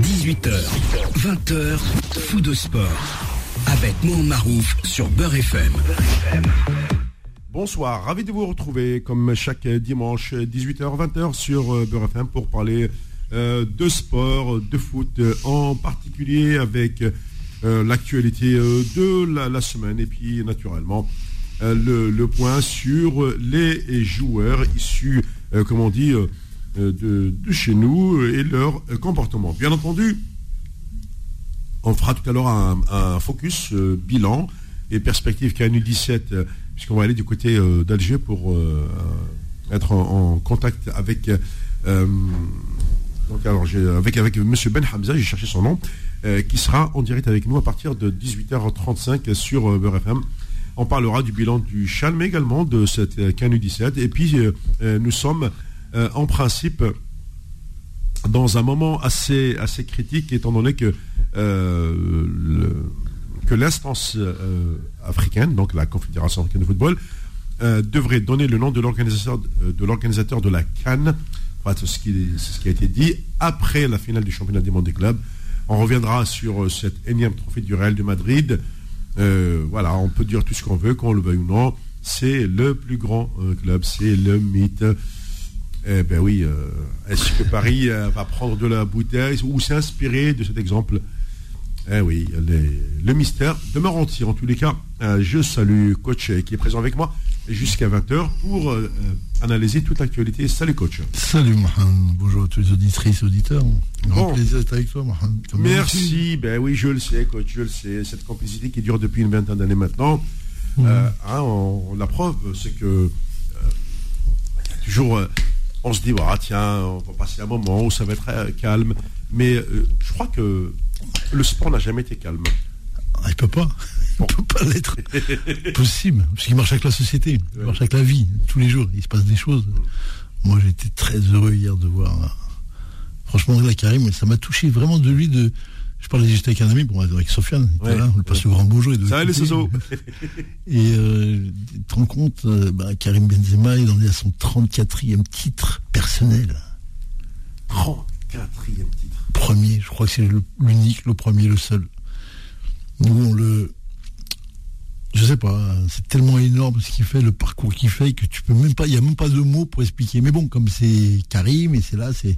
18h, 20h, fou de sport. Avec Mohamed Marouf sur Beurre FM. Bonsoir, ravi de vous retrouver comme chaque dimanche 18h, 20h sur euh, Beurre FM pour parler euh, de sport, de foot euh, en particulier avec l'actualité de la, semaine et puis naturellement le, point sur les joueurs issus, comme on dit, de, de, chez nous et leur comportement. Bien entendu, on fera tout à l'heure un, focus bilan et perspective KNU 17 puisqu'on va aller du côté d'Alger pour être en, contact avec donc alors Monsieur Ben Hamza, j'ai cherché son nom, euh, qui sera en direct avec nous à partir de 18h35 sur euh, FM. On parlera du bilan du Chalm, également de cette euh, CANU 17. Et puis nous sommes en principe dans un moment assez assez critique, étant donné que que l'instance africaine, donc la Confédération africaine de football, devrait donner le nom de l'organisateur de l'organisateur de la Cannes c'est ce, qui, a été dit après la finale du championnat du monde des clubs. On reviendra sur euh, cette énième trophée du Real de Madrid. Euh, voilà, on peut dire tout ce qu'on veut, qu'on le veuille ou non. C'est le plus grand euh, club, c'est le mythe. Eh ben oui, est-ce que Paris va prendre de la bouteille ou s'inspirer de cet exemple? Eh oui, le mystère demeure entier. En tous les cas, je salue coach qui est présent avec moi jusqu'à 20h pour euh, euh, analyser toute l'actualité. Salut coach. Salut Mohamed. Bonjour à tous les auditrices et auditeurs. Grand plaisir d'être avec toi Mohamed. Merci. Ben oui, je le sais coach, je le sais. Cette complicité qui dure depuis une vingtaine d'années maintenant. Euh, hein, on, la preuve, c'est que toujours on se dit, ah, tiens, on va passer un moment où ça va être calme. Mais je crois que le sport n'a jamais été calme. Ah, il peut pas. Il peut pas l'être. Possible. Parce qu'il marche avec la société. Il marche avec la vie. Tous les jours. Il se passe des choses. Moi, j'étais très heureux hier de voir. Franchement, là, Karim, ça m'a touché vraiment de lui. de. Je parlais juste avec un ami, bon, avec Sofiane, là, on lui passe le grand bonjour. Ça va les sosos Et euh, tu te rends compte, euh, bah, Karim Benzema, il en est à son 34e titre personnel. 34e titre Premier, je crois que c'est l'unique, le premier, le seul. Nous, on le. Je sais pas, c'est tellement énorme ce qu'il fait, le parcours qu'il fait, que tu peux même pas, il n'y a même pas de mots pour expliquer. Mais bon, comme c'est Karim et c'est là, c'est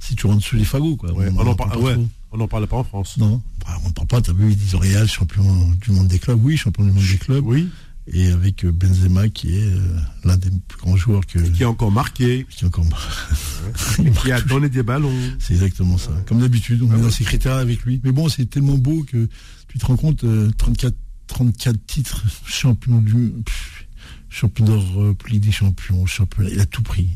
si tu rentres sous les fagots, quoi. on n'en parle, pas en France. Non, bah, on n'en parle pas. Tu as vu, ils disent Real, champion du monde des clubs. Oui, champion du monde des clubs. Oui. Et avec euh, Benzema, qui est euh, l'un des plus grands joueurs que. qui a encore marqué. Qui a encore marqué. qui a donné des ballons. C'est exactement ça. Comme d'habitude, on est ah dans ses critères avec lui. Mais bon, c'est tellement beau que tu te rends compte, 34, euh, 34 titres, champion du, champion d'Europe, Ligue des champions, champion, il a tout pris.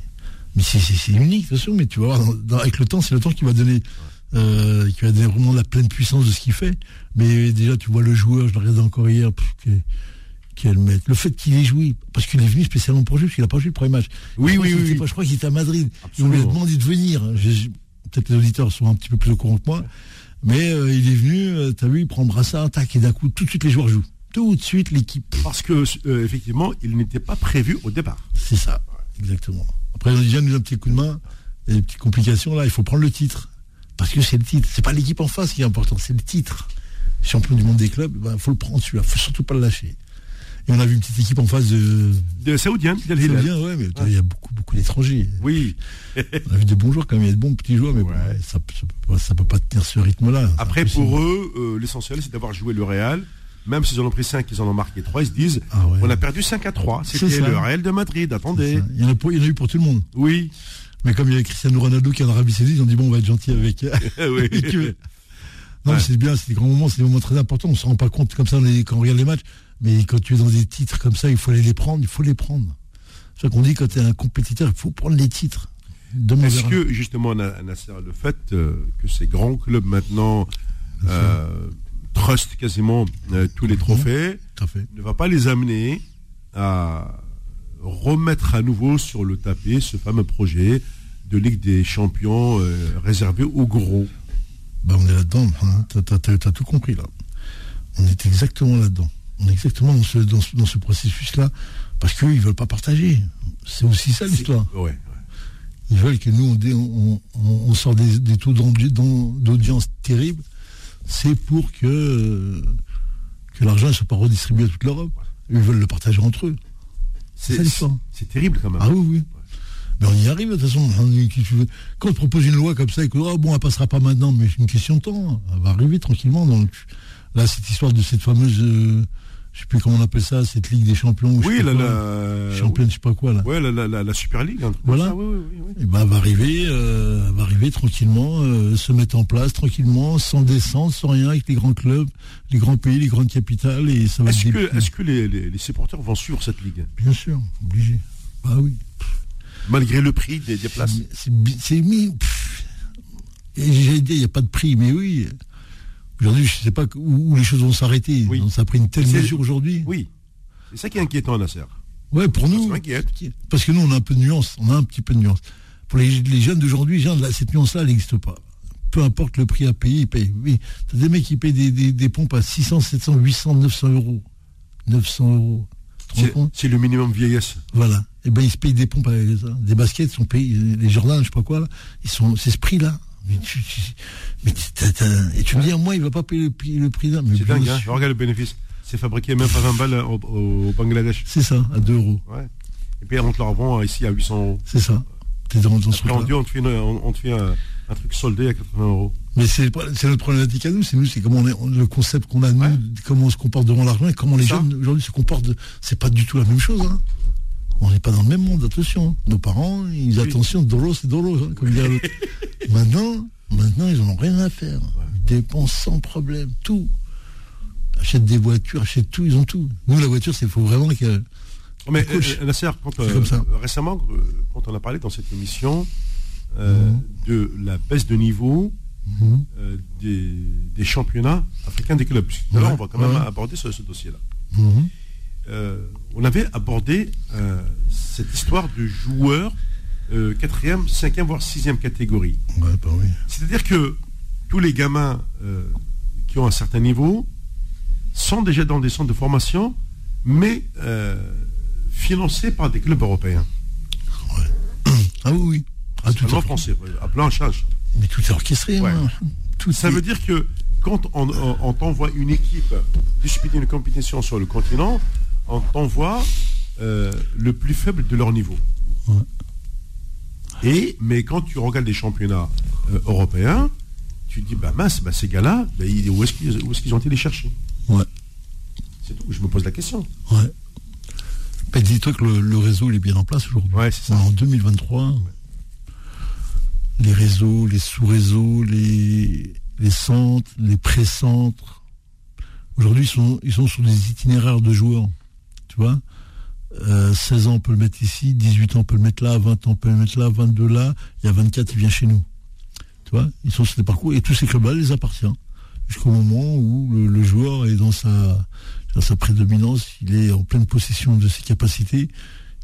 Mais c'est unique, de toute façon, mais tu vas voir, avec le temps, c'est le temps qui va donner, euh, qui donner vraiment la pleine puissance de ce qu'il fait. Mais déjà, tu vois le joueur, je le regardais encore hier, quel maître. Le fait qu'il ait joué, parce qu'il est venu spécialement pour jouer, parce qu'il n'a pas joué le premier match. Oui, oui, oui. je crois qu'il était à Madrid. On lui a demandé de venir. Peut-être les auditeurs sont un petit peu plus au courant que moi. Mais euh, il est venu, euh, tu as vu, il prend le brassard, tac, et d'un coup, tout de suite les joueurs jouent. Tout de suite l'équipe. Parce que euh, effectivement, il n'était pas prévu au départ. C'est ça, exactement. Après, on a déjà nous un petit coup de main, il y a des petites complications là, il faut prendre le titre. Parce que c'est le titre. C'est pas l'équipe en face qui est important, c'est le titre. Champion du monde des clubs, il ben, faut le prendre celui-là, faut surtout pas le lâcher. Et on a vu une petite équipe en face de. De Saoudien, Saoudien, ouais, mais il y a beaucoup, beaucoup d'étrangers. Oui. on a vu des bons joueurs quand même, il y a de bons petits joueurs, mais ça, ne peut pas tenir ce rythme-là. Après, pour eux, euh, l'essentiel, c'est d'avoir joué le Real. Même s'ils en ont pris 5, ils en ont marqué 3, ils se disent ah on a perdu 5 à 3. C'était le Real de Madrid, attendez. Il y, en a, il y en a eu pour tout le monde. Oui. Mais comme il y a Cristiano Ronaldo qui est en Arabie Saoudite, ils ont dit bon, on va être gentil avec. oui. Non, c'est bien, c'est des grands moments, c'est des moments très importants. On ne se rend pas compte comme ça quand on regarde les matchs. Mais quand tu es dans des titres comme ça, il faut aller les prendre, il faut les prendre. C'est qu'on dit quand tu es un compétiteur, il faut prendre les titres. Est-ce que justement, Nasser, le fait euh, que ces grands clubs maintenant euh, trustent quasiment euh, tous les trophées ne va pas les amener à remettre à nouveau sur le tapis ce fameux projet de Ligue des Champions réservé aux gros ben, On est là-dedans, hein. tu as, tout compris là. On est exactement là-dedans. On est exactement dans ce, dans ce, processus-là, parce qu'ils ne veulent pas partager. C'est aussi ça l'histoire. Ils veulent que nous, on, on, sort des, taux d'audience terribles. C'est pour que, que l'argent ne soit pas redistribué à toute l'Europe. Ils veulent le partager entre eux. C'est C'est terrible quand même. Ah oui, oui. Mais on y arrive, de toute façon. Quand on propose une loi comme ça, et que, oh, bon, elle passera pas maintenant, mais c'est une question de temps. Elle va arriver tranquillement. Donc, là, cette histoire de cette fameuse. Euh, je sais plus comment on appelle ça, cette Ligue des Champions. Oui, la, la, Championne, je sais pas quoi là. Ouais, la, la, la Super League. voilà. Oui, oui, oui, et ben, va arriver, euh, va arriver tranquillement, euh, se mettre en place tranquillement, sans descente, sans rien, avec les grands clubs, les grands pays, les grandes capitales, et ça va. Est-ce que, est-ce que les, les, les, supporters vont suivre cette ligue? Bien sûr, obligé. Bah oui. Malgré le prix des, des places. C'est mis. J'ai dit, il n'y a pas de prix, mais oui. Aujourd'hui, je ne sais pas où, les choses vont s'arrêter. Ça a pris une telle mesure aujourd'hui. Oui. C'est ça qui est inquiétant, Nasser. Ouais, pour nous. Parce que nous, on a un peu de nuance. On a un petit peu de nuance. Pour les, jeunes d'aujourd'hui, cette nuance-là, elle n'existe pas. Peu importe le prix à payer, ils payent. Oui. T'as des mecs qui payent des, pompes à 600, 700, 800, 900 euros. 900 euros. C'est le minimum vieillesse. Voilà. Eh ben ils se payent des pompes, des baskets sont payés, les Jordan, je sais pas quoi là. Ils sont, c'est ce prix-là. Mais tu, et tu me dis, moi, il va pas payer le, prix, le prix C'est dingue, hein regarde le bénéfice. C'est fabriqué même pas 20 balles au, Bangladesh. C'est ça, à 2 euros. Ouais. Et puis, on te le revend ici à 800 euros. C'est ça. T'es dans, dans Après, on, on te fait, on, te fait un, truc soldé à 80 euros. Mais c'est notre problématique à nous, c'est nous, c'est comment on est, le concept qu'on a nous, comment on se comporte devant l'argent et comment les jeunes aujourd'hui se comportent. C'est pas du tout la même chose. Hein. On n'est pas dans le même monde, attention. Nos parents, ils disent attention, Doro, c'est Doro, hein, comme dirait l'autre. maintenant, maintenant, ils n'en ont rien à faire. Ils dépensent sans problème, tout. Achètent des voitures, achètent tout, ils ont tout. Nous, la voiture, c'est faut vraiment que. Mais euh, Nasser, quand, euh, récemment, euh, quand on a parlé dans cette émission mhm. de la baisse de niveau mhm. des, championnats africains des clubs, alors on va quand même aborder ce, dossier-là. Mhm. Euh, on avait abordé euh, cette histoire de joueurs euh, quatrième, cinquième, voire sixième catégorie. Bah C'est-à-dire que tous les gamins qui ont un certain niveau sont déjà dans des centres de formation, mais financés par des clubs européens. Ah oui, oui. Ah, tout en français, à plein charge. Mais tout est orchestré. Hein. Tout Ça veut dire que quand on, t'envoie une équipe disputer une compétition sur le continent, on t'envoie euh, le plus faible de leur niveau. Et, mais quand tu regardes les championnats euh, européens, tu te dis, bah mince, bah, ces gars-là, bah, où est-ce qu'ils ont été les chercher? Ouais. C'est tout, je me pose la question. Ouais. Bah, dis-toi que le, réseau il est bien en place aujourd'hui. Ouais, c'est ça. En 2023, les réseaux, les sous-réseaux, les, les centres, les pré-centres, aujourd'hui ils sont, ils sont sur des itinéraires de joueurs. 16 euh, ans, on peut le mettre ici, 18 ans, on peut le mettre là, 20 ans, on peut le mettre là, 22 là, il y a 24, il vient chez nous. Tu vois, ils sont sur des parcours et tous ces clubs-là les appartiennent. Jusqu'au moment où le, joueur est dans sa, sa prédominance, il est en pleine possession de ses capacités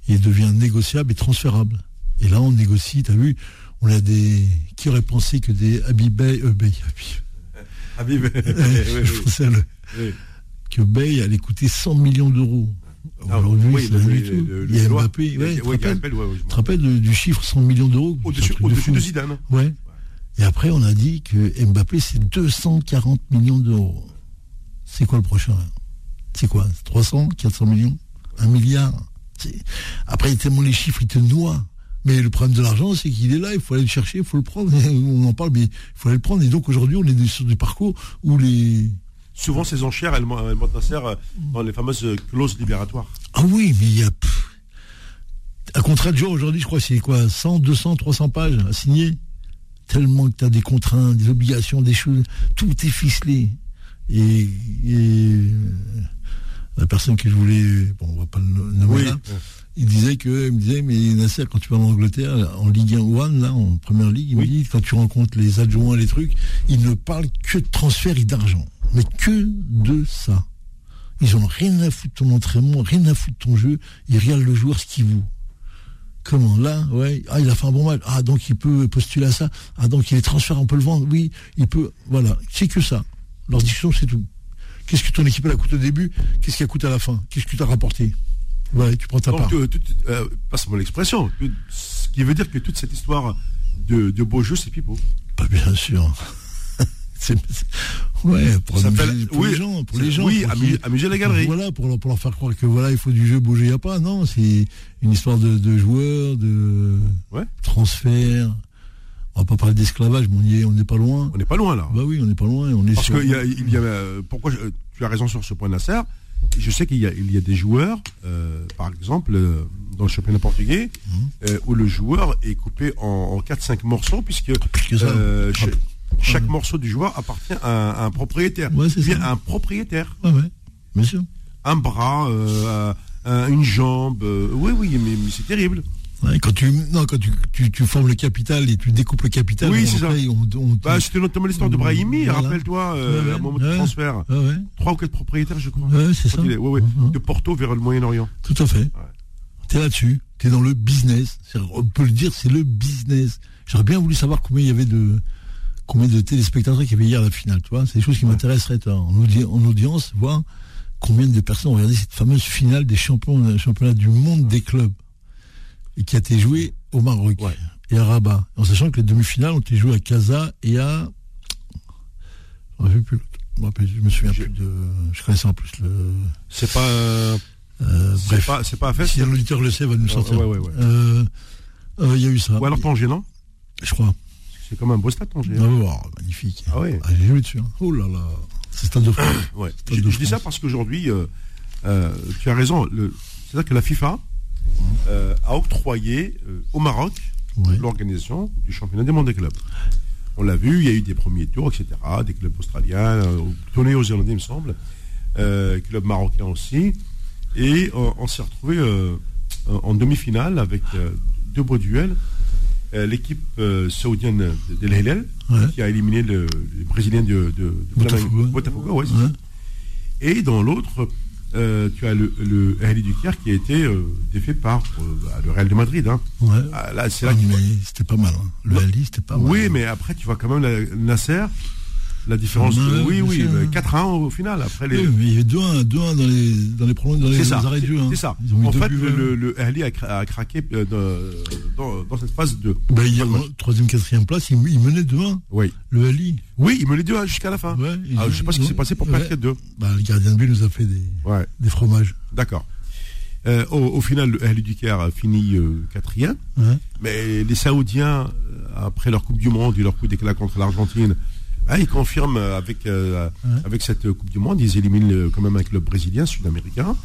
et devient négociable et transférable. Et là, on négocie, tu as vu, on a des. Qui aurait pensé que des Habibay. Euh, Habib. je pensais que Bay allait coûter 100 millions d'euros. Ah, Aujourd'hui, Il y a Mbappé. Ouais, tu te rappelles du chiffre 100 millions d'euros Au-dessus de, Zidane. Ouais. Et après, on a dit que Mbappé, c'est 240 millions d'euros. C'est quoi le prochain C'est quoi? 300 400 millions? 1 milliard? Après, tellement les chiffres, ils te noient. Mais le problème de l'argent, c'est qu'il est là, il faut aller le chercher, il faut le prendre. On en parle, mais il faut aller le prendre. Et donc aujourd'hui, on est sur des parcours où les, souvent ces enchères, elles, elles montent euh, dans les fameuses clauses libératoires. Ah oui, mais il y a. Un contrat de jour aujourd'hui, je crois, c'est quoi 100, 200, 300 pages à signer? Tellement que tu as des contraintes, des obligations, des choses. Tout est ficelé. Et, euh, la personne que je voulais. Bon, on va pas le nommer là. Il disait que, il me disait, mais Nasser, quand tu vas en Angleterre, en Ligue 1 One, là, en première ligue, il me dit, quand tu rencontres les adjoints, les trucs, ils ne parlent que de transfert et d'argent mais que de ça. Ils ont rien à foutre de ton entraînement, rien à foutre de ton jeu, ils regardent le joueur ce qu'il vaut. Comment là Ouais. Ah, il a fait un bon match. Ah, donc il peut postuler à ça. Ah, donc il est transféré, on peut le vendre. Oui, il peut. Voilà. C'est que ça. Leur discussion, c'est tout. Qu'est-ce que ton équipe a coûté au début? Qu'est-ce qui a coûté à la fin? Qu'est-ce que tu as rapporté? Ouais, tu prends ta part. Euh, passe-moi l'expression. Ce qui veut dire que toute cette histoire de, de beau jeu, c'est pipeau. Pas bien sûr. C'est- ouais, pour, amuser- pour oui, les gens, pour les gens. oui, pour amuser la galerie. Voilà, pour leur, pour leur faire croire que voilà, il faut du jeu, bouger, il n'y a pas. Non, c'est une histoire de, de joueurs, de Ouais. transfert. On va pas parler d'esclavage, mais on y est, on n'est pas loin. On n'est pas loin là. Bah oui, on n'est pas loin. On est Parce sur- que il y a, il y a, pourquoi je- tu as raison sur ce point, Nasser. Je sais qu'il y y a des joueurs, euh, par exemple, euh, dans le championnat portugais, Mhm. euh, où le joueur est coupé en, en 4-5 morceaux, puisque Ah. Chaque Ouais. morceau du joueur appartient à, un- propriétaire. Ouais, c'est un propriétaire. Ouais, ouais, bien sûr. Un bras, euh, un- une jambe. euh, oui, oui, mais, mais c'est terrible. Ouais, quand tu, non, quand tu, tu, tu formes le capital et tu découpes le capital, Oui, c'est ça. On, on- Bah, C'était notamment l'histoire de Brahimi, Voilà. rappelle-toi, euh, un moment de ouais. transfert. Trois ou quatre propriétaires, je crois. ouais, c'est ça. est- ouais, Mhm. De Porto vers le Moyen-Orient. Tout à fait. T'es là-dessus. T'es dans le business. On peut le dire, c'est le business. J'aurais bien voulu savoir combien il y avait de combien de téléspectateurs qu'il y avait hier la finale. Tu vois, c'est des choses qui m'intéresseraient en, audi- en audience, voir combien de personnes ont regardé cette fameuse finale des champions, euh, championnats du monde des clubs et qui a été jouée au Maroc Ouais. et à Rabat. En sachant que les demi-finales ont été jouées à Casa et à je plus. Je me souviens plus de. Je connaissais en plus le. C'est pas. euh, c'est bref. pas, c'est pas à Fès Si l'auditeur le sait, va nous sortir. ouais, ouais, ouais. Euh, euh, Il y a eu ça. Ou alors Tanger, non Je crois. C'est comme un beau stade, oh, magnifique. Ah ouais. Ah, J'ai joué dessus. hein. Oh là là. C'est Stade de France. Ouais. Stade Je, de je dis ça parce qu'aujourd'hui, euh, euh, tu as raison. C'est-à-dire que la FIFA euh, a octroyé au Maroc Ouais. l'organisation du championnat du monde des clubs. On l'a vu, il y a eu des premiers tours, etc. Des clubs australiens, tournés aux Irlandais, il me semble. Clubs marocains aussi. Et on s'est retrouvé en demi-finale avec deux beaux duels. Euh, L'équipe euh, saoudienne de, l'Hilal, Ouais. qui a éliminé le, les Brésiliens de, de, de Botafogo. Botafogo, ouais, c'est Ouais. ça. Et dans l'autre, euh, tu as le, le du Caire qui a été défait par bah, le Real de Madrid. hein. Ah, là, c'est là Ah, qu'il mais faut- c'était pas mal. hein. Le Ali, c'était pas mal. Oui, mais après, tu vois quand même la, Nasser, la différence. Ouais, oui, oui, sûr. mais 4-1 au final. Après les. Oui, mais il y avait 2-1 2-1 dans les, dans les, dans les c'est ça. arrêts de jeu. hein. C'est ça. Ils ont mis En fait, buts, le, hein. le, le a, cra- a craqué euh, dans, cette phase de. Bah, il y a troisième, quatrième place, il, il menait 2-1. Oui. Le Ali. Oui, il me l'a dit hein, jusqu'à la fin. Ouais, Ah, je sais pas ce qui s'est passé pour ouais. perdre 4-2. Bah, le gardien de but nous a fait des, Ouais. des fromages. D'accord. Euh, au, au final, le Ahly du Caire a fini euh, quatrième. Ouais. Mais les Saoudiens, euh, après leur Coupe du Monde et leur coup d'éclat contre l'Argentine, ah, ils confirment euh, avec, euh, Ouais. avec cette Coupe du Monde, ils éliminent quand même un club brésilien, sud-américain.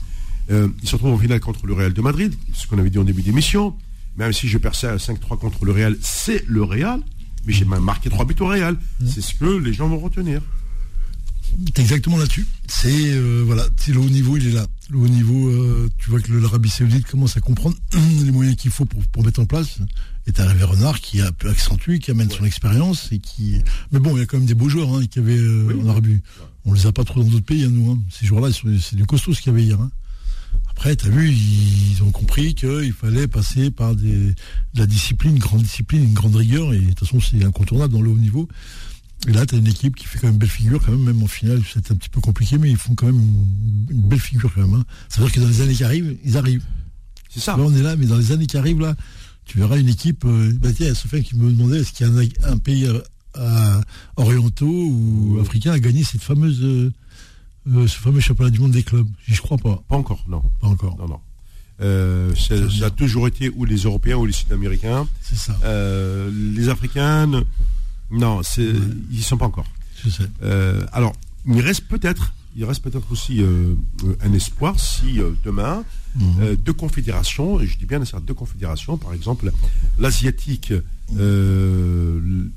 Euh, ils se retrouvent en finale contre le Real de Madrid, ce qu'on avait dit en début d'émission. Même si je perçais à 5-3 contre le Real, c'est le Real. Mais j'ai même marqué 3 buts au Real. C'est ce que les gens vont retenir. T'es exactement là-dessus. C'est euh, voilà, le haut niveau, il est là. Le haut niveau, euh, tu vois que l'Arabie Saoudite commence à comprendre les moyens qu'il faut pour, pour mettre en place. Et t'as Hervé Renard qui a pu accentuer, qui amène son expérience et qui. Mais bon, il y a quand même des beaux joueurs hein, qui avaient euh, Oui. en Arabie. On les a pas trop dans d'autres pays, hein, nous. hein. Ces joueurs-là, c'est du costaud ce qu'il y avait hier. hein. Après, t'as vu, ils ont compris qu'il fallait passer par des, de la discipline, une grande discipline, une grande rigueur. Et de toute façon, c'est incontournable dans le haut niveau. Et là, tu as une équipe qui fait quand même belle figure, quand même, même en finale, c'est un petit peu compliqué, mais ils font quand même une, une belle figure quand même. Hein. Ça veut dire que dans les années qui arrivent, ils arrivent. C'est ça. Là, on est là, mais dans les années qui arrivent, là, tu verras une équipe. Euh, bah, tiens, Sophia qui me demandait est-ce qu'il y a un, un pays euh, orientaux ou africains à gagner cette fameuse, euh, euh, ce fameux championnat du monde des clubs? Je crois pas. Pas encore, non. Pas encore. Non, non. Euh, ça a toujours été ou les Européens ou les Sud-Américains. C'est ça. Les Africains, non, c'est, ils y sont pas encore. Je sais. Alors, il reste peut-être, il reste peut-être aussi euh, euh, un espoir si euh, demain Mhm. euh, deux confédérations, et je dis bien deux confédérations, par exemple l'asiatique,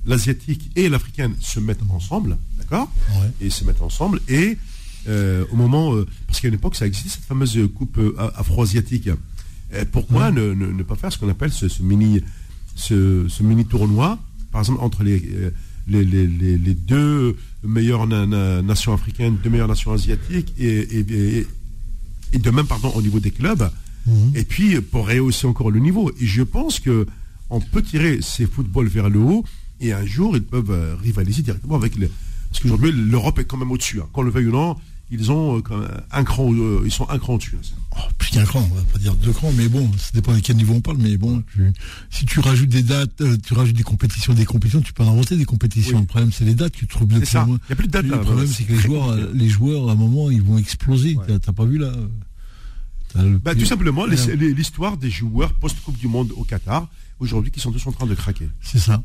l'asiatique et l'africaine se mettent ensemble, d'accord, Ouais. et se mettent ensemble et au moment, parce qu'à une époque ça existait cette fameuse coupe afro-asiatique. Pourquoi ne, ne- ne pas faire ce qu'on appelle ce, ce mini, ce, ce mini tournoi, par exemple entre les, les, les- les- les deux meilleures na- na- nations africaines, deux meilleures nations asiatiques, et, et, et- et de même pardon au niveau des clubs, Mhm. et puis pour rehausser encore le niveau. Et je pense que on peut tirer ces footballs vers le haut, et un jour ils peuvent euh, rivaliser directement avec les. Parce qu'aujourd'hui l'Europe est quand même au-dessus, hein. qu'on le veuille ou non. Ils ont euh, un cran, euh, ils sont un cran au-dessus. Oh, plus qu'un cran, on va pas dire deux crans, mais bon, ça dépend de quel niveau on parle. Mais bon, si tu rajoutes des dates, euh, tu rajoutes des compétitions, des compétitions, tu peux en inventer des compétitions. Le problème, c'est les dates tu trouves bien. ça. Il n'y a plus de dates. Le problème, c'est que les joueurs, les joueurs, à un moment, ils vont exploser. Tu T'as pas vu là bah, Tout simplement, l'histoire des joueurs post-Coupe du Monde au Qatar, aujourd'hui, qui sont tous en train de craquer. C'est ça.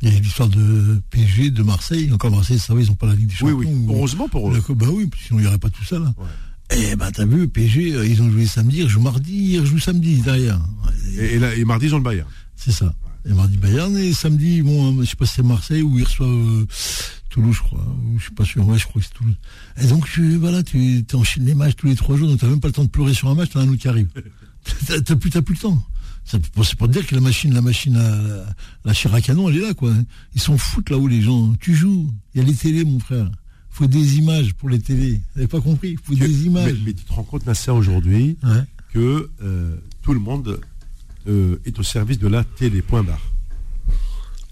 Il y a l'histoire de PSG, de Marseille. Encore Marseille, ça va, ils n'ont pas la Ligue des Champions. Oui, oui. Heureusement pour eux. Bah oui, sinon il n'y aurait pas tout ça là. Et ben t'as vu, PSG, euh, ils ont joué samedi, ils jouent mardi, ils jouent samedi derrière. Et, et, mardi, ils ont le Bayern. C'est ça. Et mardi Bayern, et samedi, bon, je sais pas si c'est Marseille ou ils reçoivent euh, Toulouse, je crois. Je suis pas sûr, ouais, je crois que c'est Toulouse. Et donc, tu, voilà, tu enchaînes les matchs tous les trois jours, donc t'as même pas le temps de pleurer sur un match, t'as un autre qui arrive. t'as plus, plus le temps. C'est pour te dire que la machine, la machine à la chair à canon, elle est là, quoi. Ils s'en foutent là-haut, les gens. Tu joues. Il y a les télés, mon frère. Il faut des images pour les télés. Vous n'avez pas compris? Il faut des images. Mais, tu te rends compte, Nasser, aujourd'hui, que euh, tout le monde euh, est au service de la télé, point barre.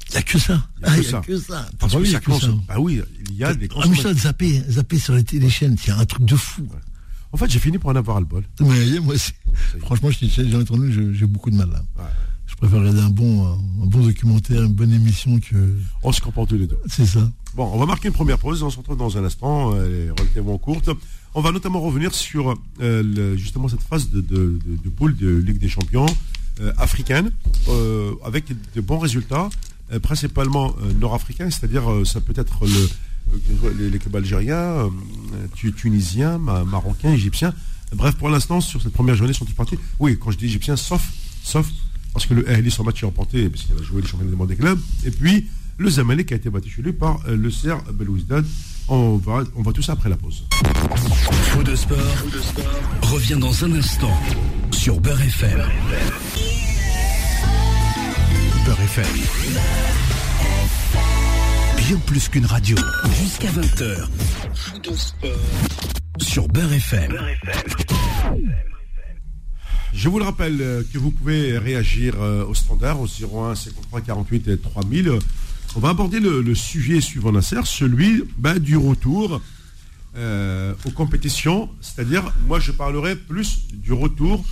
Il n'y a que ça. Il n'y a, que ça. Parce que ça, Bah oui, il y a des Ah, mais ça, zapper, zapper sur les téléchaînes, c'est un truc de fou. En fait, j'ai fini pour en avoir le bol. Mais moi aussi. Franchement, j'ai entendu, j'ai beaucoup de mal là. Je préfère regarder un bon, un bon documentaire, une bonne émission que. On se comporte les deux. C'est ça. Bon, on va marquer une première pause. On se retrouve dans un instant. Elle est relativement courte. On va notamment revenir sur euh, justement cette phase de, de, poule de Ligue des Champions euh, africaine euh, avec de bons résultats, principalement nord-africains, c'est-à-dire ça peut être le, les, clubs algériens, tunisiens, marocains, égyptiens. Bref, pour l'instant, sur cette première journée, sont-ils partis? Oui, quand je dis égyptiens, sauf, sauf parce que le Ahli, son match est remporté, parce qu'il a joué les championnats du monde des clubs. Et puis, le Zamalek a été battu chez lui par euh, le CR Belouizdad. On va, on va tout ça après la pause. Faux de sport, revient dans un instant sur Beurre FM. Beurre FM bien plus qu'une radio. Jusqu'à 20h. Sur Beurre FM. Je vous le rappelle euh, que vous pouvez réagir euh, au standard au 01 53 48 et 3000. On va aborder le, sujet suivant Nasser, celui bah, du retour euh, aux compétitions. C'est-à-dire, moi je parlerai plus du retour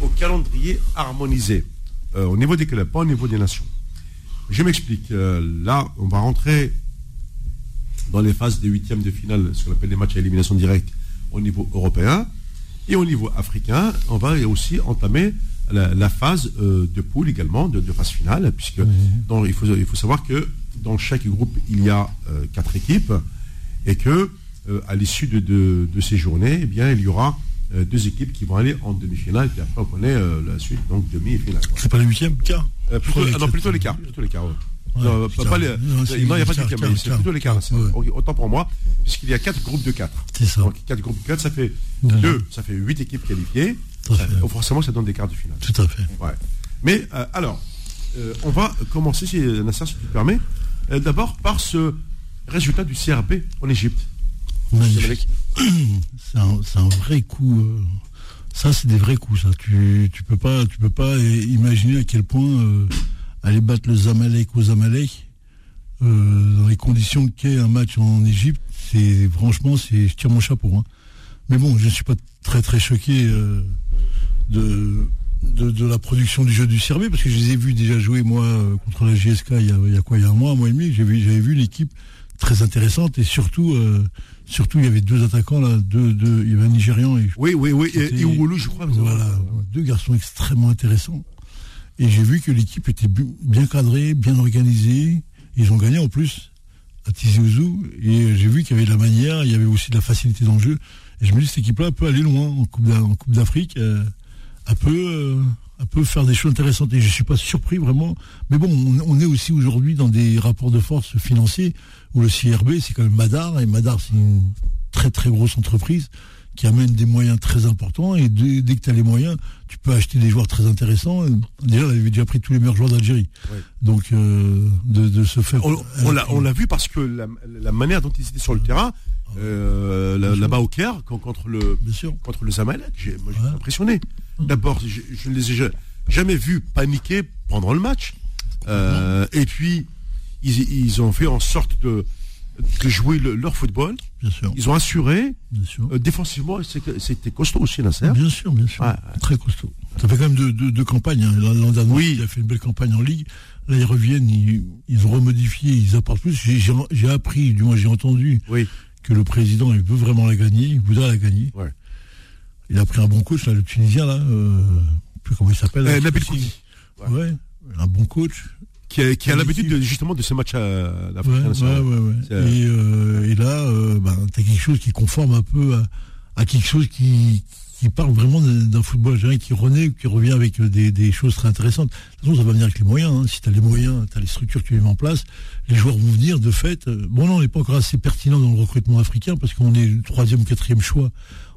au calendrier harmonisé au niveau des clubs, pas au niveau des nations. Je m'explique. Euh, là, on va rentrer dans les phases des huitièmes de finale, ce qu'on appelle les matchs à élimination directe au niveau européen. Et au niveau africain, on va aussi entamer la, phase euh, de poule également, de, phase finale, puisque il, faut, il faut savoir que dans chaque groupe, il y a euh, quatre équipes, et que à l'issue de, ces journées, eh bien, il y aura deux équipes qui vont aller en demi-finale, puis après on connaît la suite, donc demi et finale. C'est pas le huitième cas euh, plutôt, non, plutôt. Plutôt l'écart. non, pas les, non, il n'y a pas de mais c'est plutôt l'écart. Autant pour moi, puisqu'il y a quatre groupes de quatre. C'est ça. Donc quatre groupes de quatre, ça fait deux, ça fait huit équipes qualifiées. forcément, ça donne des quarts de finale. Tout à fait. Ouais. Mais euh, alors, euh, on va commencer, si, Nasser, si tu permets, d'abord par ce résultat du CRB en Égypte. C'est un, un, vrai coup ça, c'est des vrais coups, ça. Tu, tu peux pas, tu peux pas imaginer à quel point euh, aller battre le Zamalek au Zamalek euh, dans les conditions qu'est un match en Égypte, c'est franchement, c'est, je tire mon chapeau. Hein. Mais bon, je ne suis pas très très choqué euh, de, de, la production du jeu du Serbie parce que je les ai vus déjà jouer moi contre la GSK il y a, il y a quoi, il y a un mois, un mois et demi. Vu, j'avais vu l'équipe très intéressante et surtout Surtout, il y avait deux attaquants là, deux, deux, il y avait un Nigérian. Et, oui, oui, oui, et, je crois. Voilà, deux garçons extrêmement intéressants. Et j'ai vu que l'équipe était bien cadrée, bien organisée. Ils ont gagné en plus à Tizi Ouzou. Et j'ai vu qu'il y avait de la manière, il y avait aussi de la facilité dans le jeu. Et je me dis, cette équipe-là peut aller loin en Coupe d'Afrique. Euh, elle peut, euh, peut faire des choses intéressantes. Et je ne suis pas surpris vraiment. Mais bon, on, est aussi aujourd'hui dans des rapports de force financiers où le CRB, c'est quand même Madar. Et Madar, c'est une très très grosse entreprise qui amène des moyens très importants. Et dès, que tu as les moyens, tu peux acheter des joueurs très intéressants. Déjà, elle avait déjà pris tous les meilleurs joueurs d'Algérie. Donc, euh, de, se faire. On, l'a vu parce que la, manière dont ils étaient sur le terrain, euh, là-bas au Caire, contre le, contre le Zamalek, j'ai impressionné. D'abord, je, ne les ai jamais vus paniquer pendant le match. Euh, et puis, ils, ont fait en sorte de, de jouer leur football. Bien sûr. Ils ont assuré. Bien sûr. Euh, défensivement, c'était costaud aussi, Nasser. Bien sûr, bien sûr. Très costaud. Ça fait quand même deux, campagnes. Hein. L'an dernier, oui. il a fait une belle campagne en Ligue. Là, ils reviennent, ils, ont remodifié, ils apportent plus. J'ai appris, du moins j'ai entendu, oui. que le président, il veut vraiment la gagner, il voudrait la gagner. Ouais. Il a pris un bon coach, là, le Tunisien, là, euh, plus comment il s'appelle. Euh, Nabil ouais. un bon coach qui a, l'habitude de, justement de ce match à l'Afrique ouais, ouais, ouais, et, euh, et, là, euh, bah, tu as quelque chose qui conforme un peu à, quelque chose qui, qui parle vraiment d'un football algérien qui renaît, qui revient avec des, des, choses très intéressantes. De toute façon, ça va venir avec les moyens. Hein. Si tu as les moyens, tu as les structures que tu mets en place, les joueurs vont venir de fait. Euh, bon, non, on n'est pas encore assez pertinent dans le recrutement africain parce qu'on est le troisième ou quatrième choix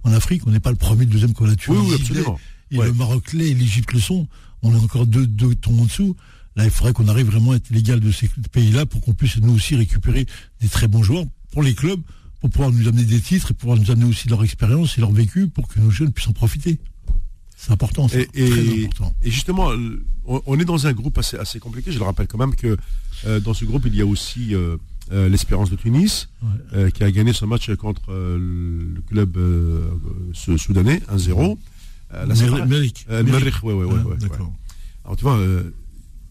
en Afrique. On n'est pas le premier, le deuxième qu'on a tué. Oui, oui, absolument. Et le Maroc l'est et l'Égypte le sont. On est encore deux, deux tons en dessous. Là, il faudrait qu'on arrive vraiment à être légal de ces pays-là pour qu'on puisse nous aussi récupérer des très bons joueurs pour les clubs, pour pouvoir nous amener des titres et pouvoir nous amener aussi leur expérience et leur vécu pour que nos jeunes puissent en profiter. C'est important, c'est très important. Et justement, on, est dans un groupe assez, assez compliqué. Je le rappelle quand même que euh, dans ce groupe, il y a aussi euh, euh, l'Espérance de Tunis, qui a gagné son match contre le club soudanais, 1-0. Euh, Méric. oui, oui, oui. Alors tu vois,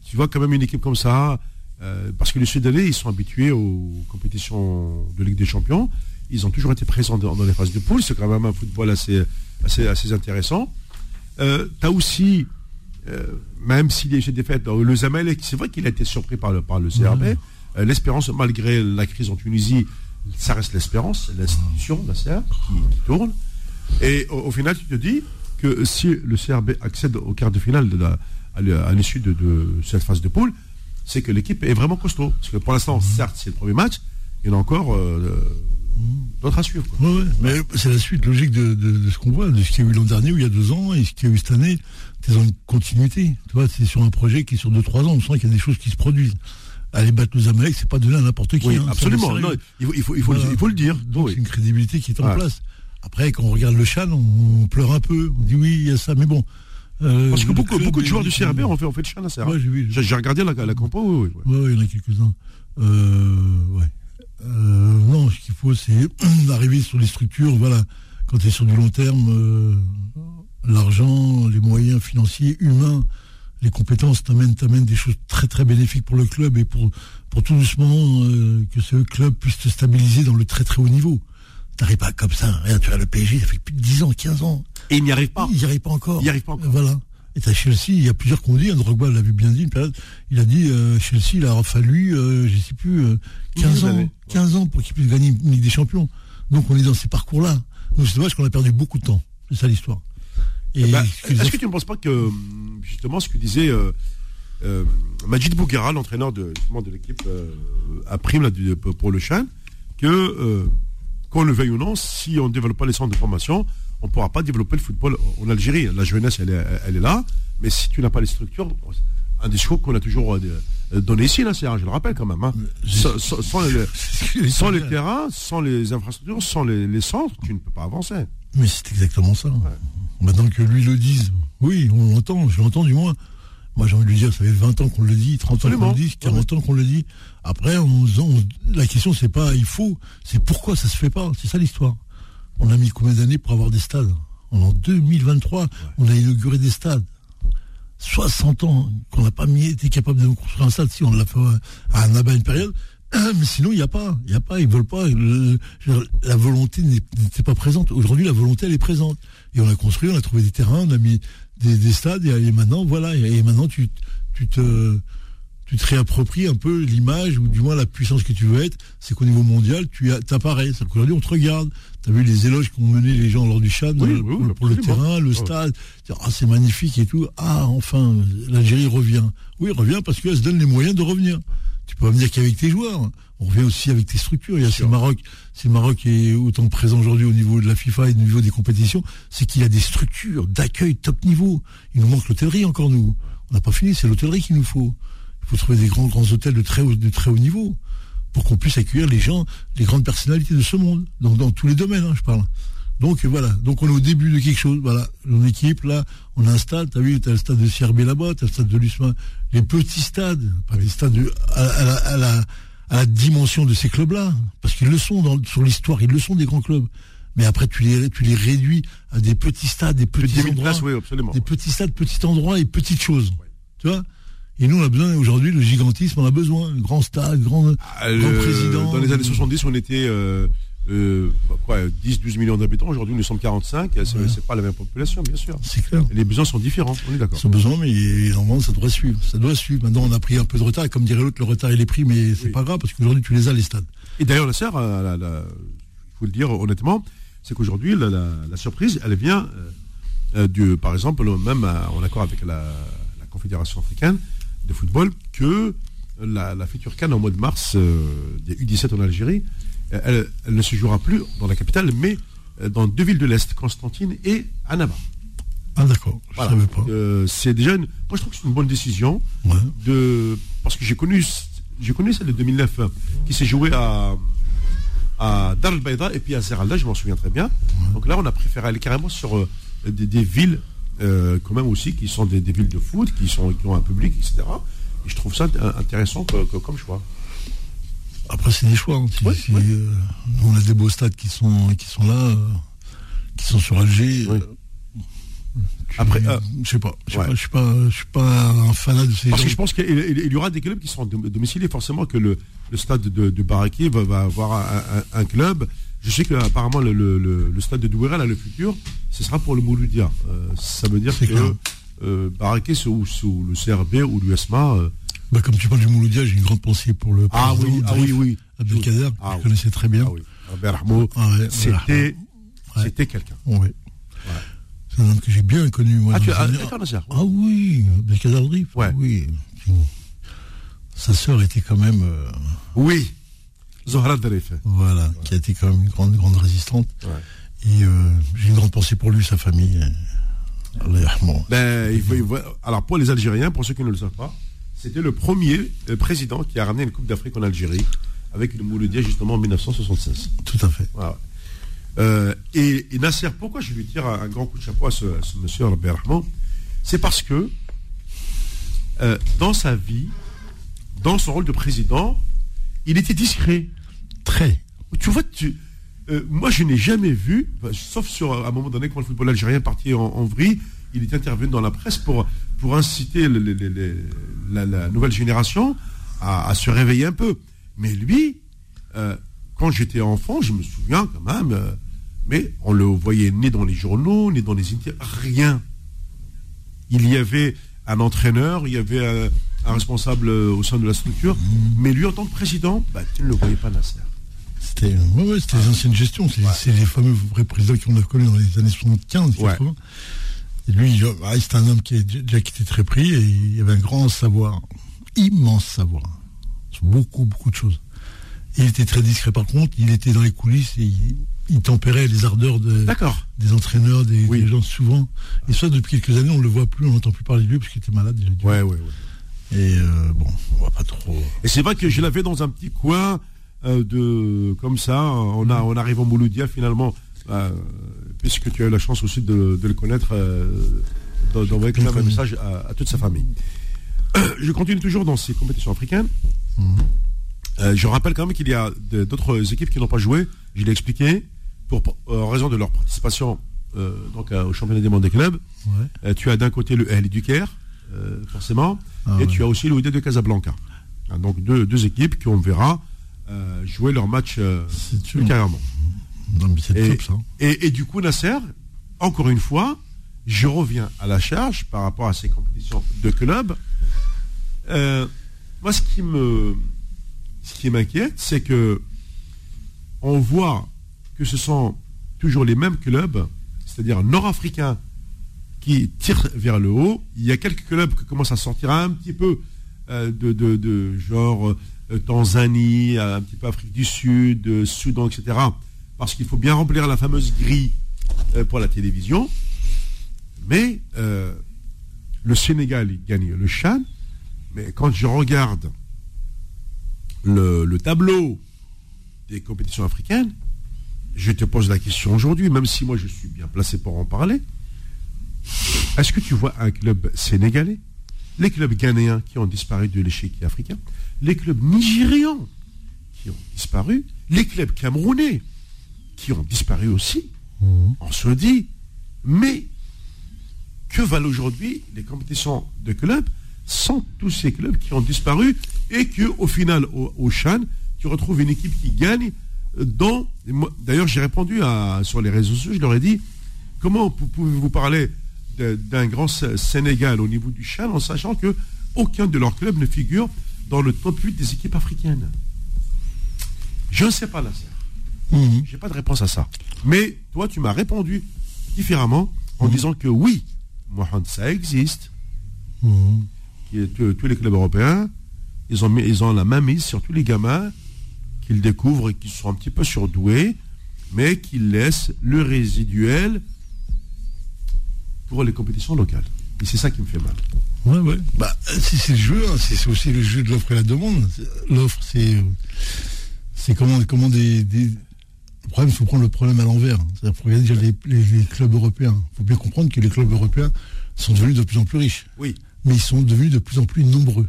tu vois quand même une équipe comme ça, euh, parce que les Soudanais, ils sont habitués aux compétitions de Ligue des Champions. Ils ont toujours été présents dans, les phases de poule. C'est quand même un football assez, assez, assez intéressant. Euh, tu as aussi, euh, même s'il y a des défaites, le Zamalek, c'est vrai qu'il a été surpris par le, par le CRB. L'espérance, malgré la crise en Tunisie, ça reste l'espérance, l'institution, la CR, qui, tourne. Et au, final, tu te dis que si le CRB accède au quart de finale de la, à l'issue de, cette phase de poule, c'est que l'équipe est vraiment costaud. Parce que pour l'instant, certes, c'est le premier match, il y en a encore euh, d'autres à suivre. Mais c'est la suite logique de, ce qu'on voit, de ce qu'il y a eu l'an dernier ou il y a deux ans et ce qu'il y a eu cette année. C'est dans une continuité. Tu vois, c'est sur un projet qui est sur deux, trois ans. On sent qu'il y a des choses qui se produisent. Aller battre les Amériques, c'est pas donner à n'importe qui. Oui, hein, absolument. il, faut, il, faut, le, dire. Donc, c'est une crédibilité qui est en place. Après, quand on regarde le Chan, on, pleure un peu. On dit oui, il y a ça. Mais bon, euh, Parce que beaucoup, beaucoup de joueurs du CRB ont fait, ont fait le chien Ouais, j'ai regardé la, la compo, oui, oui. Ouais, il y en a quelques-uns. Euh, ouais. Euh, non, ce qu'il faut, c'est arriver sur les structures. Voilà, quand tu es sur du long terme, l'argent, les moyens financiers, humains, les compétences t'amènent, des choses très très bénéfiques pour le club et pour, pour tout doucement euh, que ce club puisse se stabiliser dans le très très haut niveau. T'arrives pas comme ça, rien, tu as le PSG, ça fait plus de 10 ans, 15 ans. Et il n'y arrive pas. Il n'y arrive pas encore. Il n'y arrive pas encore. Voilà. Et à Chelsea, il y a plusieurs qu'on dit, Drogba l'a vu bien dit, une période, il a dit, euh, Chelsea, il a fallu, euh, je ne sais plus, 15 euh, ans, 15 ans pour qu'il puisse gagner une Ligue des Champions. Donc on est dans ces parcours-là. Donc c'est dommage qu'on a perdu beaucoup de temps. C'est ça l'histoire. Eh ben, est-ce que tu ne penses pas que, justement, ce que disait Majid Bouguera, l'entraîneur de, de l'équipe à prime pour le Chan, que, qu'on le veuille ou non, si on ne développe pas les centres de formation, on ne pourra pas développer le football en Algérie. La jeunesse, elle est, là, mais si tu n'as pas les structures, un discours qu'on a toujours euh, donné ici, là, je le rappelle quand même. Hein. Sans, les, terrains, sans les infrastructures, sans les, centres, tu ne peux pas avancer. Mais c'est exactement ça. Maintenant que lui le dise, oui, on l'entend, je l'entends du moins. Moi, j'ai envie de lui dire, ça fait 20 ans qu'on le dit, 30 ans qu'on le dit, 40 ans qu'on le dit. Après, on, la question, c'est pas il faut, c'est pourquoi ça se fait pas. C'est ça l'histoire. On a mis combien d'années pour avoir des stades? En 2023, on a inauguré des stades. 60 ans qu'on n'a pas mis, été capable de construire un stade. Si on l'a fait à un abat une période, mais sinon il n'y a pas, il y a pas, ils veulent pas. la volonté n'était pas présente. Aujourd'hui, la volonté elle est présente. Et on a construit, on a trouvé des terrains, on a mis des, stades et, maintenant voilà. Et, maintenant tu, tu te tu te réappropries un peu l'image, ou du moins la puissance que tu veux être, c'est qu'au niveau mondial, tu apparais. C'est qu'aujourd'hui, on te regarde. Tu as vu les éloges qu'ont mené les gens lors du chat pour, le terrain, le stade. Ah, c'est magnifique et tout. Ah, enfin, l'Algérie revient. Oui, revient parce qu'elle se donne les moyens de revenir. Tu peux pas venir qu'avec tes joueurs. On revient aussi avec tes structures. Il y a le Maroc. Si le Maroc est autant présent aujourd'hui au niveau de la FIFA et au niveau des compétitions, c'est qu'il y a des structures d'accueil top niveau. Il nous manque l'hôtellerie encore, nous. On n'a pas fini, c'est l'hôtellerie qu'il nous faut. Il faut trouver des grands, grands hôtels de très haut, de très haut niveau pour qu'on puisse accueillir les gens, les grandes personnalités de ce monde. Donc dans tous les domaines, hein, je parle. Donc voilà, donc on est au début de quelque chose. Voilà, mon équipe là, on a un stade. T'as vu, t'as le stade de CRB là-bas, t'as le stade de l'USMA, les petits stades, pas les stades à, la, à la dimension de ces clubs-là. Parce qu'ils le sont dans, sur l'histoire, ils le sont des grands clubs. Mais après, tu les, tu les réduis à des petits stades, des petits endroits. Des petits stades, petits endroits et petites choses. Tu vois? Et nous, on a besoin, aujourd'hui, le gigantisme, on a besoin. Grand stade, grand, ah, président. Dans les années 70, on était euh, euh, quoi, 10, 12 millions d'habitants. Aujourd'hui, nous sommes 45. C'est pas la même population, bien sûr. C'est clair. les besoins sont différents, on est d'accord. Ils besoins, mais normalement, ça doit suivre. Ça doit suivre. Maintenant, on a pris un peu de retard. Et comme dirait l'autre, le retard, il est pris, mais c'est pas grave, parce qu'aujourd'hui, tu les as, les stades. Et d'ailleurs, la sœur, il faut le dire honnêtement, c'est qu'aujourd'hui, la, surprise, elle vient, euh, du, par exemple, même en accord avec la, Confédération africaine de football, que la, future Cannes en mois de mars euh, des U17 en Algérie, elle, ne se jouera plus dans la capitale, mais euh, dans deux villes de l'Est, Constantine et Annaba. Ah d'accord, c'est déjà une, moi je trouve que c'est une bonne décision de parce que j'ai connu j'ai connu celle de 2009 qui s'est jouée à à Dar el et puis à Zeralda, je m'en souviens très bien. Donc là, on a préféré aller carrément sur euh, des, villes, euh, quand même aussi, qui sont des, villes de foot, qui, sont, qui ont un public, etc. Et je trouve ça intéressant comme choix. Après, c'est des choix. Hein. Euh, on a des beaux stades qui sont, qui sont là, qui sont sur Alger. Après, euh, je sais pas. Je ne suis pas, je suis pas un fanat de ces. Parce que je pense qu'il y aura des clubs qui seront domiciliés forcément que le, stade de, de Baraki va, avoir un, club. Je sais qu'apparemment le, le, stade de Douéra, là, le futur, ce sera pour le Mouloudia. Euh, ça veut dire que euh, Baraké sous, sous le CRB ou l'USMA. Euh, bah, comme tu parles du Mouloudia, j'ai une grande pensée pour le ah, oui, ah oui, oui. Abdelkader, ah, que je connaissais très bien. Ah, oui. Ah, c'était, quelqu'un. Oui. C'est un homme que j'ai bien connu, moi. Ah, tu as Ah oui, Belkadar Ouais. Oui. Sa sœur était quand même. Euh, oui. Zohra Drif. Voilà, qui a été quand même une grande, grande résistante. Et euh, j'ai une grande pensée pour lui, sa famille. Ben, alors pour les Algériens, pour ceux qui ne le savent pas, c'était le premier euh, président qui a ramené une Coupe d'Afrique en Algérie avec le Mouloudia justement en 1976. Tout à fait. Voilà. Euh, et, Nasser, pourquoi je lui tire un, grand coup de chapeau à ce, monsieur Albert C'est parce que euh, dans sa vie, dans son rôle de président, il était discret. Très. Tu vois, euh, moi je n'ai jamais vu, sauf sur un moment donné quand le football algérien partit en, vrille, il est intervenu dans la presse pour, pour inciter la, nouvelle génération à, se réveiller un peu. Mais lui, quand j'étais enfant, je me souviens quand même, mais on le voyait ni dans les journaux, ni dans les interviews, rien. Il y avait un entraîneur, il y avait un, responsable au sein de la structure, mais lui en tant que président, bah, tu ne le voyais pas Nasser. C'était ouais, les anciennes gestions, c'est les fameux vrais présidents qu'on a connus dans les années 75, 80. Et lui, ah, c'était un homme qui, déjà, qui était très pris et il avait un grand savoir, immense savoir, sur beaucoup, beaucoup de choses. Il était très discret par contre, il était dans les coulisses et il, il tempérait les ardeurs de, des entraîneurs, des, gens souvent. Et ça, depuis quelques années, on ne le voit plus, on n'entend plus parler de lui parce qu'il était malade. Déjà, ouais, ouais, ouais. Et euh, bon, on voit pas trop. Et c'est vrai que je l'avais dans un petit coin euh, de comme ça. On, a, on arrive en Mouloudia finalement, euh, puisque tu as eu la chance aussi de, le connaître, d'envoyer un message à, toute sa famille. je continue toujours dans ces compétitions africaines. Mhm. je rappelle quand même qu'il y a d'autres équipes qui n'ont pas joué. Je l'ai expliqué pour, euh, en raison de leur participation euh, donc, au championnat des mondes des clubs. Euh, tu as d'un côté le L du Caire, forcément, ah et tu as aussi le de Casablanca. Hein, donc deux, équipes qui, on verra, jouer leur match carrément. Et, et, et, du coup, Nasser, encore une fois, je reviens à la charge par rapport à ces compétitions de clubs. moi, ce qui me, ce qui m'inquiète, c'est que on voit que ce sont toujours les mêmes clubs, c'est-à-dire nord-africains, qui tirent vers le haut. Il y a quelques clubs qui commencent à sortir un petit peu euh, de, genre euh, Tanzanie, un petit peu Afrique du Sud, euh, Soudan, etc. Parce qu'il faut bien remplir la fameuse grille pour la télévision. Mais le Sénégal gagne le Chan. Mais quand je regarde le tableau des compétitions africaines, je te pose la question aujourd'hui, même si moi je suis bien placé pour en parler. Est-ce que tu vois un club sénégalais, les clubs ghanéens qui ont disparu de l'échiquier africain, les clubs nigérians qui ont disparu, les clubs camerounais qui ont disparu aussi, Mhm. on se dit, mais que valent aujourd'hui les compétitions de clubs sans tous ces clubs qui ont disparu et que au final au, au Chan tu retrouves une équipe qui gagne moi- d'ailleurs j'ai répondu à, sur les réseaux sociaux je leur ai dit comment pou- pouvez-vous parler d'un grand Sé- Sénégal au niveau du Chan en sachant que aucun de leurs clubs ne figure dans le top 8 des équipes africaines? Je ne sais pas là Mhm. j'ai pas de réponse à ça. Mais toi, tu m'as répondu différemment en disant que oui, Mohamed, ça existe. Mhm. Tous- les clubs européens, ils ont, mis- ils ont la main mise sur tous les gamins qu'ils découvrent et qui sont un petit peu surdoués, mais qui laissent le résiduel pour les compétitions locales. Et c'est ça qui me fait mal. Ouais, ouais. Bah, c'est c'est le jeu, hein. c'est aussi le jeu de l'offre et la demande. L'offre, c'est. C'est comment, comment des, problème, il faut prendre le problème à l'envers. C'est-à-dire, faut regarder les, les- les clubs européens. Il faut bien comprendre que les clubs européens sont devenus de plus en plus riches. Oui. Mais ils sont devenus de plus en plus nombreux.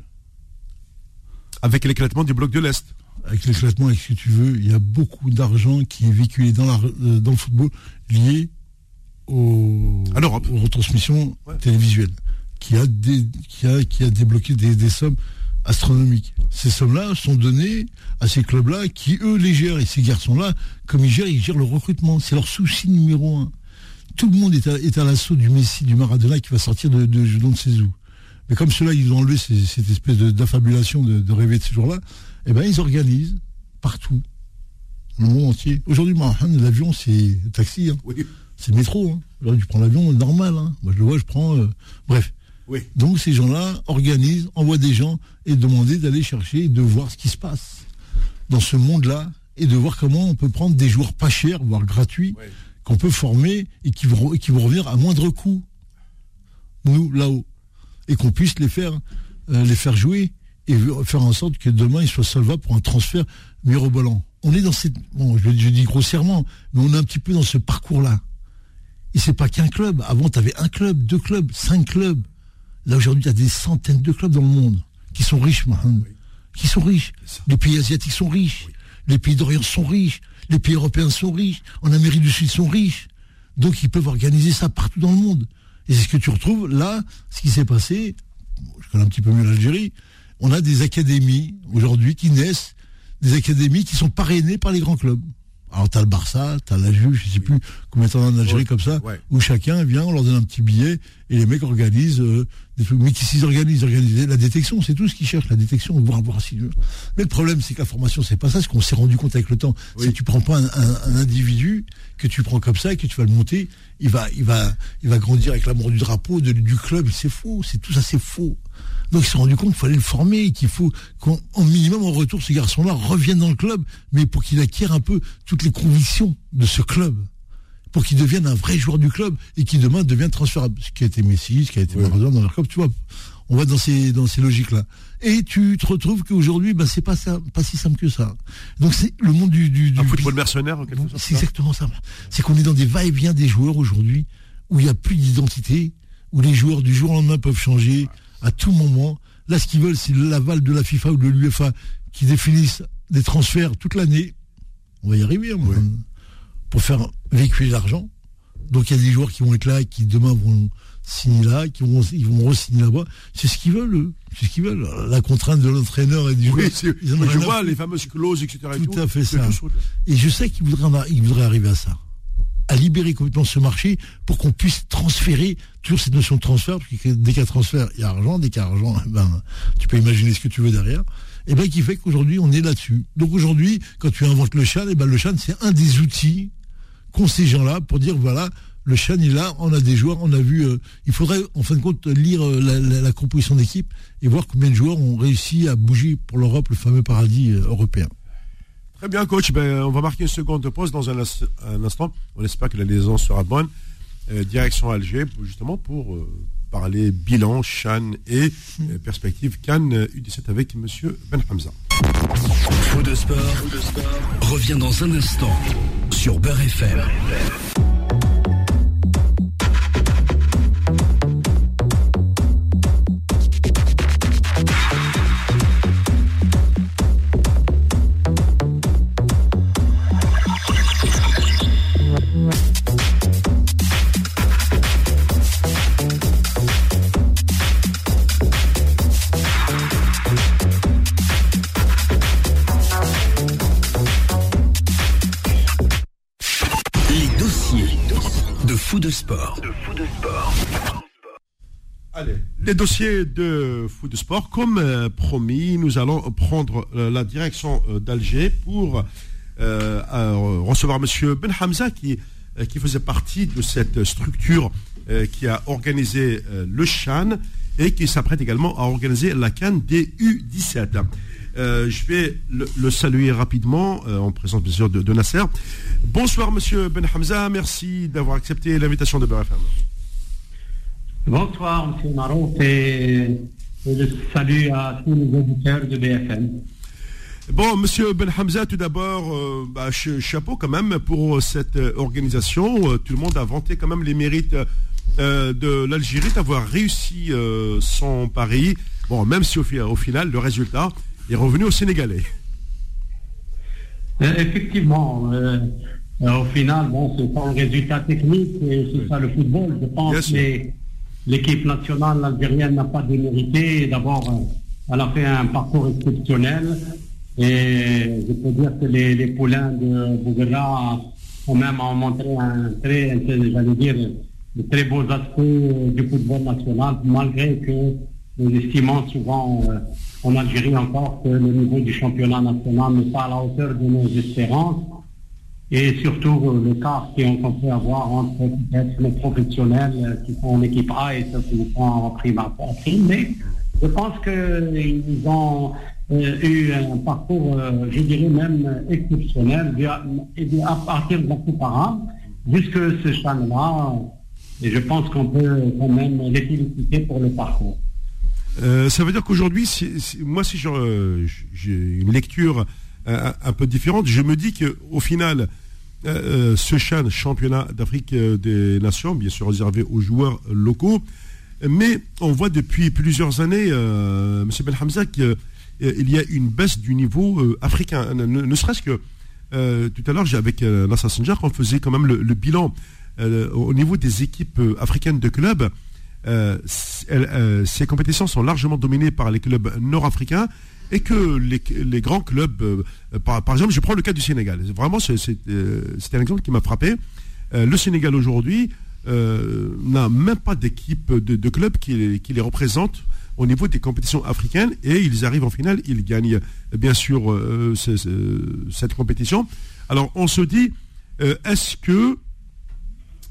Avec l'éclatement du bloc de l'Est. Avec l'éclatement, avec ce que tu veux, il y a beaucoup d'argent qui est véhiculé dans, la, euh, dans le football lié À aux retransmissions Ouais. télévisuelles, qui a, dé- qui a, qui a débloqué des, des sommes astronomiques. Ces sommes-là sont données à ces clubs-là qui, eux, les gèrent. Et ces garçons-là, comme ils gèrent, ils gèrent le recrutement. C'est leur souci numéro un. Tout le monde est à, est à l'assaut du Messi, du Maradona qui va sortir de, de je ne sais où. Mais comme ceux-là, ils ont enlevé ces- cette espèce d'affabulation de, de rêver de ce jour-là, eh ben, ils organisent partout, dans le monde entier. Aujourd'hui, l'avion, c'est taxi, hein. Oui. c'est métro. Hein. Là, tu prends l'avion normal. Hein. Moi, je le vois, je prends. euh, Bref. Oui. Donc, ces gens-là organisent, envoient des gens et demandent d'aller chercher et de voir ce qui se passe dans ce monde-là et de voir comment on peut prendre des joueurs pas chers, voire gratuits, qu'on peut former et qui vont, et qui vont revenir à moindre coût, nous, là-haut. Et qu'on puisse les faire, euh, les faire jouer et faire en sorte que demain, ils soient solvables pour un transfert mirobolant. On est dans cette. Bon, je, je dis grossièrement, mais on est un petit peu dans ce parcours-là. Et c'est pas qu'un club. Avant, tu avais un club, deux clubs, cinq clubs. Là, aujourd'hui, il y a des centaines de clubs dans le monde qui sont riches, Mohamed. Qui sont riches. Les pays asiatiques sont riches. Les pays d'Orient sont riches. Les pays européens sont riches. En Amérique du Sud sont riches. Donc, ils peuvent organiser ça partout dans le monde. Et c'est ce que tu retrouves là, ce qui s'est passé. Je connais un petit peu mieux l'Algérie. On a des académies aujourd'hui qui naissent, des académies qui sont parrainées par les grands clubs. Alors, t'as le Barça, t'as la Juve, je sais plus combien t'en as en Algérie comme ça, ouais. où chacun vient, on leur donne un petit billet, et les mecs organisent euh, des trucs. Mais qui s'ils organisent, la détection, c'est tout ce qu'ils cherchent, la détection, voir, voir si. Mais le problème, c'est que la formation, c'est pas ça, ce qu'on s'est rendu compte avec le temps. Oui. C'est que tu prends pas un, un- un individu que tu prends comme ça et que tu vas le monter, il va, il va, il va grandir avec l'amour du drapeau, de- du club, c'est faux, c'est tout ça, c'est faux. Donc ils se sont rendus compte qu'il fallait le former, et qu'il faut qu'en en minimum en retour, ce garçon-là revienne dans le club, mais pour qu'il acquiert un peu toutes les convictions de ce club, pour qu'il devienne un vrai joueur du club et qui demain devienne transférable. Ce qui a été Messi, ce qui a été Ouais. Maradona dans leur club, tu vois. On va dans ces, dans ces logiques-là. Et tu te retrouves qu'aujourd'hui, ben, c'est pas ça, pas si simple que ça. Donc c'est le monde du, du, du Un football mercenaire, en quelque sorte. c'est exactement ça. C'est qu'on est dans des va-et-vient des joueurs aujourd'hui, où il n'y a plus d'identité, où les joueurs du jour au lendemain peuvent changer à tout moment. Là, ce qu'ils veulent, c'est l'aval de la FIFA ou de l'UEFA qui définissent des transferts toute l'année. On va y arriver, hein, pour faire véhiculer l'argent. Donc il y a des joueurs qui vont être là et qui demain vont signer là, qui vont, ils vont re-signer là-bas. C'est ce qu'ils veulent, eux. C'est ce qu'ils veulent. La contrainte de l'entraîneur et du Oui, joueur. ils je vois les fameuses clauses, etc. et Tout à fait ça. tout Et je sais qu'il voudrait, en a- il voudrait arriver à ça. À libérer complètement ce marché pour qu'on puisse transférer, toujours cette notion de transfert, parce que dès qu'il y a transfert, il y a argent, dès qu'il y a argent, ben, tu peux imaginer ce que tu veux derrière. Et ben, qui fait qu'aujourd'hui, on est là-dessus. Donc aujourd'hui, quand tu inventes le CHAN, et ben, le CHAN, c'est un des outils qu'ont ces gens-là pour dire, voilà, le CHAN est là, on a des joueurs, on a vu, euh, il faudrait, en fin de compte, lire euh, la composition d'équipe et voir combien de joueurs ont réussi à bouger pour l'Europe, le fameux paradis euh, européen. Très bien, coach. Ben, on va marquer une seconde pause dans un, ins- un instant. On espère que la liaison sera bonne. Euh, direction Alger, justement pour euh, parler bilan, Chan et euh, perspective Cannes euh, U17 avec Monsieur Ben Hamza. Faux de sport, revient dans un instant sur Beurre FM. De sport. De fou de sport. Allez, les dossiers de foot de sport, comme euh, promis, nous allons prendre euh, la direction euh, d'Alger pour recevoir Monsieur Ben Hamza qui, qui faisait partie de cette structure qui a organisé le Chan et qui s'apprête également à organiser la Cannes des U17. Je vais le, saluer rapidement en présence bien sûr de, de, Nasser. Bonsoir Monsieur Ben Hamza, merci d'avoir accepté l'invitation de BFM. Bonsoir, M. Marouf, et, le salut à tous les auditeurs de BFM. Bon, Monsieur Ben Hamza, tout d'abord, euh, bah, chapeau quand même pour cette euh, organisation. Euh, tout le monde a vanté quand même les mérites de l'Algérie d'avoir réussi son pari. Bon, même si au, au, final, le résultat est revenu aux Sénégalais. effectivement. au final, bon, c'est pas un résultat technique, c'est ça le football. Je pense que l'équipe nationale algérienne n'a pas démérité. D'abord, euh, elle a fait un parcours exceptionnel. Et je peux dire que les, les poulains de Bouguera ont même montré un très, j'allais dire, de très beaux aspects du football national, malgré que nous estimons souvent euh, en Algérie encore que le niveau du championnat national n'est pas à la hauteur de nos espérances et surtout euh, le cas qu'on peut avoir entre les professionnels euh, qui sont en équipe A et ceux qui sont en prime prime. Mais je pense qu'ils ont euh, eu un parcours, je dirais même exceptionnel, à partir de la Coupe arabe jusque ce champ-là. Et je pense qu'on peut quand même les féliciter pour le parcours. Ça veut dire qu'aujourd'hui, moi, si j'ai une lecture un, peu différente. Je me dis qu'au final, euh, euh, ce championnat d'Afrique euh, des Nations, bien sûr réservé aux joueurs locaux, mais on voit depuis plusieurs années, M. Ben Hamza, qu'il y a une baisse du niveau africain. Ne, serait-ce que tout à l'heure, avec Nassa Sanjar, on faisait quand même le, bilan au niveau des équipes africaines de clubs. Ces compétitions sont largement dominées par les clubs nord-africains et que les, grands clubs, euh, par, exemple, je prends le cas du Sénégal. Vraiment, c'est euh, un exemple qui m'a frappé. Euh, le Sénégal aujourd'hui n'a même pas d'équipe de, clubs qui, les représente au niveau des compétitions africaines et ils arrivent en finale, ils gagnent bien sûr cette compétition. Alors on se dit, est-ce que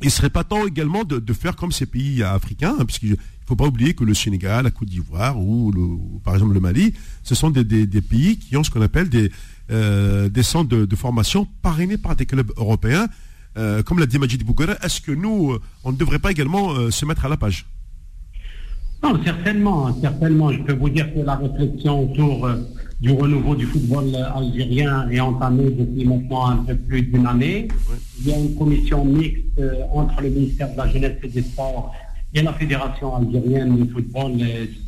il serait pas temps également de, faire comme ces pays africains, hein, puisqu'il il ne faut pas oublier que le Sénégal, la Côte d'Ivoire ou, par exemple le Mali, ce sont des, pays qui ont ce qu'on appelle des, euh, centres de, formation parrainés par des clubs européens. Euh, comme l'a dit Majid Bouguera, est-ce que nous, euh, on ne devrait pas également se mettre à la page? Non, certainement, certainement. Je peux vous dire que la réflexion autour du renouveau du football algérien est entamée depuis maintenant un peu plus d'une année. Il y a une commission mixte entre le ministère de la Jeunesse et des Sports et la Fédération algérienne de football,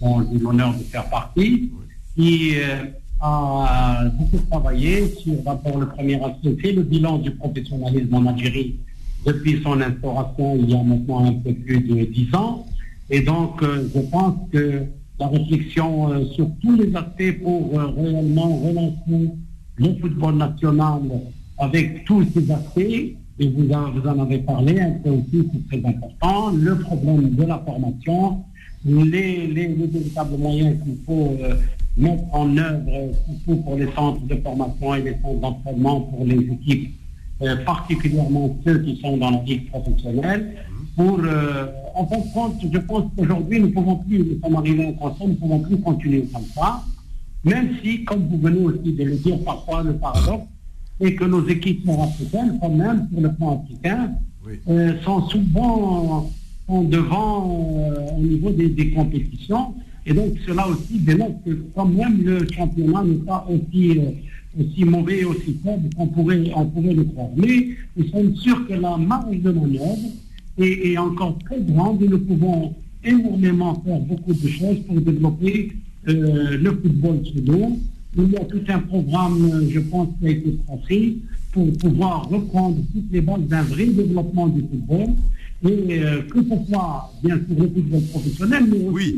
dont j'ai l'honneur de faire partie, qui euh, a beaucoup travaillé sur d'abord le premier aspect, c'est le bilan du professionnalisme en Algérie depuis son instauration il y a maintenant un peu plus de dix ans. Et donc, euh, je pense que la réflexion euh, sur tous les aspects pour réellement relancer le football national avec tous ces aspects et vous en, avez parlé, un peu aussi, très important, le problème de la formation, les, les, véritables moyens qu'il faut euh, mettre en œuvre, surtout pour les centres de formation et les centres d'entraînement pour les équipes, euh, particulièrement ceux qui sont dans la vie professionnelle. Pour, euh, en fin de compte, je pense qu'aujourd'hui, nous ne pouvons plus, nous sommes arrivés à un nous ne pouvons plus continuer comme ça, même si, comme vous venez aussi de le dire parfois, le paradoxe, et que nos équipes nord-africaines, quand même, pour le plan africain, euh, sont souvent en devant euh, au niveau des, compétitions. Et donc, cela aussi démontre que quand même le championnat n'est pas aussi, euh, aussi mauvais et aussi faible qu'on pourrait, on pourrait le croire. Mais nous sommes sûrs que la marge de manœuvre est, est encore très grande et nous pouvons énormément faire beaucoup de choses pour développer le football nous il y a tout un programme, je pense, qui a été construit pour pouvoir reprendre toutes les bases d'un vrai développement du football. Et euh, que ce soit, bien sûr, le football professionnel, mais aussi,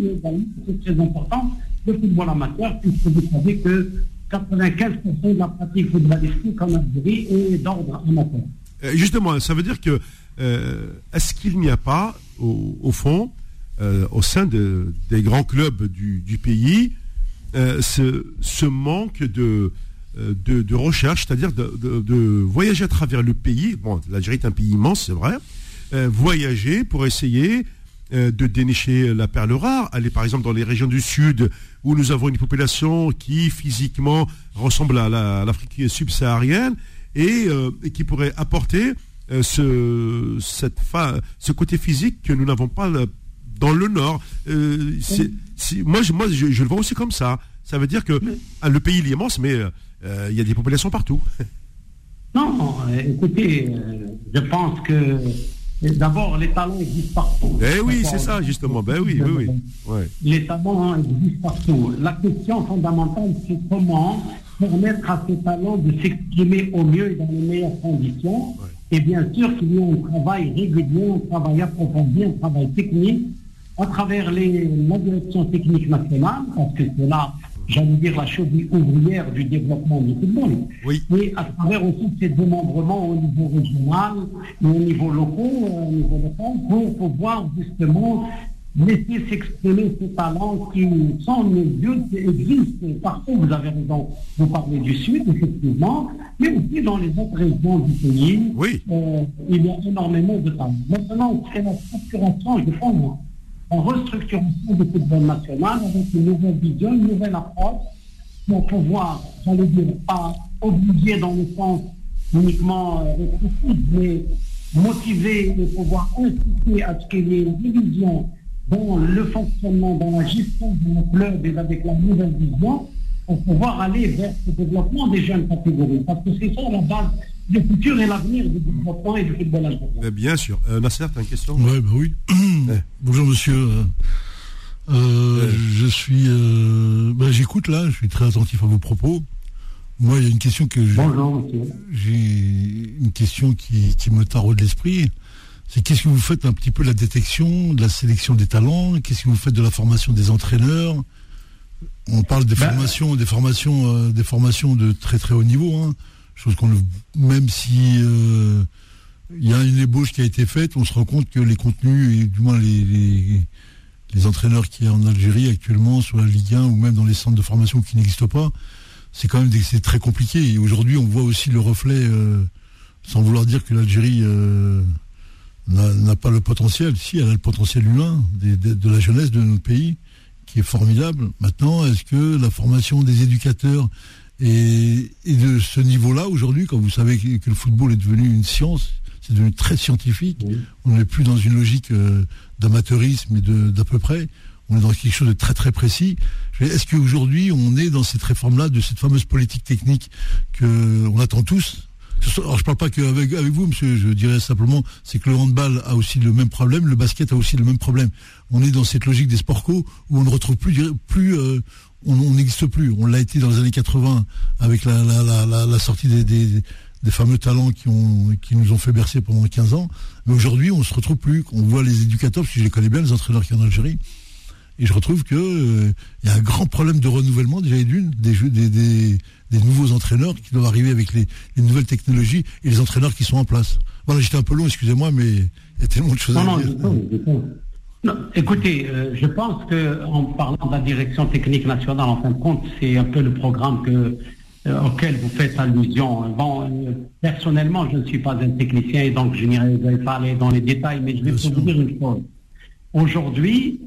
c'est très important, le football amateur, puisque vous savez que 95% de la pratique footballistique en Algérie est d'ordre amateur. Euh, justement, ça veut dire que euh, est-ce qu'il n'y a pas, au, fond, euh, au sein des grands clubs du, pays, ce, manque de, recherche, c'est-à-dire de, voyager à travers le pays. Bon, l'Algérie est un pays immense, c'est vrai. voyager pour essayer de dénicher la perle rare, aller par exemple dans les régions du sud où nous avons une population qui physiquement ressemble à l'Afrique subsaharienne et, qui pourrait apporter euh, ce, cette ce côté physique que nous n'avons pas dans le Nord. Euh, moi, je, moi je, le vois aussi comme ça. Ça veut dire que ah, le pays est immense, mais euh, il y a des populations partout. Non, écoutez, je pense que d'abord, les talents existent partout. Eh oui, c'est ça, justement. Ben oui, oui, oui. Les talents existent partout. La question fondamentale, c'est comment permettre à ces talents de s'exprimer au mieux et dans les meilleures conditions. Et bien sûr qu'il y a un travail régulier, un travail approfondi, un travail technique à travers les, la direction technique nationale, parce que c'est là, j'allais dire, la cheville ouvrière du développement du football. Oui. Mais à travers aussi ces démembrements au niveau régional et au niveau local, euh, au niveau local pour pouvoir justement laisser s'exprimer ces talents qui, sans nos yeux, existent partout. Vous avez raison, vous parlez du Sud, effectivement, mais aussi dans les autres régions du pays. Oui. Euh, il y a énormément de talents. Maintenant, c'est la structuration, je pense, en restructuration du football national avec une nouvelle vision, une nouvelle approche pour pouvoir, j'allais dire, pas obliger dans le sens uniquement euh, mais motiver et pouvoir inciter à ce qu'il y ait une division dans le fonctionnement, dans la gestion de nos clubs et avec la nouvelle vision, pour pouvoir aller vers ce développement des jeunes catégories. Parce que c'est ça la base du futur et l'avenir du développement et du football algérien. Bien sûr. Euh, Nasser, tu as une question? Ouais, bah oui. Bonjour monsieur. Euh, euh, je suis. Bah, j'écoute là, je suis très attentif à vos propos. Moi, il y a une question que Bonjour, monsieur. J'ai une question qui, qui me taraude l'esprit c'est qu'est-ce que vous faites un petit peu de la détection, de la sélection des talents, qu'est-ce que vous faites de la formation des entraîneurs? On parle des ben- formations, des formations, euh, des formations de très très haut niveau, hein. chose qu'on même si euh, il y a une ébauche qui a été faite, on se rend compte que les contenus et du moins les, les, entraîneurs qui en Algérie actuellement sur la Ligue 1 ou même dans les centres de formation qui n'existent pas, c'est quand même c'est très compliqué. Et aujourd'hui, on voit aussi le reflet, euh, sans vouloir dire que l'Algérie n'a pas le potentiel, si elle a le potentiel humain de, la jeunesse de notre pays, qui est formidable. Maintenant, est-ce que la formation des éducateurs est, de ce niveau-là aujourd'hui, quand vous savez que, le football est devenu une science, c'est devenu très scientifique, on n'est plus dans une logique euh, d'amateurisme et d'à peu près, on est dans quelque chose de très très précis. Est-ce qu'aujourd'hui on est dans cette réforme-là, de cette fameuse politique technique qu'on attend tous alors je parle pas qu'avec avec vous, monsieur, je dirais simplement, c'est que le handball a aussi le même problème, le basket a aussi le même problème. On est dans cette logique des sport co où on ne retrouve plus, plus euh, on n'existe plus. On l'a été dans les années 80 avec la, sortie des, fameux talents qui, ont, qui nous ont fait bercer pendant 15 ans. Mais aujourd'hui, on se retrouve plus. On voit les éducateurs, parce que je les connais bien, les entraîneurs qui en Algérie. Et je retrouve qu'il euh, y a un grand problème de renouvellement, déjà d'une, des, des, des des nouveaux entraîneurs qui doivent arriver avec les, nouvelles technologies et les entraîneurs qui sont en place. Voilà, j'étais un peu long, excusez-moi, mais il y a tellement de choses à dire. Non, écoutez, euh, je pense qu'en parlant de la direction technique nationale, en fin de compte, c'est un peu le programme que, euh, auquel vous faites allusion. Bon, euh, personnellement, je ne suis pas un technicien et donc je n'irai pas aller dans les détails, mais je vais vous dire une chose. Aujourd'hui,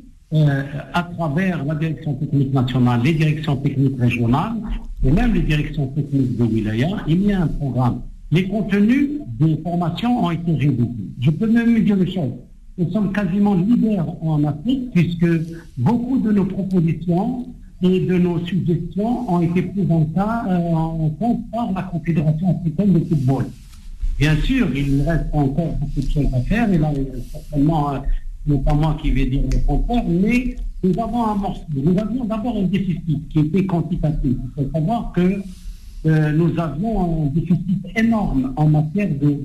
à travers la direction technique nationale, les directions techniques régionales, et même les directions techniques de Wilaya, il y a un programme. Les contenus des formations ont été révisés. Je peux même dire une chose. Nous sommes quasiment leaders en Afrique puisque beaucoup de nos propositions et de nos suggestions ont été prises en, compte par la Confédération africaine de football. Bien sûr, il reste encore beaucoup de choses à faire et là, certainement, euh, moi qui vais dire le contraire, mais nous avons amorcé. Nous avions d'abord un déficit qui était quantitatif. Il faut savoir que euh, nous avions un déficit énorme en matière de,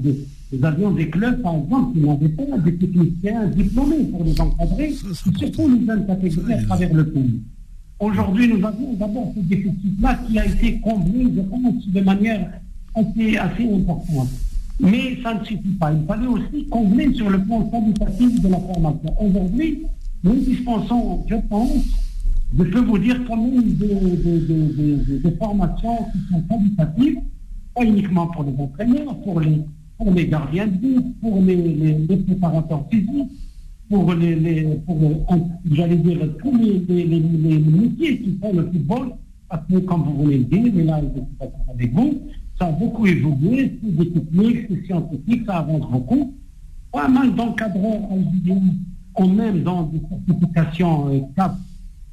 Nous avions des clubs, par exemple, qui n'avaient pas des techniciens diplômés pour les encadrer, surtout les jeunes catégories à travers le pays. Aujourd'hui, nous avons d'abord ce déficit-là qui a été comblé, je pense, de manière assez, assez importante. Mais ça ne suffit pas. Il fallait aussi combler sur le plan qualitatif de la formation. Aujourd'hui, nous dispensons, je pense, je peux vous dire quand même des, formations qui sont qualitatives, pas uniquement pour les entraîneurs, pour les, les gardiens de but, pour les, préparateurs physiques, pour les, pour j'allais dire, tous les, métiers qui font le football, parce que comme vous voulez le dire, mais là, je suis d'accord avec vous, ça a beaucoup évolué, c'est des techniques, c'est scientifique, ça avance beaucoup. Pas mal d'encadreurs même dans des certifications euh, CAP,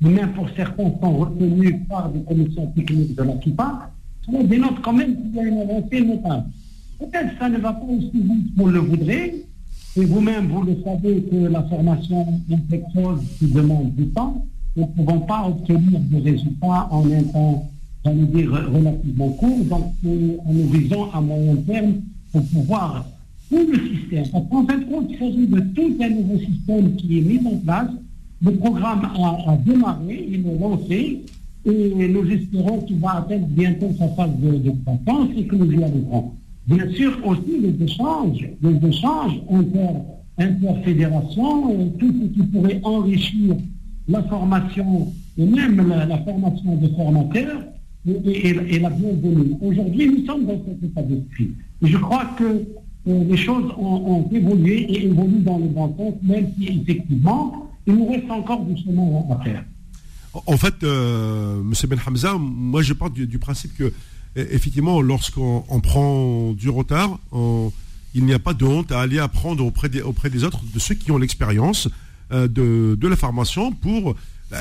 même pour certains sont retenus par des commissions techniques de la KIPA, on dénote quand même qu'il y a une avancée notable. Peut-être que ça ne va pas aussi vite qu'on le voudrait, et vous-même, vous le savez que la formation chose qui demande du temps. Nous ne pouvons pas obtenir des résultats en un temps, j'allais dire, relativement court. Donc, en nous visant à moyen terme pour pouvoir tout le système. Parce qu'en fin compte, de tout un nouveau système qui est mis en place. Le programme a, démarré, il est lancé, et nous espérons qu'il va atteindre bientôt sa phase de, de croissance et que nous y arriverons. Bien sûr, aussi les échanges, les échanges inter, interfédérations, tout ce qui pourrait enrichir la formation et même la, formation des formateurs et, la bienvenue. Aujourd'hui, nous sommes dans cet état d'esprit. je crois que les choses ont, évolué et évoluent dans le bon sens, même si effectivement, il nous reste encore du chemin à faire. En fait, euh, M. Ben Hamza, moi je pars du principe que effectivement, lorsqu'on prend du retard, il n'y a pas de honte à aller apprendre auprès des, auprès des autres, de ceux qui ont l'expérience euh, de, la formation pour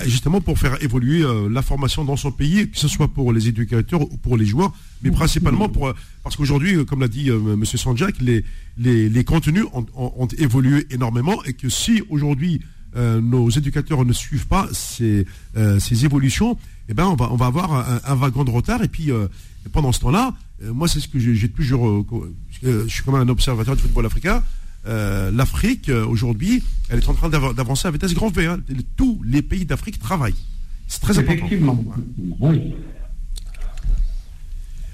justement pour faire évoluer euh, la formation dans son pays, que ce soit pour les éducateurs ou pour les joueurs, mais principalement pour parce qu'aujourd'hui, comme l'a dit euh, M. Sanjak, les, contenus ont, évolué énormément et que si aujourd'hui nos éducateurs ne suivent pas ces, évolutions, eh ben on va, avoir un, wagon de retard et puis pendant ce temps-là, euh, moi, c'est ce que j'ai toujours. Euh, je suis comme un observateur du football africain. Euh, L'Afrique, aujourd'hui, elle est en train d'avancer à vitesse grand V. Hein. Tous les pays d'Afrique travaillent. C'est très important. Effectivement. Oui.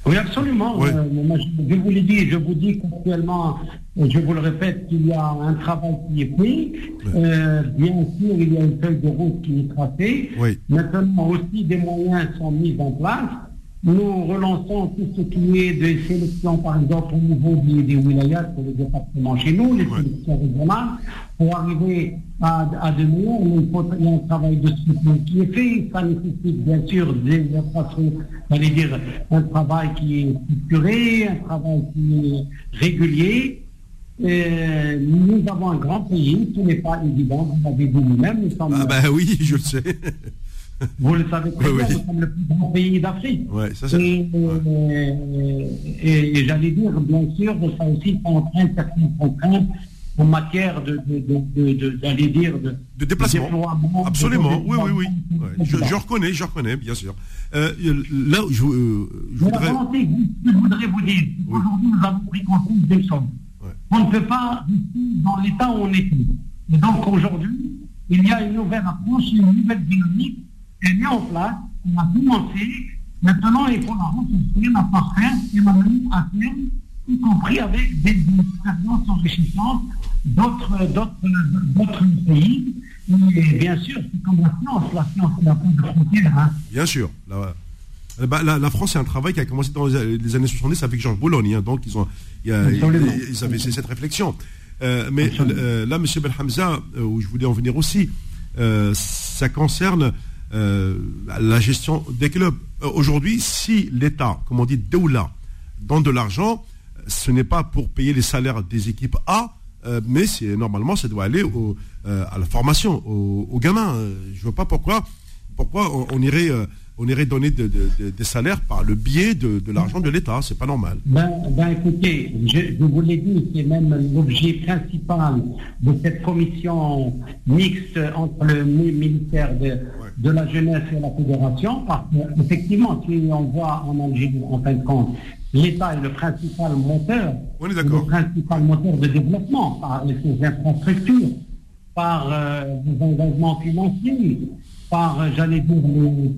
Oui, absolument. je vous l'ai dit, je vous dis qu'actuellement, je vous le répète, qu'il y a un travail qui est fait. bien sûr, il y a une feuille de route qui est tracée. Maintenant aussi, des moyens sont mis en place. Nous relançons tout ce qui est de sélection, par exemple, au niveau des, des wilayas, pour les départements chez nous, les sélections régionales, pour arriver à, à de Il, faut, il y a un travail de soutien qui est fait. Ça nécessite bien sûr des infrastructures, j'allais dire, un travail qui est structuré, un travail qui est régulier. Et nous avons un grand pays, ce n'est pas évident, vous l'avez dit vous-même. Ah ben oui, je le sais. Vous le savez très bien, nous sommes le plus grand pays d'Afrique. et, et, j'allais dire, bien sûr, ça aussi contraint certaines contraintes en matière de, d'aller dire, de, de déplacement. Absolument, oui, oui, oui. Je, reconnais, je reconnais, bien sûr. Euh, là, je, euh, je voudrais... je voudrais vous dire, aujourd'hui, nous avons pris conscience des. On ne peut pas dans l'état où on est. Et donc, aujourd'hui, il y a une nouvelle approche, une nouvelle dynamique est mis en place, on a commencé. Maintenant, il faut la reconstruire, la parfaire et la mener à terme, y compris avec des, expériences enrichissantes d'autres, d'autres, pays. Et bien sûr, c'est comme la science, la science c'est la de frontière. Hein. Bien sûr. La, bah, la, France, c'est un travail qui a commencé dans les, années 70 avec Georges Boulogne. Hein, donc, ils, ont, ils, avaient cette réflexion. Euh, mais euh, là, M. Belhamza, euh, où je voulais en venir aussi, ça concerne euh, la gestion des clubs. Euh, aujourd'hui, si l'État, comme on dit, Deoula, donne de l'argent, ce n'est pas pour payer les salaires des équipes A, euh, mais normalement ça doit aller à la formation, aux, gamins. Je ne vois pas pourquoi, pourquoi on irait on irait donner des salaires par le biais de, l'argent de l'État. C'est pas normal. Ben, ben écoutez, je, vous l'ai dit, c'est même l'objet principal de cette commission mixte entre le ministère de, la jeunesse et la fédération. Parce qu'effectivement, si on voit en Algérie, en fin de compte, l'État est le principal moteur, le principal moteur de développement par les infrastructures, par euh, les engagements financiers, par, j'allais dire,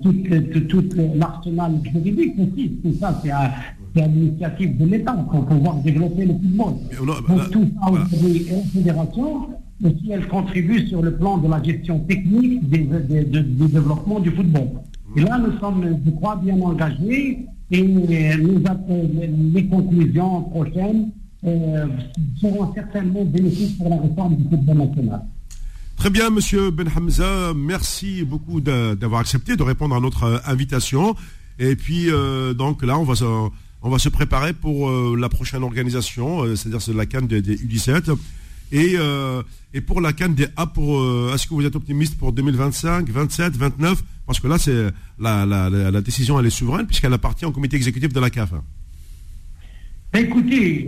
tout, l'arsenal juridique aussi. Tout ça, c'est à l'initiative de l'État pour pouvoir développer le football. Donc tout ça aujourd'hui, et la fédération, aussi elle contribue sur le plan de la gestion technique des, du développement du football. Et là, nous sommes, je crois, bien engagés et nous, les conclusions prochaines euh, seront certainement bénéfiques pour la réforme du football national. Très bien, monsieur Ben Hamza. Merci beaucoup d'avoir accepté de répondre à notre euh, invitation. Et puis, euh, donc là, on va se, on va se préparer pour euh, la prochaine organisation, c'est-à-dire la Cannes des, U17. Et, et pour la Cannes des A, pour, est-ce que vous êtes optimiste pour 2025, 27, 29 Parce que là, c'est la, la, la, décision, elle est souveraine, puisqu'elle appartient au comité exécutif de la CAF. Écoutez,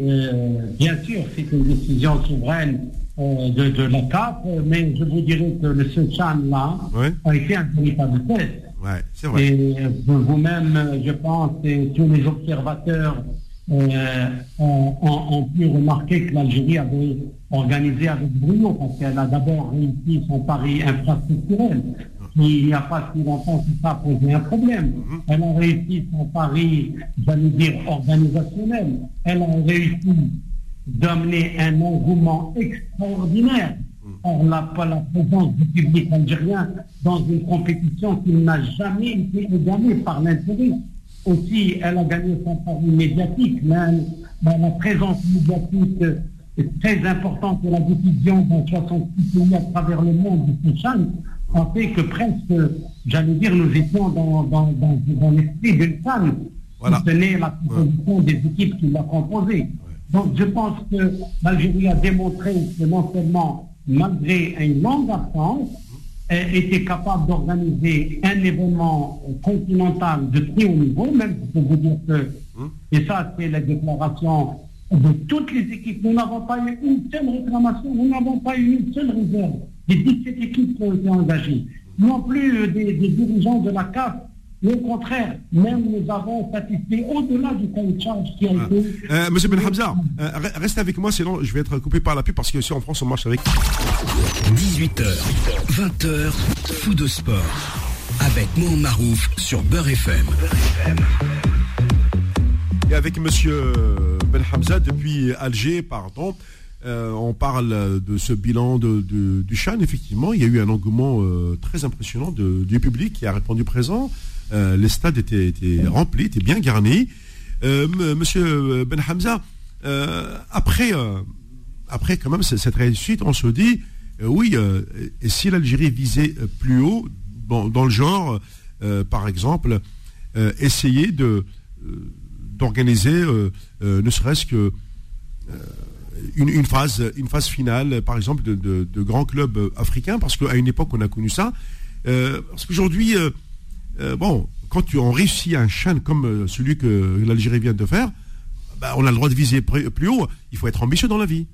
bien sûr, c'est une décision souveraine euh, de, la CAP, mais je vous dirais que le Chan là a été un véritable test. Ouais, c'est vrai. Et vous-même, je pense, et tous les observateurs euh, ont, pu remarquer que l'Algérie avait organisé avec brio, parce qu'elle a d'abord réussi son pari infrastructurel. Il n'y a pas si longtemps que ça posé un problème. Mhm. Elle a réussi son pari, j'allais dire, organisationnel. Elle a réussi d'amener un engouement extraordinaire par la, la, présence du public algérien dans une compétition qui n'a jamais été gagnée par l'intérêt. Aussi, elle a gagné son pari médiatique, mais la présence médiatique est très importante de la diffusion dans 66 pays à travers le monde de ce a fait que presque, j'allais dire, nous étions dans, dans, dans, l'esprit d'une femme voilà. qui tenait la composition des équipes qui l'a composée. Donc je pense que l'Algérie a démontré que non seulement, malgré une longue absence, elle était capable d'organiser un événement continental de très haut niveau, même pour vous dire que, et ça c'est la déclaration de toutes les équipes, nous n'avons pas eu une seule réclamation, nous n'avons pas eu une seule réserve. Des 17 équipes qui ont été engagées, non plus des, des dirigeants de la CAF au contraire, même nous avons satisfait au-delà du charge qui a ah. été. Euh, Monsieur Ben Hamza, euh, restez avec moi, sinon je vais être coupé par la pub parce qu'ici en France on marche avec. 18h, 20h, fou de sport. Avec Mohamed Marouf sur Beurre FM. Et avec Monsieur Ben Hamza depuis Alger, pardon. Euh, on parle de ce bilan de, du Chan. Effectivement, il y a eu un engouement très impressionnant du public qui a répondu présent. Euh, les stades étaient, remplis, étaient bien garnis. Euh, monsieur Ben Hamza, euh, après, après quand même cette réussite, on se dit, oui, et si l'Algérie visait plus haut, dans le genre, par exemple, essayer de d'organiser, ne serait-ce que une, phase, une phase finale, par exemple, de, de grands clubs africains, parce qu'à une époque, on a connu ça. parce qu'aujourd'hui, euh, bon, quand tu, on réussit un chêne comme euh, celui que l'Algérie vient de faire, bah, on a le droit de viser plus haut. Il faut être ambitieux dans la vie.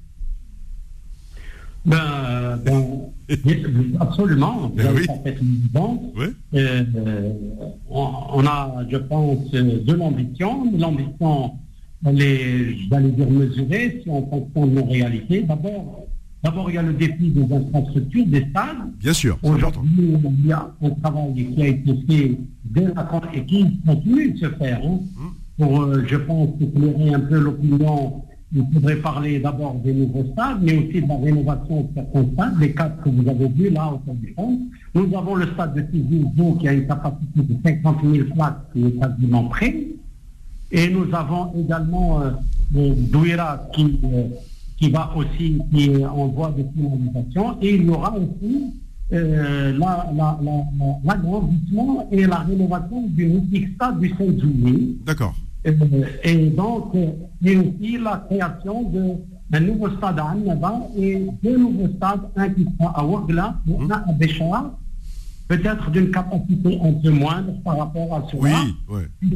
Ben, absolument. Ben euh, on, a, je pense, de l'ambition. L'ambition, elle est, j'allais dire, mesurée si on pense de nos réalités. D'abord, D'abord, il y a le défi des infrastructures, des stades. Bien sûr. Aujourd'hui, il y a un travail qui a été fait dès la et qui continue de se faire. Hein. Hum. Pour, euh, je pense, éclairer un peu l'opinion, il faudrait parler d'abord des nouveaux stades, mais aussi de la rénovation de certains stades, les quatre que vous avez vus là au du fond. Nous avons le stade de Tizi qui a une capacité de 50 000 places qui est quasiment prêt. Et nous avons également euh, Douira qui... Euh, qui va aussi, qui est en voie de finalisation. Et il y aura aussi euh, l'agrandissement et la rénovation du stade du 5 juillet. D'accord. Euh, et donc, euh, et aussi la création d'un nouveau stade à Annaba et deux nouveaux stades, un qui sera à Ouagla et un à Béchar, peut-être d'une capacité un peu moindre par rapport à cela. Oui, oui.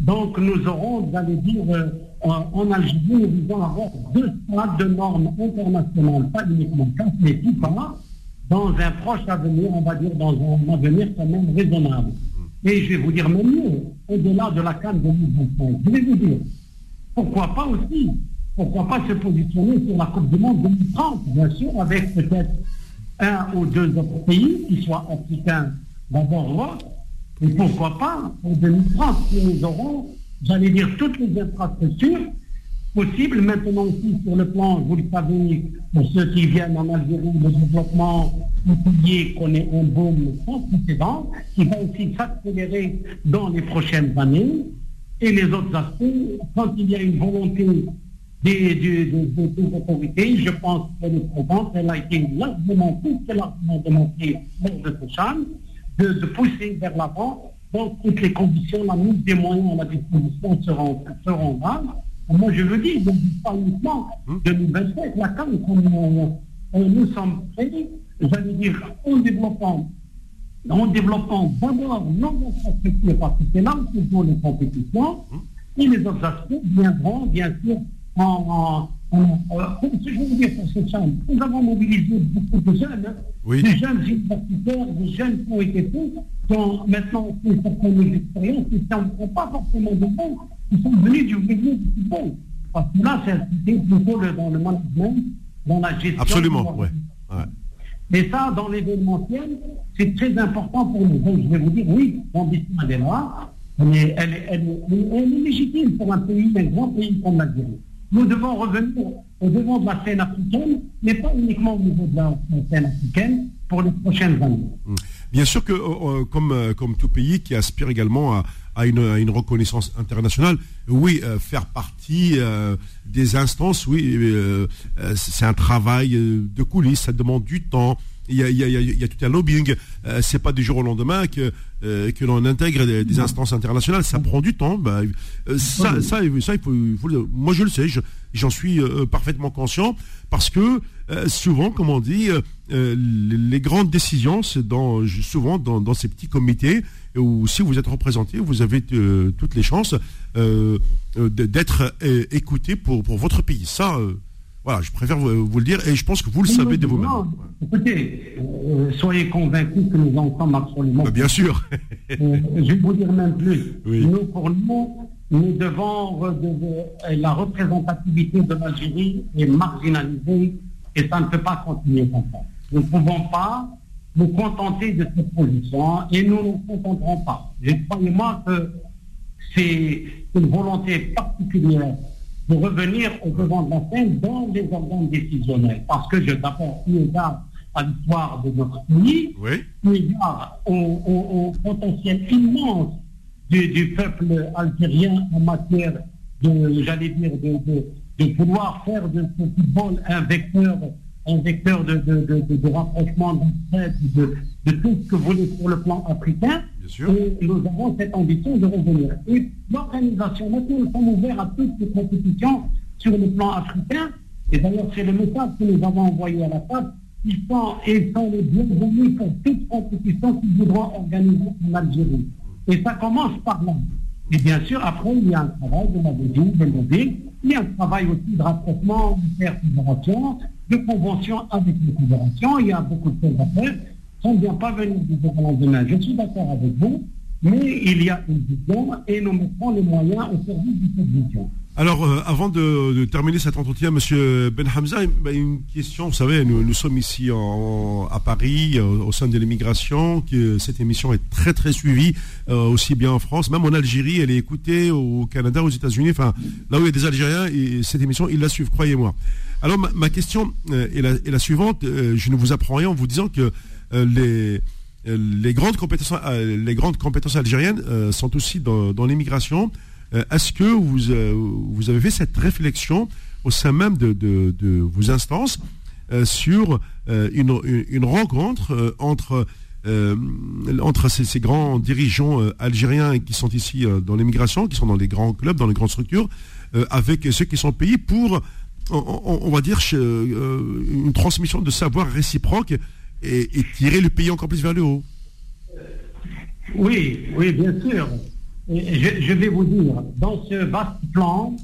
Donc nous aurons, j'allais dire, euh, en, Algérie, nous devons avoir deux stades de normes internationales, pas uniquement quatre, mais pas, dans un proche avenir, on va dire dans un avenir quand même raisonnable. Et je vais vous dire même mieux, au-delà de la Cannes 2025, je vais vous dire, pourquoi pas aussi, pourquoi pas se positionner sur la Coupe du Monde 2030, bien sûr, avec peut-être un ou deux autres pays qui soient africains d'abord et pourquoi pas, en 2030, si nous aurons j'allais dire, toutes les infrastructures possibles. Maintenant aussi, sur le plan, vous le savez, pour ceux qui viennent en Algérie, le développement immobilier connaît un boom sans précédent, qui va aussi s'accélérer dans les prochaines années. Et les autres aspects, quand il y a une volonté des, autorités, je pense qu'elle est présente, elle a été largement, plus que largement démontrée lors de ce de, de pousser vers l'avant. Dans toutes les conditions, la mise des moyens à la disposition seront, seront. Moi, je je ne dis pas uniquement 2027, la CAN, nous sommes prêts, j'allais dire, en développant, en développant d'abord nos infrastructures, parce que c'est là où se les compétitions, et les autres aspects viendront, bien sûr, en, en, ce que je veux dire pour ce champ, nous avons mobilisé beaucoup de jeunes, hein. des jeunes universitaires, des jeunes qui ont été faits, qui ont maintenant fait certaines expériences, qui ne sont pas forcément de bons, qui sont venus du milieu du football. Parce que là, c'est plutôt dans le management, dans la gestion. Absolument, oui. Et ça, dans l'événementiel, c'est très important pour nous. Donc, je vais vous dire, oui, l'ambition, elle est là, elle elle, elle est légitime pour un pays, un grand pays comme l'Algérie nous devons revenir au devant de la scène africaine, mais pas uniquement au niveau de la, scène africaine, pour les prochaines années. Mmh. Bien sûr que, euh, euh, comme, euh, comme tout pays qui aspire également à, à une, reconnaissance internationale, oui, faire partie des instances, oui, c'est un travail de coulisses, ça demande du temps, il y, a, il, y a, il y a, tout un lobbying. Euh, c'est pas du jour au lendemain que euh, que l'on intègre des, instances internationales. Ça prend du temps. Bah, euh, ça, ça, ça, il faut, moi je le sais, j'en suis parfaitement conscient parce que souvent, comme on dit, les, grandes décisions, c'est dans souvent dans, dans, ces petits comités où si vous êtes représenté, vous avez toutes les chances d'être écouté pour pour votre pays. Ça. Voilà, je préfère vous, le dire et je pense que vous le savez de vous-même. Écoutez, euh, soyez convaincus que nous en sommes absolument. Bah, bien sûr. Euh, je vais vous dire même plus. Nous, pour nous, nous devons. la représentativité de l'Algérie est marginalisée et ça ne peut pas continuer comme ça. Nous ne pouvons pas nous contenter de cette position et nous ne nous contenterons pas. Croyez-moi que c'est une volonté particulière de revenir au devant de la scène dans les organes décisionnels. Parce que je d'abord eu égard à l'histoire de notre pays, oui. eu égard au, potentiel immense du, peuple algérien en matière de, j'allais dire, de, de, vouloir faire de ce football un vecteur un vecteur de, de, de, de rapprochement, de, de, tout ce que vous voulez sur le plan africain. Et nous avons cette ambition de revenir. Et l'organisation, maintenant, nous sommes ouverts à toutes les compétitions sur le plan africain. Et d'ailleurs, c'est le message que nous avons envoyé à la table. Ils sont, ils sont les bienvenus pour toute compétition qu'ils voudront organiser en Algérie. Et ça commence par là. Et bien sûr, après, il y a un travail, de dit, de il y a un travail aussi de rapprochement fédération de convention avec les fédérations. Il y a beaucoup de choses à faire. On ne vient pas venir du jour au lendemain. Je suis d'accord avec vous, mais il y a une vision et nous mettrons les moyens au service de cette vision. Alors, euh, avant de, terminer cet entretien, Monsieur Ben Hamza, une question. Vous savez, nous, sommes ici à Paris, au, sein de l'immigration. Que cette émission est très très suivie, euh, aussi bien en France, même en Algérie, elle est écoutée au Canada, aux États-Unis. Enfin, là où il y a des Algériens, et cette émission, ils la suivent, croyez-moi. Alors, ma, question euh, est la, suivante. je ne vous apprends rien en vous disant que les les grandes compétences, les grandes compétences algériennes sont aussi dans, l'immigration. Euh, est-ce que vous, euh, avez fait cette réflexion au sein même de, vos instances euh, sur une, rencontre entre, ces, grands dirigeants algériens qui sont ici dans l'immigration, qui sont dans les grands clubs, dans les grandes structures, avec ceux qui sont payés pour, on, va dire, une transmission de savoir réciproque et, et tirer le pays encore plus vers le haut Oui, oui, bien sûr je, vais vous dire, dans ce vaste plan,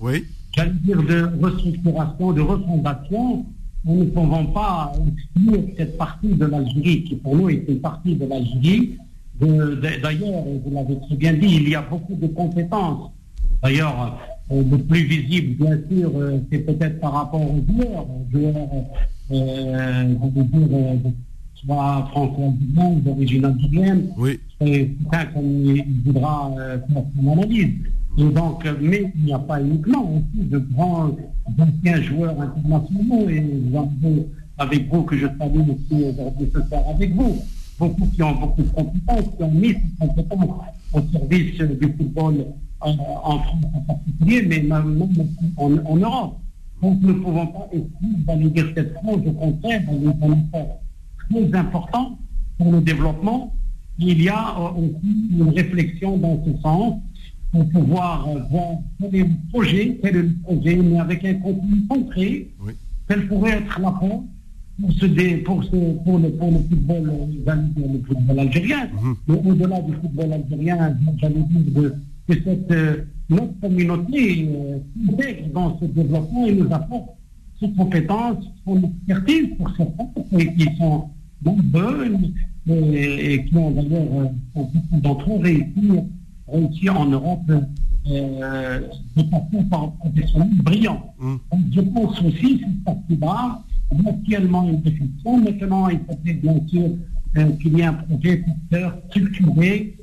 j'allais dire de restructuration, de refondation, nous ne pouvons pas exclure cette partie de l'Algérie, qui pour nous est une partie de l'Algérie. D'ailleurs, vous l'avez très bien dit, il y a beaucoup de compétences. D'ailleurs, euh, le plus visible, bien sûr, euh, c'est peut-être par rapport aux joueurs, joueurs, euh, dire, soit franco-algérien, d'origine algérienne. Oui. Et ça, il voudra euh, faire son analyse. Et donc, mais il n'y a pas uniquement aussi de grands anciens joueurs internationaux. Et vous avec vous que je salue aussi aujourd'hui ce soir avec vous. Beaucoup qui ont beaucoup de compétences, qui ont mis ces compétences au service du football en, France en particulier, mais même en, Europe. Donc nous ne pouvons pas essayer dire cette France, au contraire, on est un très important pour le développement. Il y a euh, aussi une réflexion dans ce sens pour pouvoir euh, voir quel est le projet, quel est le projet, mais avec un contenu concret, quel pourrait être la pour, ce, pour, pour, le, pour le football, euh, le football algérien. Mhm. Mais au-delà du football algérien, j'allais dire de, que cette, notre communauté euh, dans ce développement et nous apporte ses compétences, son expertise pour certains, et qui sont nombreux et, qui ont d'ailleurs, euh, beaucoup d'entre eux, réussi, réussi en Europe euh, de façon par professionnel brillant. Mmh. Donc, je pense aussi, c'est partie-là, actuellement une réflexion. Maintenant, il faudrait bien sûr euh, qu'il y ait un projet porteur structuré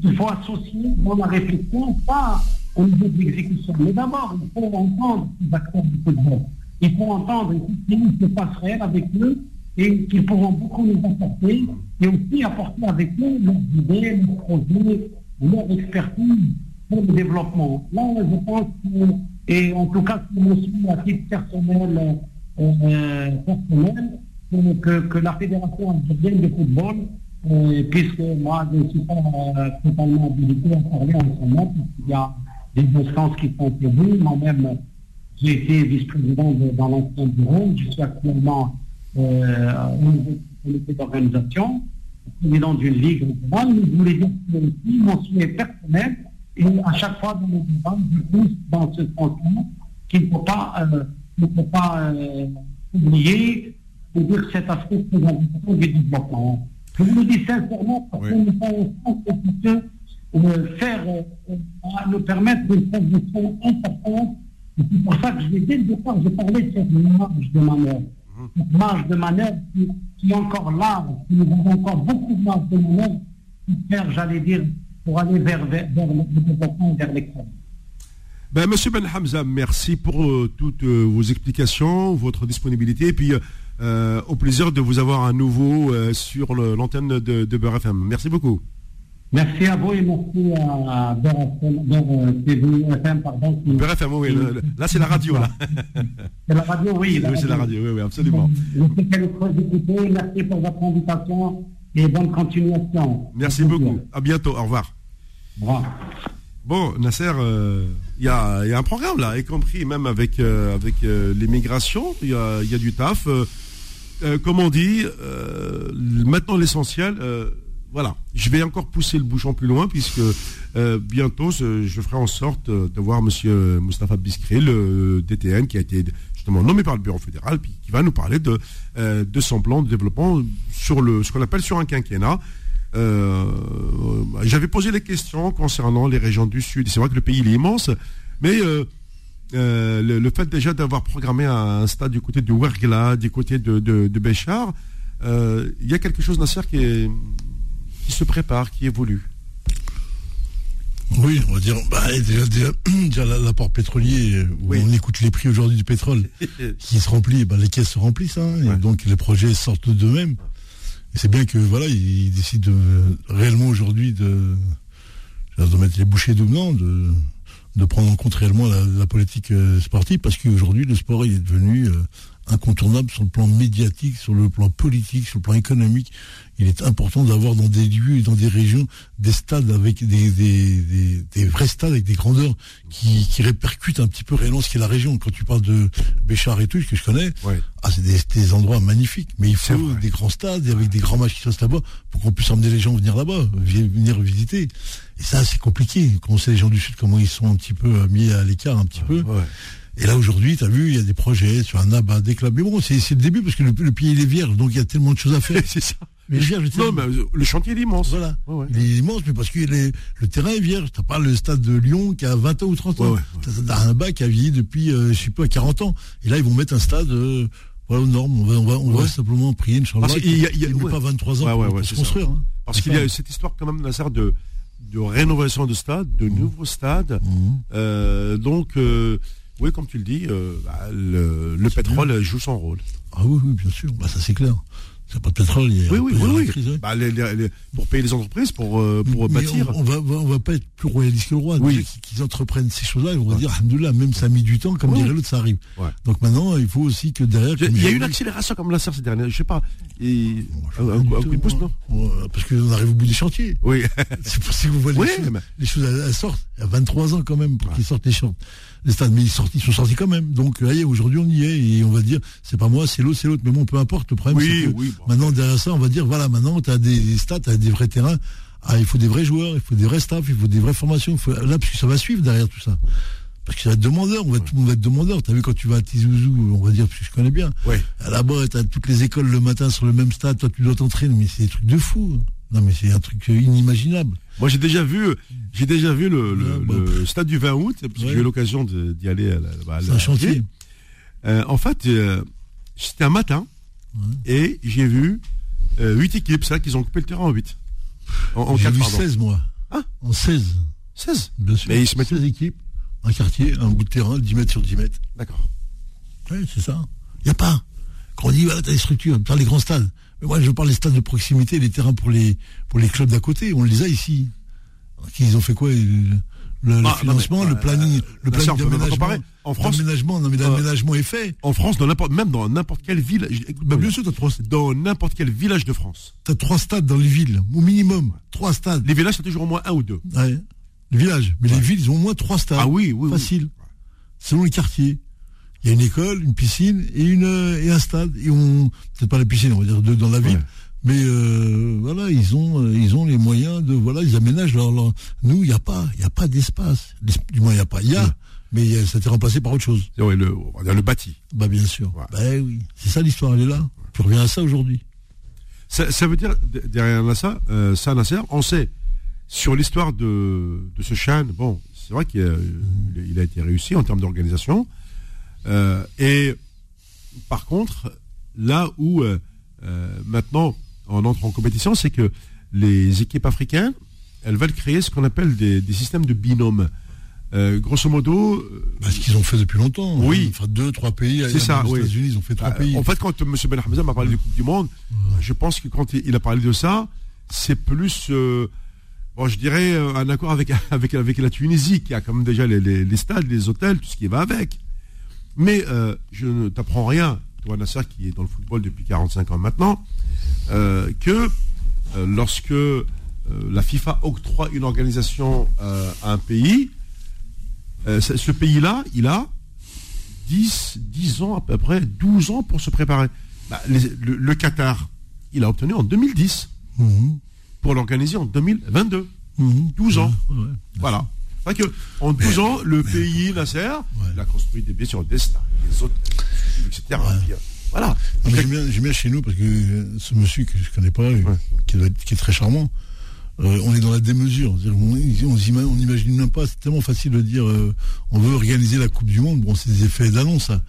qu'il faut associer dans la réflexion, pas au niveau de l'exécution. Mais d'abord, il faut entendre les acteurs du football. Il faut entendre ce qui se passerait avec eux et qu'ils pourront beaucoup nous apporter et aussi apporter avec eux leurs idées, leurs projets, leur expertise pour le développement. Là, je pense que, et en tout cas, c'est mon à titre personnel, euh, euh personnel que, que la Fédération algérienne de football euh, puisque moi, je ne suis pas euh, totalement habilité à parler en ce moment, puisqu'il y a des instances qui sont prévues. Moi-même, j'ai été vice-président dans l'ancien bureau. Je suis actuellement euh, au comité d'organisation, président d'une ligue régionale. Mais je voulais dire que aussi mon souhait personnel, et à chaque fois dans les débats, je pousse dans ce sens-là qu'il ne faut pas, euh, ne faut pas euh, oublier de dire cet aspect très important du développement. Je vous le dis sincèrement, parce que nous sommes en euh, faire, euh, nous permettre une transition importante. C'est pour ça que je dès le départ, j'ai parlé de cette marge de manœuvre. Mhm. Cette marge de manœuvre qui, est encore large, qui nous avons encore beaucoup de marge de manœuvre pour faire, j'allais dire, pour aller vers, vers, le développement, vers l'excellence. Ben, Monsieur Ben Hamza, merci pour euh, toutes vos explications, votre disponibilité. Et puis, euh, au plaisir de vous avoir à nouveau euh, sur l'antenne de, de Beurre FM. Merci beaucoup. Merci à vous et merci à Beurre FM, pardon. Beurre FM, oui, là c'est la radio. Là. C'est la radio, oui. oui, c'est la radio, oui, oui, absolument. Merci pour votre invitation et bonne continuation. Merci beaucoup. À bientôt. Au revoir. Au revoir. Bon, Nasser, euh, il y, a, y, a, un programme là, y compris même avec, avec l'immigration. Il y a, y a, du taf. Euh, comme on dit, euh, maintenant l'essentiel, euh, voilà, je vais encore pousser le bouchon plus loin puisque bientôt je ferai en sorte de voir Monsieur Moustapha Biscré, le DTN, qui a été justement nommé par le Bureau fédéral, puis qui va nous parler de, son plan de développement sur le, ce qu'on appelle sur un quinquennat. J'avais posé des questions concernant les régions du Sud. C'est vrai que le pays est immense, mais euh, le, fait déjà d'avoir programmé un, stade du côté de Wergla, du côté de, Béchar, euh, il y a quelque chose, Nasser, qui, qui se prépare, qui évolue. Oui, on va dire, bah, déjà, l'apport pétrolier, où on écoute les prix aujourd'hui du pétrole qui se remplit, bah, les caisses se remplissent, hein, et donc les projets sortent d'eux-mêmes. Et c'est bien que voilà, ils décident réellement aujourd'hui de, de mettre les bouchées doublants, de, de prendre en compte réellement la, politique euh, sportive, parce qu'aujourd'hui, le sport il est devenu euh, incontournable sur le plan médiatique, sur le plan politique, sur le plan économique. Il est important d'avoir dans des lieux et dans des régions des stades avec des, des, des, vrais stades avec des grandeurs qui, qui, répercutent un petit peu réellement ce qu'est la région. Quand tu parles de Béchard et tout, ce que je connais, ah, c'est des, endroits magnifiques. Mais il faut des grands stades avec des grands matchs qui restent là-bas pour qu'on puisse emmener les gens venir là-bas, venir visiter. Et ça, c'est compliqué. Quand on sait les gens du Sud, comment ils sont un petit peu euh, mis à l'écart, un petit peu. Et là, aujourd'hui, tu as vu, il y a des projets sur un abat, des clubs. Mais bon, c'est le début parce que le, le, pays, il est vierge, donc il y a tellement de choses à faire. c'est ça. Mais vierge, non, mais euh, le chantier, est immense. Voilà. Il est immense, mais parce que le terrain est vierge. T'as pas le stade de Lyon qui a 20 ans ou 30 ans. T'as un bas qui a vieilli depuis, euh, je sais pas, 40 ans. Et là, ils vont mettre un stade, euh, voilà, aux normes. On va, on va, on va simplement prier, Inch'Allah. Parce qu'il y a, il a pas 23 ans pour, se construire. Hein. Parce qu'il y a cette histoire, quand même, Nasser, de, de rénovation de stades, de Mmh. nouveaux stades. Euh, donc, oui, comme tu le dis, bah, le, le pétrole joue son rôle. Ah oui, oui, bien sûr. Bah, ça, c'est clair. A pas de pétrole, il y a Oui, oui, oui. oui. crise, ouais. Bah, les- les- les- pour payer les entreprises, pour, euh, pour Mais bâtir. On, on va, on va pas être plus royaliste que le roi. Oui. Qu'ils- entreprennent ces choses-là, on va dire, Alhamdoulilah, même ça a mis du temps, comme dirait l'autre, ça arrive. Ouais. Donc maintenant, il faut aussi que derrière. Il y a eu une accélération comme la serre ces dernières. Je sais pas. Et, je un, coup de pouce, non Ouais, Parce qu'on arrive au bout des chantiers. Oui. C'est pour ça que vous voyez les, choses, mais- les choses, elles, sortent. Il y a 23 ans quand même pour qu'ils sortent les, chantiers. Les stades. Mais ils, sont sortis quand même. Donc, aujourd'hui, on y est. Et on va dire, c'est pas moi, c'est l'autre, c'est l'autre. Mais bon, peu importe. Le problème, Oui, c'est que oui, bon. maintenant, derrière ça, on va dire, voilà, maintenant, tu as des, des stades, tu as des vrais terrains. Ah, il faut des vrais joueurs, il faut des vrais staffs, il faut des vraies formations. faut- là, parce que ça va suivre derrière tout ça. Parce que ça va être demandeur, on va, tout le monde va être demandeur. T'as vu quand tu vas à Tizouzou, on va dire, parce que je connais bien. Là-bas, t'as toutes les écoles le matin sur le même stade, toi tu dois t'entraîner, mais c'est des trucs de fou. Non, mais c'est un truc euh, inimaginable. Moi, j'ai déjà vu, j'ai déjà vu le, le- Ouais, bah, le stade du 20 août, parce que Ouais. j'ai eu l'occasion d'y aller à la, bah, C'est un chantier. Euh, en fait, euh, c'était un matin, et j'ai vu euh, huit équipes, ça, qu'ils ont coupé le terrain en 8. En, en J'ai vu pardon. 16, moi. Ah. En 16, 16. bien sûr. Mais ils se mettent 16 équipes, un quartier, un bout de terrain, 10 mètres sur 10 mètres. D'accord. Oui, c'est ça. Il n'y a pas. Quand on dit, voilà, t'as des structures, t'as les grands stades. Je parle des stades de proximité, les terrains pour les, pour les clubs d'à côté. On les a ici. Ils ont fait quoi Le, le Ah, non, financement, mais, le planning, euh, le planning d'aménagement. En France, L'aménagement, non, mais euh, l'aménagement est fait. En France, dans n'importe, même dans n'importe quelle ville, Bah, bien sûr, trois, dans n'importe quel village de France, t'as trois stades dans les villes, au minimum. Trois stades. les villages, c'est toujours au moins un ou deux. Ouais. Les villages. Mais les villes, ils ont au moins trois stades. Ah oui, oui, oui. Facile. Selon les quartiers. Il y a une école, une piscine et une euh, et un stade. Et on peut-être pas la piscine, on va dire deux dans la ville. Ouais. Mais euh, voilà, ils ont euh, ils ont les moyens de voilà, ils aménagent leur, leur- nous, il n'y a pas, il y a pas d'espace. Du moins il n'y a pas. Il y a, Ouais. mais il y a- ça a été remplacé par autre chose. Le, on le bâti. Bah bien sûr. Bah oui. C'est ça l'histoire, elle est là. Tu reviens à ça aujourd'hui. Ça, ça veut dire, derrière ça, euh, ça, Nasser, on sait, sur l'histoire de, de ce Chan, bon, c'est vrai qu'il a, il a été réussi en termes d'organisation. Euh, et par contre, là où euh, euh, maintenant on entre en compétition, c'est que les équipes africaines, elles veulent créer ce qu'on appelle des, des systèmes de binôme. Euh, grosso modo, Bah, ce qu'ils ont fait depuis longtemps. Oui. Enfin, deux, trois pays. C'est ça, Les oui. États-Unis, ils ont fait trois Bah, pays. En fait, quand M. Ben Hamza m'a parlé de Coupe du Monde, je pense que quand il a parlé de ça, c'est plus, euh, bon, je dirais, un accord avec, avec, avec la Tunisie, qui a quand même déjà les, les- les stades, les hôtels, tout ce qui va avec. Mais euh, je ne t'apprends rien, toi, Nasser, qui est dans le football depuis 45 ans maintenant, euh, que euh, lorsque la FIFA octroie une organisation à un pays, ce pays-là, il a 10, 10 ans à peu près, 12 ans pour se préparer. Bah, les- le, le Qatar, il a obtenu en 2010 Mhm. pour l'organiser en 2022. Mhm. 12 ans. Ouais, ouais. Voilà. C'est que en 12 ans, le pays, Nasser, il a construit des, bien sûr, des stades, des hôtels, etc. Euh, Voilà. J'aime bien, j'aime bien chez nous parce que euh, ce monsieur que je connais pas, euh, qui, est très charmant, euh, on est dans la démesure. On, on, s'ima- on imagine même pas, c'est tellement facile de dire euh, on veut organiser la Coupe du Monde. Bon, c'est des effets d'annonce, ça.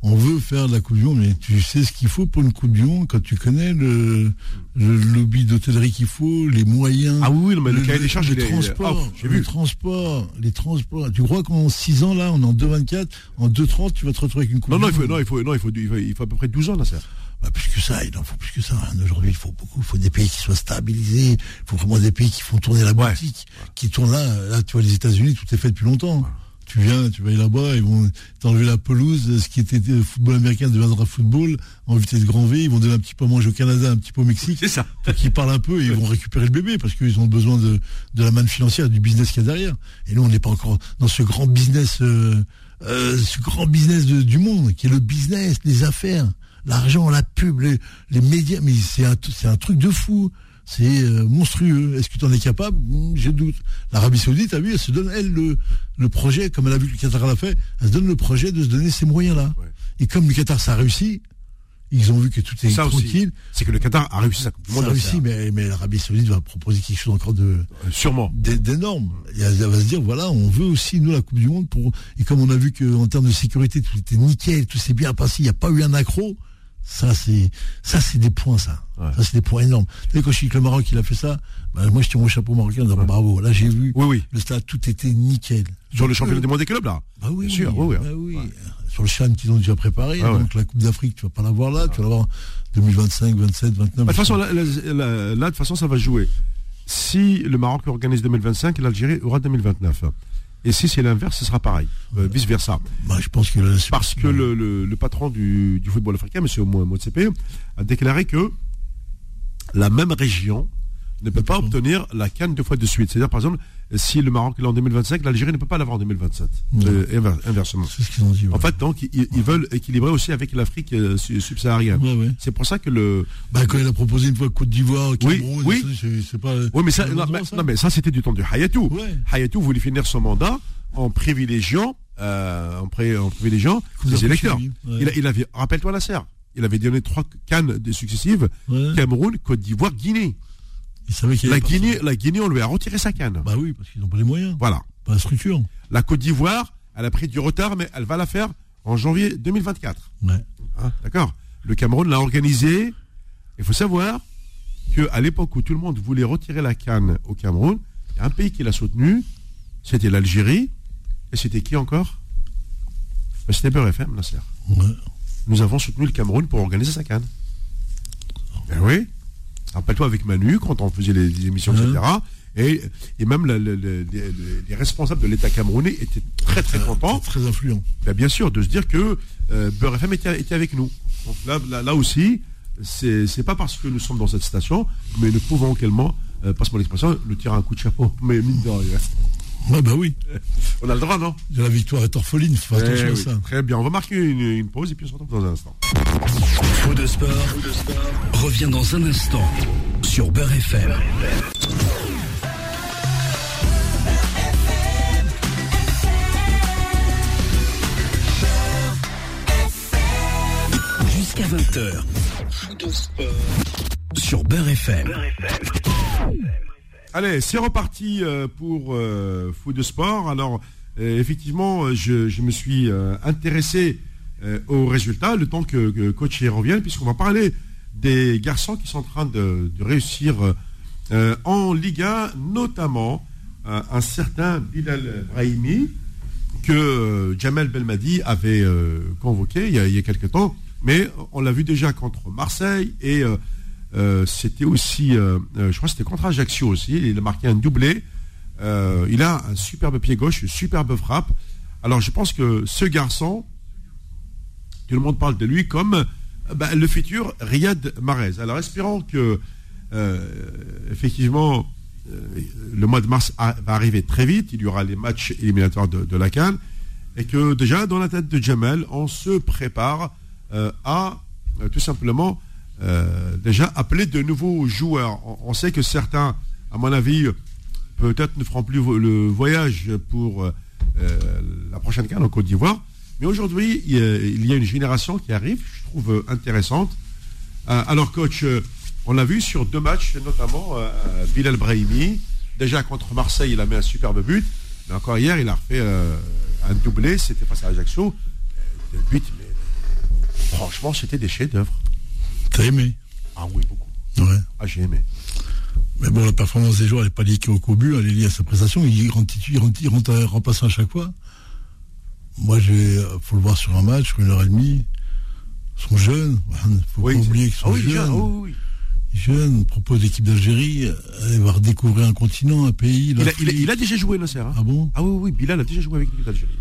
On veut faire de la Coupe du Monde, mais tu sais ce qu'il faut pour une Coupe du Monde quand tu connais le, le lobby d'hôtellerie qu'il faut, les moyens. Ah oui, mais le cahier des charges, les transports, j'ai les transports. Tu crois qu'en 6 ans, là, on est en 2,24, en 2,30, tu vas te retrouver avec une Coupe Non, du non, il faut, Monde non, il faut, non, il faut, il faut, il faut à peu près 12 ans, Nasser. bah, plus que ça, il en faut plus que ça. hein. Aujourd'hui, il faut beaucoup. Il faut des pays qui soient stabilisés. Il faut vraiment des pays qui font tourner la Ouais. boutique, qui tournent là. Là, tu vois, les États-Unis, tout est fait depuis longtemps. Tu viens, tu vas là-bas, ils vont t'enlever la pelouse. Ce qui était euh, football américain deviendra football en vitesse grand V. Ils vont donner un petit peu à manger au Canada, un petit peu au Mexique. C'est ça. Pour qu'ils parlent un peu et ils vont récupérer le bébé parce qu'ils ont besoin de, de la manne financière, du business qu'il y a derrière. Et nous, on n'est pas encore dans ce grand business, euh, euh, ce grand business de- du monde, qui est le business, les affaires, l'argent, la pub, les, les médias. Mais c'est un, c'est un truc de fou. C'est euh, monstrueux. Est-ce que tu en es capable? Hmm, J'ai doute. L'Arabie Saoudite, t'as vu, elle se donne, elle, le, le projet, comme elle a vu que le Qatar l'a fait, elle se donne le projet de se donner ces moyens-là. Ouais. Et comme le Qatar, ça a réussi, ils ont vu que tout est Ça tranquille. C'est que le Qatar a réussi sa Coupe du Ça Monde. a réussi, mais, mais l'Arabie Saoudite va proposer quelque chose encore de Euh, Sûrement. d'énorme. Elle va se dire voilà, on veut aussi nous la Coupe du Monde pour et comme on a vu qu'en termes de sécurité tout était nickel, tout s'est bien passé, il n'y a pas eu un accro. Ça, c'est, ça, c'est des points, ça. Ça, c'est des points énormes. Sais, quand je dis que le Maroc, il a fait ça, bah, moi, je tiens mon chapeau marocain, en disant, bravo. Là, j'ai vu. Oui, oui. Le stade, tout était nickel. Sur le championnat du monde des clubs, là. Bah oui. Bien sûr, oui, bah oui. Sur le Chan qu'ils ont déjà préparé. Ah ouais. donc, la Coupe d'Afrique, tu vas pas l'avoir là. Tu vas l'avoir 2025, 27, 29. Bah, De toute façon, là, là, de toute façon, ça va jouer. Si le Maroc organise 2025, l'Algérie aura 2029. Et si c'est l'inverse, ce sera pareil, euh, vice versa. Bah, je pense que Parce que le, le- le patron du, du football africain, M. Motsepe, a déclaré que la même région ne peut pas obtenir la canne deux fois de suite. C'est-à-dire, par exemple, si le Maroc est en 2025, l'Algérie ne peut pas l'avoir en 2027. Euh, inversement. c'est ce qu'ils ont dit. ouais. En fait, donc, ils, ils veulent équilibrer aussi avec l'Afrique euh, su- subsaharienne. Ouais, ouais. C'est pour ça que le, Bah, quand il a proposé une fois Côte d'Ivoire, Oui, Cameroun, oui. ça, c'est- pas. Oui, mais ça, non, mais, ça non, mais ça, c'était du temps de Hayatou. Hayatou voulait finir son mandat en privilégiant, euh, en, pré- en privilégiant les électeurs. oui. Il, il avait, rappelle-toi la serre. Il avait donné trois cannes de successives. Cameroun, Côte d'Ivoire, Guinée. Il savait qu'il La. Guinée, la Guinée, on lui a retiré sa canne. Bah oui, parce qu'ils n'ont pas les moyens, Voilà. pas la structure. La Côte d'Ivoire, elle a pris du retard, mais elle va la faire en janvier 2024. Ouais. Hein, D'accord Le Cameroun l'a organisé. Il faut savoir qu'à l'époque où tout le monde voulait retirer la canne au Cameroun, il y a un pays qui l'a soutenu, c'était l'Algérie. Et c'était qui encore? Ben, C'était Beurre FM, Nasser. Ouais. Nous avons soutenu le Cameroun pour organiser sa canne. Ben oui. Rappelle-toi avec Manu, quand on faisait les, les émissions, etc. Et, et même le- le- le- les, les responsables de l'État camerounais étaient très très contents C'est très influent. ben, bien sûr, de se dire que euh, Beurre FM était, était avec nous. Donc là, là, là aussi, c'est c'est pas parce que nous sommes dans cette station, mais nous pouvons également, euh, passe-moi l'expression, nous tirer un coup de chapeau. Mais mine de rien, Ouais, bah oui. on a le droit, non? La victoire est orpheline, faut faire attention Eh à ça. Très bien, on va marquer une, une pause et puis on se retrouve dans un instant. Faux de sport, revient dans un instant sur Beurre FM. Jusqu'à 20h. Faux de sport sur Beurre FM. Allez, c'est reparti euh, pour euh, de Sport. Alors, euh, effectivement, euh, je, me suis intéressé aux résultats, le temps que, coach y revienne, puisqu'on va parler des garçons qui sont en train de, réussir en Ligue 1, notamment un certain Bilal Brahimi, que Jamel Belmadi avait convoqué il y, a, il y a quelques temps, mais on l'a vu déjà contre Marseille et euh, c'était aussi, euh, euh, je crois que c'était contre Ajaccio aussi, il a marqué un doublé. Il a un superbe pied gauche, une superbe frappe. Alors je pense que ce garçon, tout le monde parle de lui comme ben, le futur Riyad Mahrez. Alors espérons que effectivement le mois de mars va arriver très vite, il y aura les matchs éliminatoires de, de la et que déjà dans la tête de Jamel, on se prépare à tout simplement euh, déjà appeler de nouveaux joueurs. On, sait que certains, à mon avis, peut-être ne feront plus le voyage pour euh, euh, la prochaine Cannes en Côte d'Ivoire. Mais aujourd'hui, il y a- une génération qui arrive, je trouve intéressante. Alors, coach, on l'a vu sur deux matchs, notamment Bilal Brahimi. Déjà contre Marseille, il a mis un superbe but. Mais encore hier, il a refait un doublé. C'était face à Ajaccio. Euh, Le but, mais franchement, c'était des chefs-d'œuvre. T'as aimé Ah oui, beaucoup. Ouais. Ah, j'ai aimé. Mais bon, la performance des joueurs, elle n'est pas liée qu'au qu'au but, elle est liée à sa prestation. Il rentre, il rentre, il rentre remplaçant à chaque fois. Moi, il faut le voir sur un match, sur une heure et demie. Ils sont jeunes. Il ne faut Oui, pas oublier qu'ils sont ah oui, jeunes. jeune, oh oui. Jeunes, propose l'équipe d'Algérie, elle va redécouvrir un continent, un pays. Il a, l'Afrique. il a- il a déjà joué, Nasser. hein Ah bon? Ah oui, oui, Bilal a déjà joué avec l'équipe d'Algérie.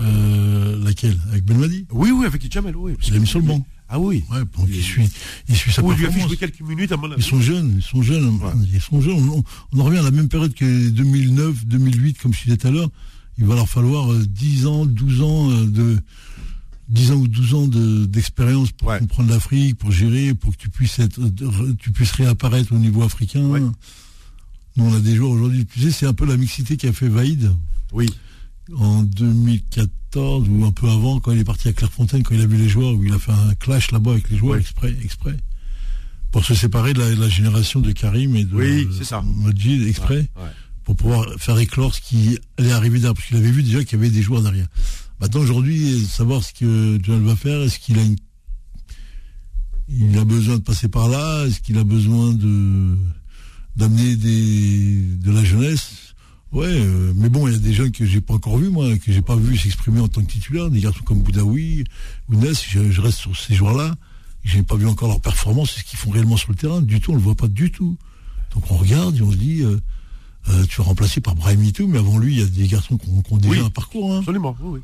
euh, Laquelle? Avec Belmadi Oui, oui, avec Jamel, oui. Il l'a mis sur le banc. Ah oui. Ouais, donc il suit, il suit sa Oui, il lui a fait performance. jouer quelques minutes, à mon avis. Ils sont jeunes, ils sont jeunes, ils sont jeunes. On, on en revient à la même période que 2009, 2008, comme je disais tout à l'heure. Il va leur falloir euh, 10 ans, 12 ans euh, de 10 ans ou 12 ans de- d'expérience pour Ouais. comprendre l'Afrique, pour gérer, pour que tu puisses être, tu puisses réapparaître au niveau africain. Nous, on a des joueurs aujourd'hui. Tu sais, c'est un peu la mixité qui a fait Vaïd Oui. En 2014 ou un peu avant, quand il est parti à Clairefontaine, quand il a vu les joueurs, où il a fait un clash là-bas avec les joueurs Ouais. exprès, exprès, pour se séparer de la, de la génération de Karim et de Oui, ça. Majid, exprès, Ouais. pour pouvoir faire éclore ce qui allait arriver derrière, parce qu'il avait vu déjà qu'il y avait des joueurs derrière. Maintenant, aujourd'hui, savoir ce que Joel va faire, est-ce qu'il a une, il a besoin de passer par là? Est-ce qu'il a besoin de d'amener des de la jeunesse? Ouais, euh, mais bon, il y a des jeunes que j'ai pas encore vus, moi, que j'ai pas vu s'exprimer en tant que titulaire, des garçons comme Boudaoui, Ounes, je, je reste sur ces joueurs-là. J'ai pas vu encore leur performance, ce qu'ils font réellement sur le terrain. Du tout, on le voit pas du tout. Donc on regarde et on se dit, euh, euh, tu es remplacé par Brahim tout, mais avant lui, il y a des garçons qui ont, déjà un parcours. Hein. Absolument, oui,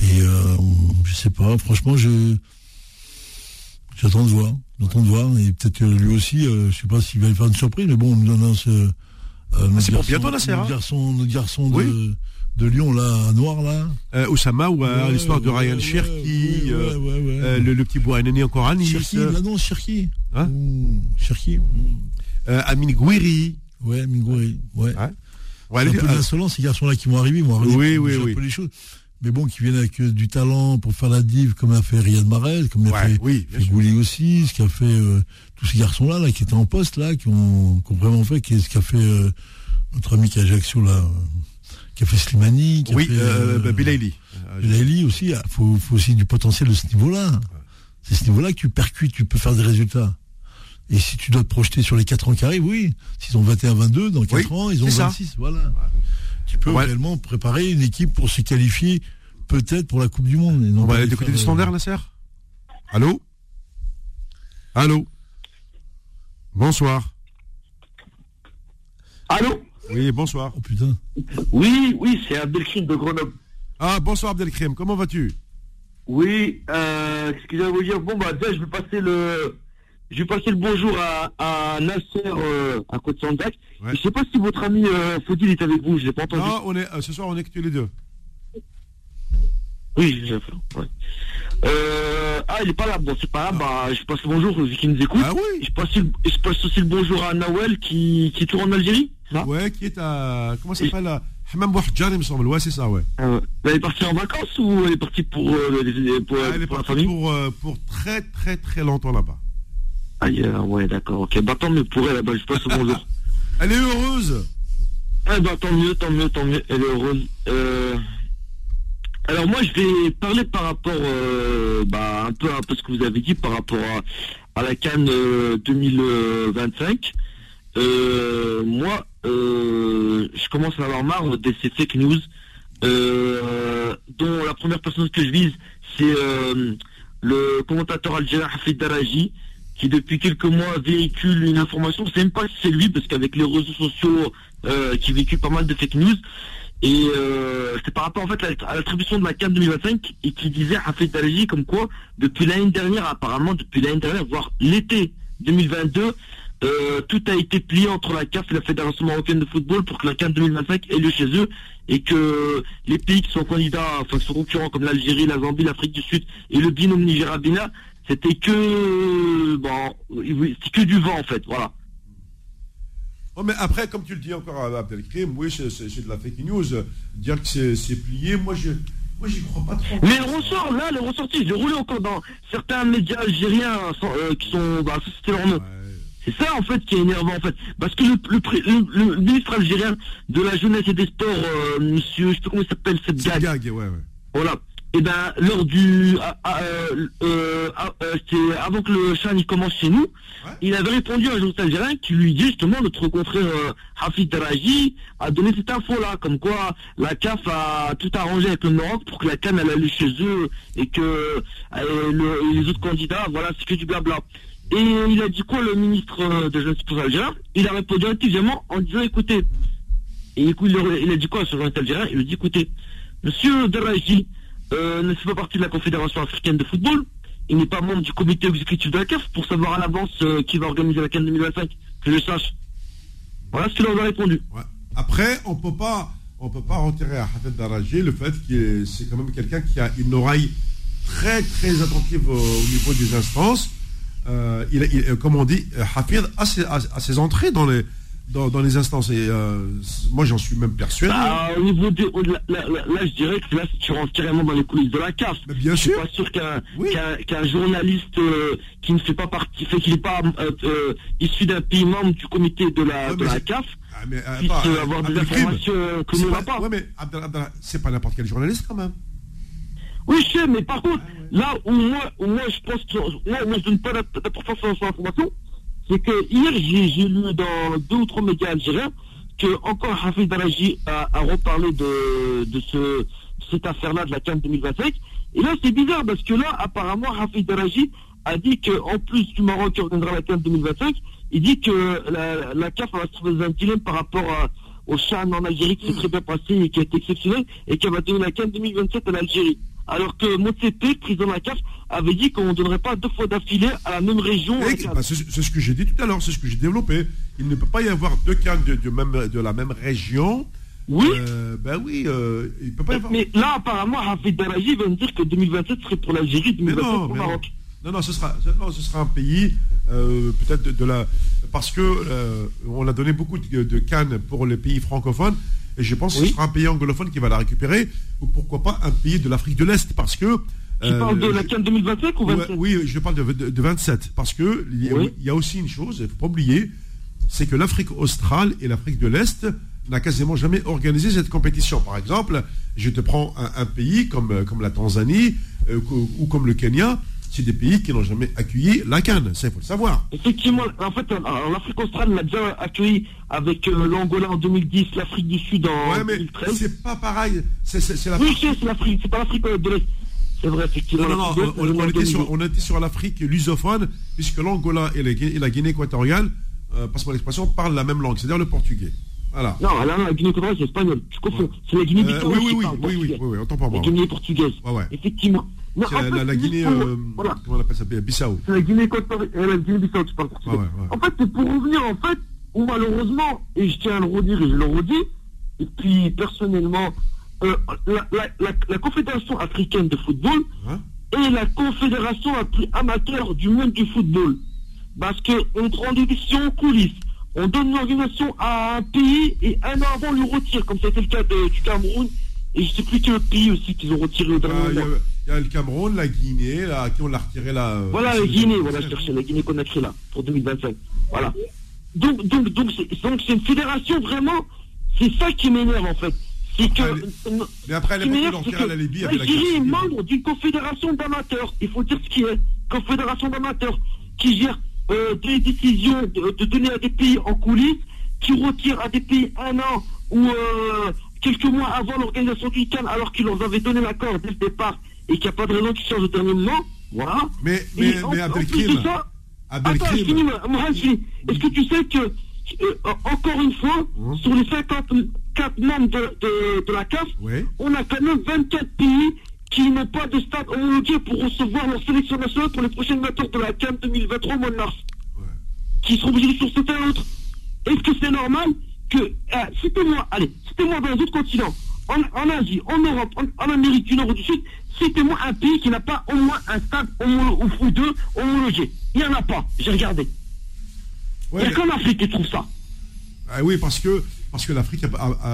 Et euh, je sais pas, franchement, je j'attends de voir, j'attends de voir, et peut-être lui aussi, je sais pas s'il va faire une surprise, mais bon, on nous annonce euh, c'est pour bientôt la Notre garçon, notre garçon de, de, Lyon, là, noir, là. Euh, Oussama, ou euh, l'histoire de Ryan Cherki, euh, le, le, petit Bouhanani encore à Nice. Cherki, là non, Cherki. Hein Cherki. Amin Gouiri. Ouais, Amin Gouiri, ouais. ouais. un peu d'insolence, ces garçons-là qui vont arriver, vont arriver. Oui, oui, oui. Un peu les choses mais bon, qui viennent avec du talent pour faire la div, comme a fait Riyad Mahrez, comme a fait, oui, Gouli aussi, ce qu'a fait euh, tous ces garçons-là, là, qui étaient en poste, là, qui ont, qui ont vraiment fait, qui, ce qu'a fait euh, notre ami qui Ajaccio, là, euh, qui a fait Slimani, qui oui, a fait... Euh, bah, Bilaili. Bilaili aussi, il faut, faut, aussi du potentiel de ce niveau-là. C'est ce niveau-là que tu percutes, tu peux faire des résultats. Et si tu dois te projeter sur les 4 ans qui arrivent, oui. S'ils ont 21-22, dans 4 ans, ils ont 26. Voilà. Tu peux réellement préparer une équipe pour se qualifier peut-être pour la Coupe du Monde. On va aller du côté du standard, Nasser Allô? Allô? Bonsoir. Allô Oui, bonsoir. Oh putain. Oui, oui, c'est Abdelkrim de Grenoble. Ah, bonsoir Abdelkrim, comment vas-tu Oui, euh, ce que j'allais vous dire, bon, bah, déjà, je vais passer le, je vais passer le bonjour à, à Nasser euh, à côte Sandac. Ouais. Je sais pas si votre ami euh, Faudil est avec vous, je l'ai pas entendu. Non, on est, euh, ce soir on est que tous les deux. Oui. Ouais. Euh, ah, il est pas là. Bon, c'est pas grave. Bah, je passe le bonjour vu qu'il nous écoute. Ah oui. Je passe, je passe aussi le bonjour à Nawel qui, qui toujours en Algérie. Ça? Ouais, qui est à comment ça s'appelle Hamam Bouhadjar, il me semble. Ouais, c'est ça, ouais. Euh, elle est partie en vacances ou elle est partie pour, euh, pour, ah, elle est pour partie la famille? pour, euh, pour très très très longtemps là-bas. Ah, yeah, ouais, d'accord. Ok, bah tant mieux pour elle. Bah, je passe le bonjour. elle est heureuse. Ah, bah tant mieux, tant mieux, tant mieux. Elle est heureuse. Euh. Alors moi je vais parler par rapport euh, bah, un peu un peu ce que vous avez dit par rapport à, à la Cannes euh, 2025. Euh, moi euh, je commence à avoir marre de ces fake news dont la première personne que je vise c'est le commentateur algérien Hafid Daraji qui depuis quelques mois véhicule une information, je sais même pas si c'est lui parce qu'avec les réseaux sociaux qui véhicule pas mal de fake news, et euh, c'est par rapport en fait à l'attribution de la CAN 2025 et qui disait fait d'allergie comme quoi depuis l'année dernière, apparemment depuis l'année dernière, voire l'été 2022, euh, tout a été plié entre la CAF et la Fédération marocaine de football pour que la CAN 2025 ait lieu chez eux et que les pays qui sont candidats, enfin qui sont concurrents comme l'Algérie, la Zambie, l'Afrique du Sud et le binôme Nigeria-Bina, c'était que bon, que du vent en fait, voilà. Oh, mais après, comme tu le dis encore à Abdelkrim, oui, c'est de la fake news. Dire que c'est plié, moi, je. Moi, j'y crois pas trop. Mais ressort, là, le ressorti, j'ai roulé encore dans certains médias algériens euh, qui sont, bah, c'était leur nom. C'est ça, en fait, qui est énervant, en fait. Parce que le, le, le, ministre algérien de la jeunesse et des sports, euh, monsieur, je sais pas comment il s'appelle, cette gag. gag, ouais, ouais. Voilà et eh ben lors du ah, ah, euh, euh, ah, euh avant que le chan commence chez nous, il avait répondu à un journaliste algérien qui lui dit justement notre confrère euh, Hafid a donné cette info là, comme quoi la CAF a tout arrangé avec le Maroc pour que la CAN elle allait chez eux et que les autres candidats, voilà, c'est que du blabla. Et il a dit quoi le ministre de jeunesse algérien Il a répondu intelligemment en disant écoutez, et il a dit quoi sur le journaliste algérien? Il a dit écoutez, Monsieur Daraji, euh, ne fait pas partie de la Confédération africaine de football. Il n'est pas membre du comité exécutif de la CAF pour savoir à l'avance euh, qui va organiser la CAN 2025, que je sache. Voilà ce qu'il leur a répondu. Après, on peut pas, on peut pas retirer à Hafid Darajé le fait que c'est quand même quelqu'un qui a une oreille très très attentive au, niveau des instances. Euh, il, comme on dit, Hafid a ses entrées dans les dans, les instances. Et euh, moi, j'en suis même persuadé. Bah, au niveau de, là, là, je dirais que là, tu rentres carrément dans les coulisses de la CAF. Mais bien sûr. Je suis pas sûr qu'un journaliste euh, qui ne fait pas partie, fait qu'il n'est pas euh, issu d'un pays membre du comité de la, de la CAF. Ah, mais, puisse avoir des informations que nous n'avons pas. Mais c'est pas n'importe quel journaliste quand même. Oui, je sais, mais par contre, là où moi, où moi je pense que moi, moi je donne pas d'importance à cette information, c'est que hier j'ai lu dans deux ou trois médias algériens que encore Hafid Daraji a, a, reparlé de, de, ce, cette affaire-là de la CAN 2025. Et là c'est bizarre parce que là apparemment Hafid Daraji a dit qu'en plus du Maroc qui organisera la CAN 2025, il dit que la, la CAF va se trouver un dilemme par rapport à, au Chan en Algérie qui s'est très bien passé et qui a été exceptionnel et qui va donner la CAN 2027 à l'Algérie. Alors que Motsepe, président de la CAF, avait dit qu'on ne donnerait pas deux fois d'affilée à la même région. Bah, c'est ce que j'ai dit tout à l'heure, c'est ce que j'ai développé. Il ne peut pas y avoir deux cannes de, de, même, de la même région. Oui. Euh, ben oui, euh, il peut pas y avoir. Mais là, apparemment, Hafid Daraji va me dire que 2027 serait pour l'Algérie, 2027 pour le Maroc. Non, non, ce sera, non, ce sera un pays, euh, peut-être de, de, la. Parce que euh, on a donné beaucoup de, de cannes pour les pays francophones. Et je pense que ce sera un pays anglophone qui va la récupérer, ou pourquoi pas un pays de l'Afrique de l'Est, parce que. Tu euh, parles de la CAN 2025 ou 27 Oui, je parle de, de 27, parce que il y, a, il y, a aussi une chose, il ne faut pas oublier, c'est que l'Afrique australe et l'Afrique de l'Est n'a quasiment jamais organisé cette compétition. Par exemple, je te prends un, un pays comme, comme la Tanzanie euh, ou comme le Kenya, c'est des pays qui n'ont jamais accueilli la Cannes, ça il faut le savoir. Effectivement, en fait, l'Afrique australe l'a déjà accueilli avec euh, l'Angola en 2010, l'Afrique du Sud en ouais, mais 2013. C'est pas pareil. C'est, la... Oui, c'est l'Afrique, c'est pas l'Afrique de l'Est. C'est vrai, effectivement. Non, non, non on, on, était sur, on, était sur, l'Afrique lusophone, puisque l'Angola et, et, la Guinée équatoriale, euh, passe-moi l'expression, parlent la même langue, c'est-à-dire le portugais. Voilà. Non, la Guinée équatoriale, c'est espagnol. Je confonds. C'est la Guinée euh, oui, oui, oui, oui, oui, oui, oui, autant pour moi. La Guinée portugaise. Ouais, ouais. Effectivement. Non, c'est la, la, Guinée, euh, voilà. comment on appelle ça Bissau. C'est la Guinée équatoriale, la Guinée Bissau, tu parles portugais. En fait, c'est pour revenir, en fait, où malheureusement, et je tiens à le redire et je le redis, et puis personnellement, euh, la, la, la, la, Confédération africaine de football hein? est la confédération la plus amateur du monde du football. Parce qu'on prend des décisions en coulisses. On donne l'organisation à un pays et un an avant on le retire, comme c'était le cas de, du Cameroun. Et je ne sais plus quel pays aussi qu'ils ont retiré au dernier ah, moment. Il y a le Cameroun, la Guinée, là, qui on l'a retiré là. Voilà, la Guinée, voilà, je cherchais la Guinée qu'on a créée là, pour 2025. Voilà. Donc, donc, donc, c'est, donc, c'est une fédération vraiment, c'est ça qui m'énerve en fait. C'est que. Mais après, elle est à la Libye avec la est membre d'une confédération d'amateurs, il faut dire ce qui est. Confédération d'amateurs, qui gère euh, des décisions de, de, donner à des pays en coulisses, qui retire à des pays un an ou euh, quelques mois avant l'organisation du CAN, alors qu'ils leur avaient donné l'accord dès le départ et qu'il n'y a pas de raison qu'ils changent au dernier moment. Voilà. Mais, mais, en, mais Abdelkrim. Attends, je finis, Mohamed, Est-ce que tu sais que, euh, encore une fois, mmh. sur les 54 membres de, de, de la CAF, oui. on a quand même 24 pays qui n'ont pas de stade homologué pour recevoir leur sélection nationale pour les prochaines matures de la CAN 2023 au mois de mars. Ouais. Qui seront obligés de sourcer un autre. Est-ce que c'est normal que, euh, citez-moi, allez, citez-moi dans les autres continents, en, en, Asie, en Europe, en, en, Amérique du Nord ou du Sud, citez-moi un pays qui n'a pas au moins un stade ou deux homologué. Il n'y en a pas, j'ai regardé. Ouais, Il n'y a qu'en Afrique qui trouve ça. Ah oui, parce que, parce que l'Afrique,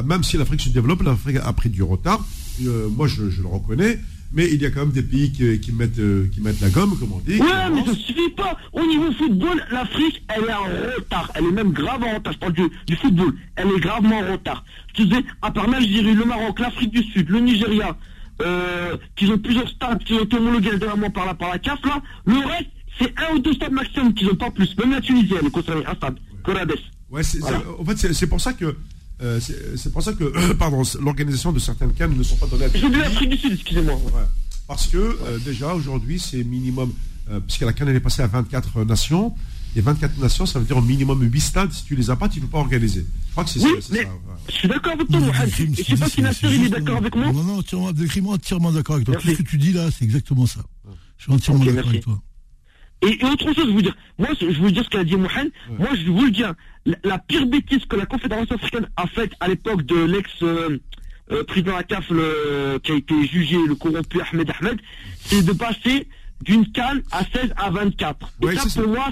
même si l'Afrique se développe, l'Afrique a pris du retard. Euh, moi, je, je, le reconnais. Mais il y a quand même des pays qui, qui mettent, euh, qui mettent la gomme, comme on dit. Ouais, mais ça suffit pas. Au niveau football, l'Afrique, elle est en retard. Elle est même grave en retard. Je parle du, du football. Elle est gravement en retard. Tu sais, à part l'Algérie, le Maroc, l'Afrique du Sud, le Nigeria, euh, qui ont plusieurs stades qui ont été homologués dernièrement par la, par la CAF, là, le reste, c'est un ou deux stades maximum qu'ils n'ont pas plus. Même la Tunisie, elle est concernée, un stade. Corades. Ouais, voilà. en fait, c'est pour ça que euh, c'est pour ça que euh, pardon, l'organisation de certaines cannes ne sont pas données à du Sud, excusez-moi. Ouais. Parce que euh, déjà aujourd'hui, c'est minimum, puisque la canne elle est passée à 24 nations, et 24 nations, ça veut dire au minimum 8 stades. Si tu les as pas, tu ne peux pas organiser. Je crois que c'est oui, ça. Mais ça ouais. Je suis d'accord avec toi, Mohamed. Je ne sais pas si Nasser est d'accord avec moi. Non, non, entièrement, entièrement d'accord avec toi. Merci. Tout ce que tu dis là, c'est exactement ça. Je suis entièrement okay, d'accord avec toi. Et, et, autre chose, je vous dire, moi, je vous dire ce qu'a dit. Ouais. Moi, je vous le dis, la, la, pire bêtise que la Confédération africaine a faite à l'époque de l'ex euh, euh, président ACAF le, qui a été jugé, le corrompu Ahmed Ahmed, c'est de passer d'une canne à 16 à 24. Ouais, et ça, pour moi,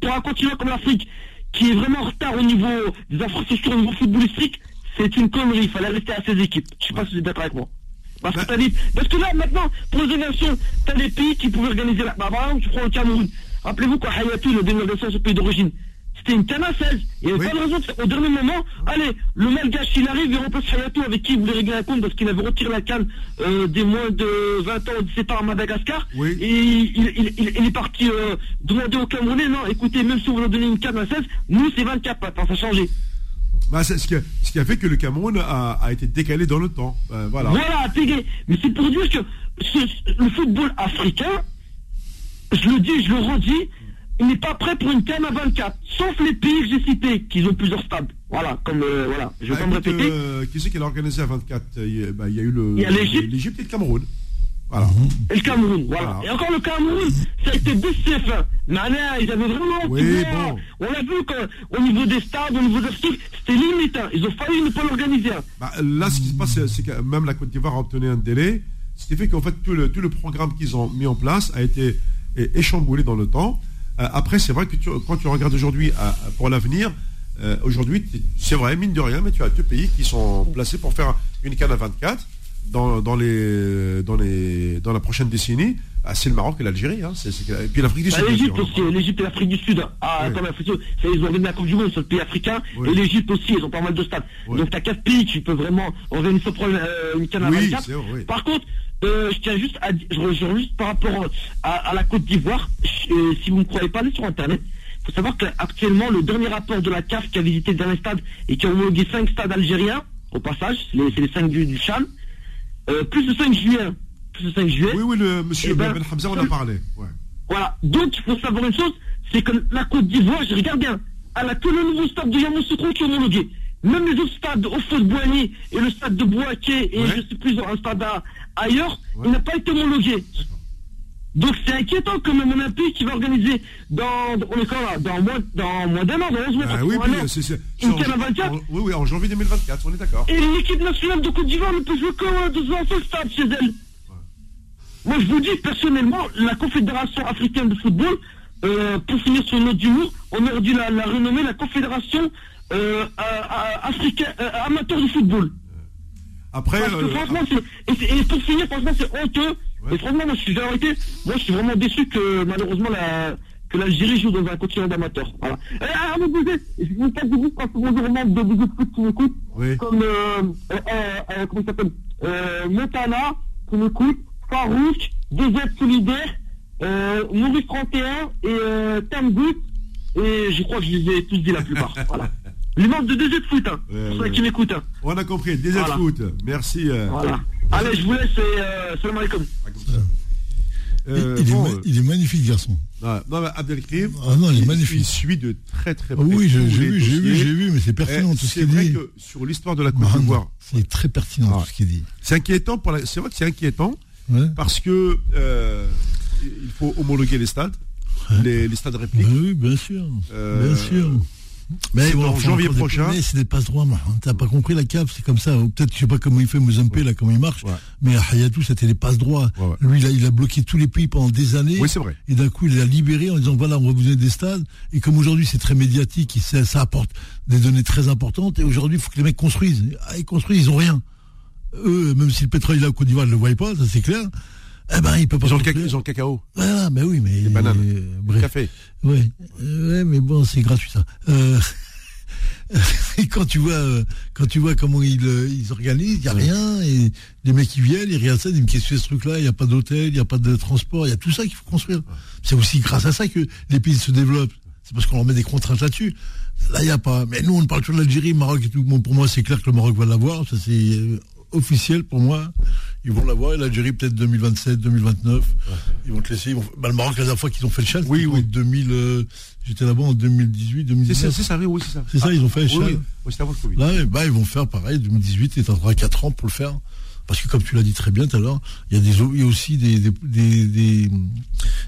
pour un continent comme l'Afrique, qui est vraiment en retard au niveau des infrastructures, au niveau footballistique, c'est une connerie. Il fallait rester à ces équipes. Je sais pas si vous êtes d'accord avec moi. Parce que, dit, parce que là, maintenant, pour les élections, tu as des pays qui pouvaient organiser la. Bah, par exemple, tu prends le Cameroun. Rappelez-vous quand Hayatou, le dénomination, ce pays d'origine, c'était une canne à 16. Il n'y avait Oui. pas de raison de faire au dernier moment. Allez, le Malgache, il arrive, il remplace Hayatou avec qui il voulait régler un compte parce qu'il avait retiré la canne euh, des moins de 20 ans ou 17 ans à Madagascar. Oui. Et il, il- il- il est parti euh, demander aux Camerounais, non, écoutez, même si on vous a donné une canne à 16, nous c'est 24 maintenant, ça a changé. Bah, c'est ce, qui a, ce qui a fait que le Cameroun a, a été décalé dans le temps. Euh, voilà. Voilà. Mais c'est pour dire que ce- le football africain, je le dis, je le redis, il n'est pas prêt pour une canne à 24. Sauf les pays que j'ai cités, qui ont plusieurs stades. Voilà, comme euh, voilà, je vais Ah, pas me répéter. euh, qui c'est qui l'a organisé à 24 Il y a, bah, il y a eu l'Égypte et le Cameroun. Voilà. Et le Cameroun, voilà. Voilà. Et encore le Cameroun, ça a été BCF1. Mais là, ils avaient vraiment... Oui, bon. On l'a vu qu'au niveau des stades, au niveau des articles, c'était limite. hein. Ils ont failli ne pas l'organiser. hein. Bah, là, ce qui se passe, c'est- que même la Côte d'Ivoire a obtenu un délai, ce qui fait qu'en fait, tout le, tout le programme qu'ils ont mis en place a été échamboulé dans le temps. Euh, après, c'est vrai que tu- quand tu regardes aujourd'hui euh, pour l'avenir, euh, aujourd'hui, c'est vrai, mine de rien, mais tu as deux pays qui sont placés pour faire une canne à 24 dans, dans, les, dans, les, dans la prochaine décennie. Ah, c'est le Maroc et l'Algérie. Hein, et puis l'Afrique du Bah, Sud. L'Égypte sûr. aussi, l'Égypte et l'Afrique du Sud. Ah, Ouais. attends, ils ont organisé la Coupe du Monde sur le pays africain. Et l'Égypte aussi, ils ont pas mal de stades. Ouais. Donc, tu as quatre pays qui peuvent vraiment organiser ce problème, euh, une canne à Oui, 24. c'est vrai, oui. Par contre, euh, je tiens juste à dire, je rejoins juste par rapport à, à la Côte d'Ivoire. Euh, si vous ne croyez pas, allez sur Internet. Il faut savoir qu'actuellement, le dernier rapport de la CAF qui a visité le dernier stade et qui a homologué 5 stades algériens, au passage, c'est les, 5 du, du euh, plus le 5 juillet. Plus le 5 juillet. Oui, oui, le monsieur Eh ben, Ben Hamza, on a parlé. Ouais. Voilà. Donc, il faut savoir une chose, c'est que la Côte d'Ivoire, je regarde bien, elle a que le nouveau stade de Yamoussoukro qui est homologué. Même les autres stades, de Boigny et le stade de Boaké et Ouais. je sais plus, un stade à- ailleurs, Ouais. il n'a pas été homologué. Donc c'est inquiétant que même Olympique qui va organiser dans, on est quand là, dans moins, dans moins d'un an, dans 11 mois, Ah oui, un oui, an. c'est, c'est- c'est Une en, canne à 24 en- oui, oui, en janvier 2024, on est d'accord. Et l'équipe nationale de Côte d'Ivoire ne peut jouer que euh, dans un seul stade chez elle. Moi, je vous dis, personnellement, la Confédération africaine de football, euh, pour finir sur une note d'humour, on aurait dû la, la renommer la Confédération euh, à- à- africaine, euh, amateur du football. Après, Parce que euh, franchement, c'est- et, et pour finir, franchement, c'est honteux. Ouais. Et franchement, moi, je suis arrêté. Moi, je suis vraiment déçu que, malheureusement, la, que l'Algérie joue dans un continent d'amateurs. Voilà. Et, ah, mais vous je vous pas vous parce que au membre de Big Foot qui m'écoute, Oui. comme, euh, euh, euh, comment il s'appelle, euh, Montana, qui m'écoute, Farouk, DZ Solidaire, euh, Maurice 31 et, euh, Tamgout, et je crois que je les ai tous dit la plupart. voilà. Les membres de DZ Foot, hein, Ouais, pour ceux ouais. qui m'écoutent. hein. on a compris. DZ Voilà. Foot. Merci. euh, Voilà. Allez, je vous laisse et euh, salam alaikum. euh, il, bon, euh, il est magnifique, garçon. non, non, mais Abdelkrim, Ah non, il est magnifique. il suit de très très Ah près. oui, j'ai vu, j'ai vu, j'ai vu, mais c'est pertinent Eh, tout ce C'est qu'il vrai dit. que sur l'histoire de la Côte Mohamed, d'Ivoire, C'est très pertinent Ah. tout ce qu'il dit. c'est inquiétant. Pour la- C'est vrai que c'est inquiétant Ouais. parce que euh, il faut homologuer les stades, les, les stades répliques. Ben oui, bien sûr. Euh, bien sûr. Mais en janvier des- prochain. Mais c'est des passe droits, moi. T'as pas compris la CAF, c'est comme ça. Ou Peut-être, je sais pas comment il fait Mozambique, là, comment il marche. Ouais. Mais à Hayatou, c'était les passes droits. Ouais, ouais. Lui, il a, il a bloqué tous les pays pendant des années. Oui, c'est vrai. Et d'un coup, il les a libérés en disant voilà, on va vous donner des stades. Et comme aujourd'hui, c'est très médiatique, et ça, ça apporte des données très importantes. Et aujourd'hui, il faut que les mecs construisent. Ah, ils construisent, ils ont rien. Eux, même si le pétrole est là au Côte d'Ivoire, ils ne le voient pas, ça c'est clair. Eh ben, ils peuvent pas Ils ont, le construire. ca- ils ont le cacao, Voilà, ben oui, mais. Les bananes. euh, bref. café. Ouais, euh, ouais, mais bon, c'est gratuit ça. Euh, et quand tu vois, euh, quand tu vois comment ils euh, ils s'organisent, il y a rien. Et les mecs qui viennent, ils regardent ça, ils disent qu'est-ce que c'est ce truc-là? Il y a pas d'hôtel, il y a pas de transport, il y a tout ça qu'il faut construire. C'est aussi grâce à ça que les pays se développent. C'est parce qu'on leur met des contraintes là-dessus. Là, il n'y a pas. Mais nous, on parle toujours de l'Algérie, Maroc et tout. Bon, pour moi, c'est clair que le Maroc va l'avoir. Ça, c'est euh, officiel pour moi. Ils vont l'avoir. Et l'Algérie, peut-être 2027, 2029. Ils vont te laisser. ils vont- Bah, le Maroc, la dernière fois qu'ils ont fait le chat, Oui, oui. en 2000. euh, J'étais là-bas en 2018, C'est 2019. ça, c'est ça, oui, oui, c'est ça. C'est ça, ils ont fait oui, ça. oui. Avant le Covid. Là, bah, ils vont faire pareil. 2018, il attendra 4 ans pour le faire. Parce que comme tu l'as dit très bien tout à l'heure, il y a, des, il y a aussi des, des, des, des,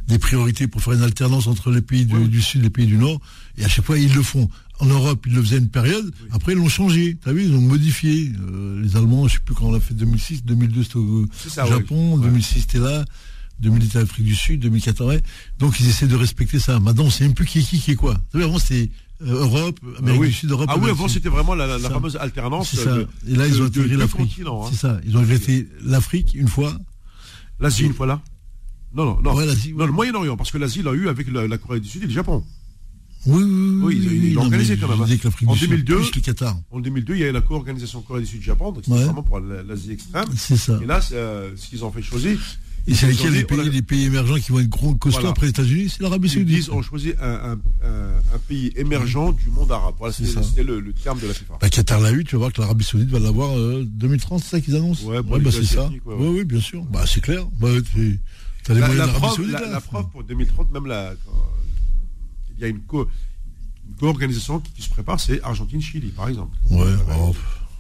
des priorités pour faire une alternance entre les pays du, du Sud et les pays du Nord. Et à chaque fois, ils le font. En Europe, ils le faisaient une période. Après, ils l'ont changé. Tu as vu, ils ont modifié. Euh, les Allemands, je sais plus quand on l'a fait, 2006, 2002, c'était au ça, Japon, ouais. 2006, c'était là. 2000 c'était l'Afrique du Sud, 2014, ouais. donc ils essaient de respecter ça. Maintenant, on sait même plus qui est qui, qui est quoi. Avant, c'était euh, Europe, Amérique oui. du Sud, Europe. Ah oui, avant c'était vraiment la, fameuse alternance. C'est ça. de- Et là, ils ont intégré l'Afrique. hein. C'est ça. Ils ont intégré l'Afrique une fois. L'Asie une fois là. Non, non, non. Ouais, Non, le Moyen-Orient, parce que l'Asie l'a eu avec la, la Corée du Sud et le Japon. Oui, oui, Oui, il- il l'a non, organisé quand même, hein. En du Sud, 2002, plus le Qatar. En 2002, il y a eu la co-organisation Corée du Sud-Japon, donc c'était Ouais. vraiment pour la- l'Asie extrême. C'est ça. Et là, c'est, euh, ce qu'ils ont fait choisir. Et c'est ils ont lesquels les pays, a- les pays émergents qui vont être gros costauds Voilà. après les États-Unis? C'est l'Arabie Ils Saoudite. disent, on choisit un, un- un- un pays émergent du monde arabe. Voilà, C'est c'était le, le terme de la FIFA. Bah, Qatar l'a eu, tu vas voir que l'Arabie Saoudite va l'avoir euh, 2030, c'est ça qu'ils annoncent? Ouais, bon, bah, c'est ça. ouais, Oui, ouais. oui, bien sûr. Bah, c'est clair. Bah, tu as les La, moyens la preuve, Saoudite. la- preuve pour 2030, même la, y a une co- une co-organisation qui, qui se prépare, c'est Argentine-Chili, par exemple. Ouais, oh,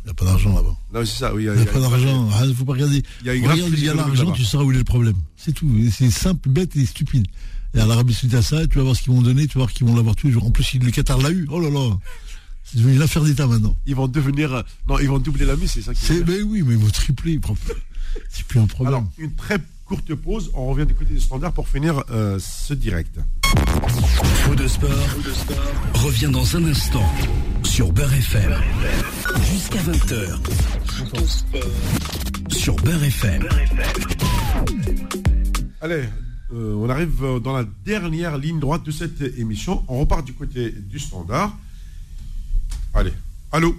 il n'y a pas d'argent là-bas. Non, c'est ça, oui. Il n'y a pas d'argent. Il ne faut pas regarder. Il y a Regarde, y l'argent, tu sauras où est le problème. C'est tout. C'est simple, bête et stupide. Et à l'Arabie Saoudite, à ça, tu vas voir ce qu'ils vont donner, tu vas voir qu'ils vont l'avoir tous les jours. En plus, le Qatar l'a eu. Oh là là. C'est devenu une affaire d'État maintenant. Ils vont devenir. euh, Non, ils vont doubler la mise, c'est ça qui C'est, mais oui, mais ils vont tripler. C'est plus un problème. Alors, une très courte pause. On revient du côté du standard pour finir euh, ce direct. Faux de sport, revient dans un instant sur Beurre FM. Jusqu'à 20h. Sur Beurre FM. Allez, euh, on arrive euh, dans la dernière ligne droite de cette émission. On repart du côté du standard. Allez. Allô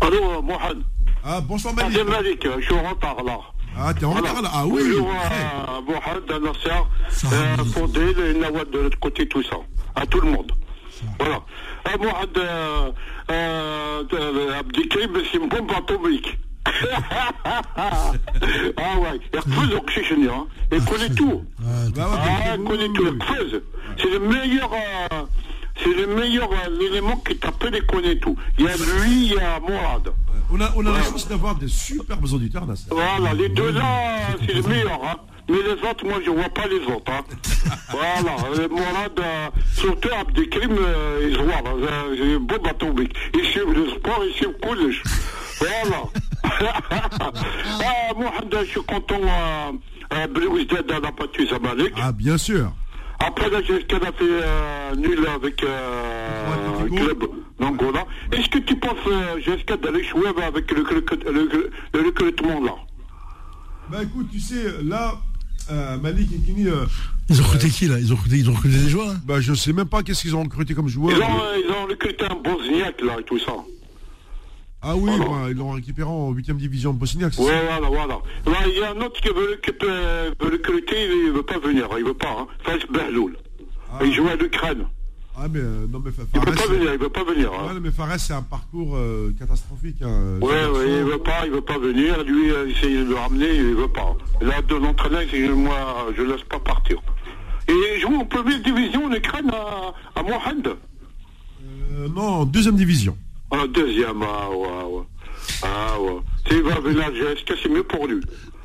Allô, Mohamed. Ah, bonsoir Ah, Malik, je suis en retard là. Ah, t'es en retard là Ah oui Bonjour à Mohamed, à Nasser, euh, Fondel et Nawad de l'autre côté, tout ça. À tout le monde. Voilà. Ah, Mohamed, euh, euh, euh, Abdelkrim, c'est une bombe atomique. ah ouais, il refuse l'oxygène, hein. Il connaît tout. Ah, Bah ouais, Ah, il connaît tout, refuse. C'est le meilleur, euh, c'est le meilleur euh, élément qui t'appelle et connaît tout. Il y a lui, il y a Mourad. On a, on a la chance d'avoir des superbes auditeurs, Nasser. Voilà, les deux là, c'est les meilleurs. Hein. Mais les autres, moi, je vois pas les autres. Hein. voilà, euh, Mourad, euh, surtout Abdelkrim, euh, ils se voient. Euh, J'ai un bon bateau atomique. Ils suivent le sport, ils suivent Koulish. Voilà. ah, Mohamed, je suis content. Euh, euh. Ah, bien sûr. Après, la GSK a fait euh, nul avec euh, Atletico. club d'Angola. Est-ce que tu penses, euh, GSK, d'aller jouer avec le, le- le recrutement là? Bah écoute, tu sais, là, euh, Malik et Kini, euh, Ils ont recruté qui là? Ils ont recruté, ils ont recruté des joueurs hein? Bah, je sais même pas qu'est-ce qu'ils ont recruté comme joueur. ils ont, euh, ils ont recruté un Bosniaque là et tout ça. Ah oui, bah, ils l'ont récupéré en 8ème division bosniaque, c'est Ouais, ça voilà, voilà. Là, il y a un autre qui veut, recruter, veut recruter, il veut pas venir, il veut pas. Hein. Faiz Behloul. Ah. Il joue à l'Ukraine. Ah, mais euh, non, mais Fa- Il veut Fares, pas venir, il veut pas venir. Ouais, Hein. mais Fares, c'est un parcours euh, catastrophique. Hein. Ouais, ouais, il garçon, veut pas, il veut pas venir. Lui, euh, essaye de le ramener, il veut pas. Là, de l'entraîneur, il moi, je laisse pas partir. Et il joue en première division en Ukraine à, à Mohamed. euh, non, en deuxième division. En deuxième, ah ouais, ouais. Ah ouais. S'il va venir à GSK, c'est mieux pour lui.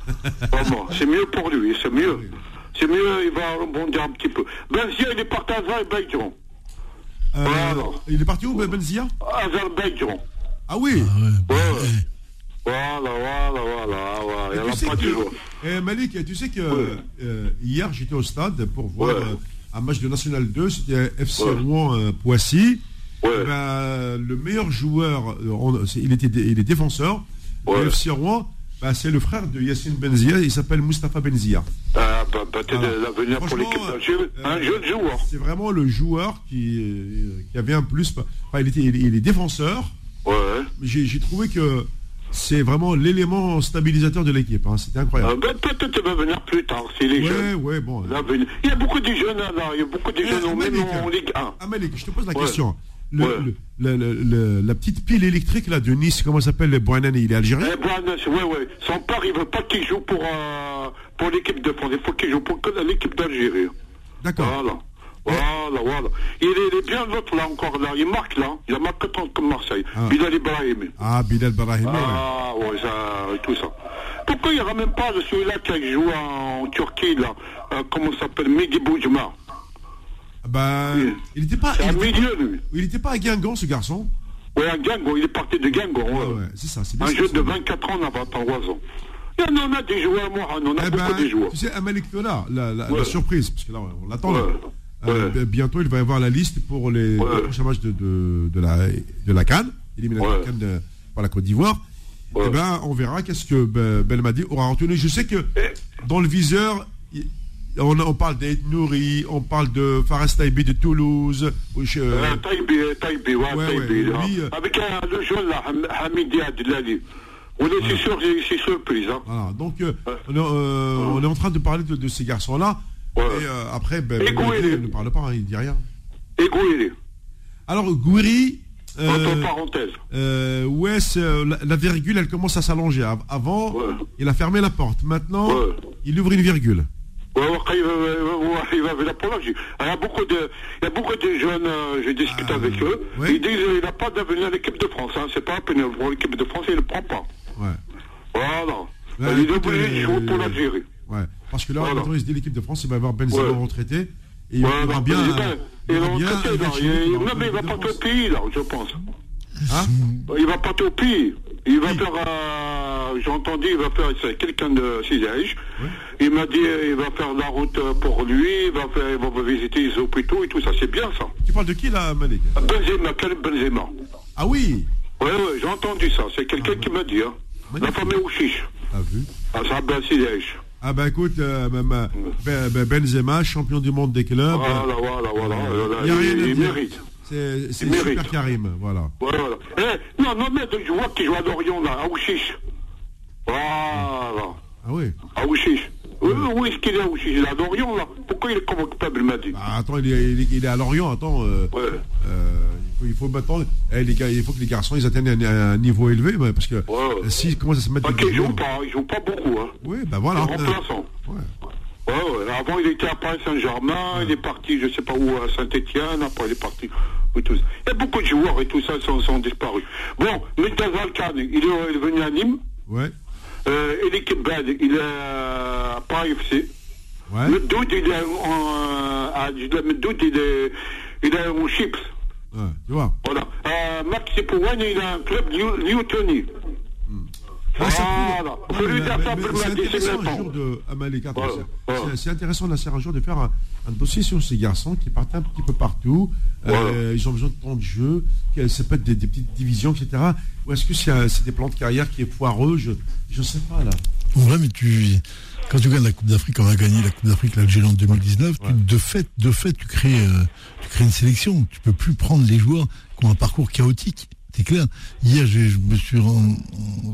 Vraiment, c'est mieux pour lui, c'est mieux. C'est mieux, il va rebondir un petit peu. Benzia, il est parti à Azerbaïdjan. Euh, Voilà. Il est parti où, Benzia? Azerbaïdjan. Ah oui Ah ouais, Ouais. eh, Voilà, voilà, voilà, voilà. Il Et n'y en a pas que, eh, Malik, tu sais que Ouais. euh, hier j'étais au stade pour voir Ouais. euh, un match de National 2, c'était FC Ouais. Euh. Ouais. Eh ben, le meilleur joueur, euh, on- il était il est défenseur. Ouais. FC Rouen, ben, c'est le frère de Yassine Benzia, il s'appelle Mustapha Benzia. Ah, bah, peut-être l'avenir pour l'équipe d'Algérie. euh, Un jeune joueur. C'est vraiment le joueur qui, euh, qui avait un plus. Enfin, il, était, il, il est défenseur, Ouais. j'ai trouvé que c'est vraiment l'élément stabilisateur de l'équipe. hein. C'était incroyable. bah, peut-être il va venir plus tard, s'il est ouais, bon. Il y a beaucoup de jeunes là, il y a beaucoup de jeunes, même en Ligue 1. Ah, Malik, je te pose la Ouais. question. Le- Ouais. le- le- le- le- la petite pile électrique là de Nice, comment ça s'appelle, le Boinani, il est algérien Eh, ouais, ouais. Son père, il veut pas qu'il joue pour, euh, pour l'équipe de France. Il faut qu'il joue pour que l'équipe d'Algérie. D'accord. Voilà. Voilà, voilà. Il est, il est bien l'autre là encore là. Il marque là. Il a marqué tant comme Marseille. Ah. Bilal Ibrahim. Ah, Bilal Brahimi. ouais. Ah, ouais, ça, tout ça. Pourquoi il n'y aura même pas celui-là qui a joué en, Turquie, là? Euh, Comment ça s'appelle? Mehdi Boujma. Ah, Ben, Oui. il n'était pas, il était- milieu, lui. il était pas à Guingamp, ce garçon. Ouais, un Guingamp. Il est parti de Guingamp. ouais. Ouais, c'est ça, c'est bien Un c'est de bien. 24 ans, on a 23 ans. Il y en a des joueurs, moi, on en a Eh beaucoup ben, de joueurs. tu sais, Tola, la, la- Ouais. la surprise, parce que là, on l'attend. Euh, Ouais. b- bientôt, il va y avoir la liste pour les, les prochains matchs de, de, de la, de la Cannes, éliminatoire Ouais. Cannes de- par la Côte d'Ivoire. Eh ben, on verra qu'est-ce que Be- Belmadi aura retenu. Je sais que Eh. dans le viseur, on, on parle d'Ed Nouri, on parle de Fares Taïbi de Toulouse. ou je- Euh, Taïbi, Taïbi, ouais, Ouais, Taïbi. ouais, là. lui, euh, Avec un, le jeune là, Ham- Hamidi Adlali. On est c'est sûr, c'est c'est surprise. Hein. voilà. Donc, euh, on, est, euh, on est en train de parler de, de ces garçons-là. Et euh, après, ben, Et Gouiri. Ne parle pas, hein, il dit rien. Et Gouiri, Alors, Gouiri, euh, entre parenthèses. euh, ouais, euh, la, la virgule, elle commence à s'allonger. Av- Avant, il a fermé la porte. Maintenant, il ouvre une virgule. Ouais, il va, va la. Il y a beaucoup de, il y a beaucoup de jeunes, euh, j'ai discuté Ah, avec eux. oui. Ils disent qu'il n'a pas d'avenir à l'équipe de France. Hein. C'est pas un pénal pour l'équipe de France, il ne le prend pas. Ouais. Voilà. Il est obligé de jouer euh, pour l'Algérie. Ouais. Parce que là, Voilà. se dit l'équipe de France, il va y avoir Benzema Ouais. retraité. Et il Voilà, aura bien. il va- aura va bien Il- va pas au pays, là, je pense. Hein Il va pas au pays. Il va Oui. faire, euh, j'ai entendu, il va faire, c'est quelqu'un de Sizaïch. Il m'a dit, il va faire la route pour lui, il va faire, il va visiter les hôpitaux et tout ça. C'est bien ça. Tu parles de qui là, Malik Benzema, quel Benzema Ah oui Oui, oui, j'ai entendu ça. C'est quelqu'un qui m'a dit. Hein. La famille Ouchiche. T'as vu Ah, ça ben. Ah bah écoute, euh, même, euh, Ben- Ben- Benzema, champion du monde des clubs. Voilà, voilà, voilà. Il il, il mérite. C'est super mérite. Karim, voilà. Voilà. Eh, non, non, mais je vois qu'il joue à Lorient, là, à Ouchiche. Voilà. Ah oui À Ouchiche. Oui, où est-ce qu'il est à Ouchiche Il est à Lorient, là. Pourquoi il est convoqué pas, il m'a dit? Bah, Attends, il est, il est- il est à Lorient, attends. euh, Ouais. euh, il, faut, maintenant. eh, les gars, il faut que les garçons ils atteignent un, un niveau élevé, parce que Ouais. euh, s'ils commencent à se mettre. Parce des qu'il joue vidéos- pas, il joue pas beaucoup, hein. Oui, bah voilà. Remplaçant. Ouais. Ouais, ouais. Avant, il était à Paris Saint-Germain, il est parti, je sais pas où, à Saint-Etienne, après, il est parti. Et tout ça. Il y a beaucoup de joueurs et tout ça sont, sont disparus. Bon, Mutazal Khan, il est, venu à Nîmes. Ouais. Euh, et l'équipe Bad, il est à Paris FC. Ouais. Le doute, il est en, à, le doute, il est, il est en chips. ouais, Tu vois. Voilà. Euh, Max Pouane, il a un club New-. Ah, C'est intéressant d'ici un jour de c'est- intéressant Nasser, un jour de faire un, un dossier sur ces garçons qui partent un petit peu partout. Euh, ils ont besoin de temps de jeu. Ça peut être des, des petites divisions, etc. Ou est-ce que c'est des plans de carrière qui est foireux? Je ne sais pas là. Mais tu, quand tu gagnes la Coupe d'Afrique, on a gagné la Coupe d'Afrique l'Algérie en 2019, tu- de fait, de fait, tu crées, euh, tu crées une sélection. Tu peux plus prendre les joueurs qui ont un parcours chaotique. C'est clair. Hier, je, je me suis ren-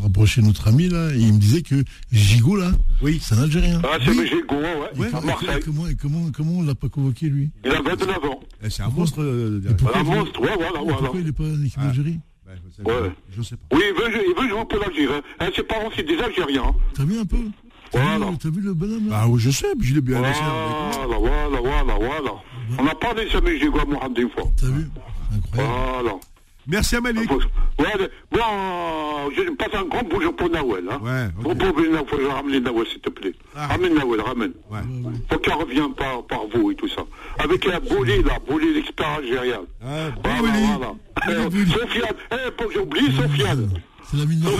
rapproché de notre ami là, et il me disait que Gigot là, Oui. c'est un Algérien. Ah, c'est Oui. Gigot, ouais, Ouais, Et comment, et comment, comment on l'a pas convoqué lui Il a 29 ans. Eh, C'est un monstre. euh, Et pourquoi Un il veut- monstre, ouais, voilà, voilà. Pourquoi il n'est pas en équipe Ah. d'Algérie Ben, Ouais. pas. Je sais pas. Oui, il veut, jouer- il veut jouer pour l'Algérie. Hein. Ses parents, c'est des Algériens. hein. T'as vu un peu T'as Voilà. vu, t'as vu le bonhomme là Ah oui, je sais, puis je l'ai bien laissé. Voilà, voilà, voilà, voilà. On a parlé de ça, M. Gigot à Mohamed une fois. T'as vu Incroyable. Voilà. Merci. Faut- Ouais, bon, je passe un grand bonjour pour Nawel. Hein. Ouais, ok. Faut pas oublier Nawel, faut ramener Nawel, s'il te plaît. Ah. Ramène Nawel, ramène. Ouais. Faut qu'elle revienne par, par vous et tout ça. Avec la Bouli, là, Bouli, l'expert algérien. Ah, Voilà, Bouli. voilà. Sofiane, eh, pour que j'oublie, Sofiane. C'est la mine de Allez, au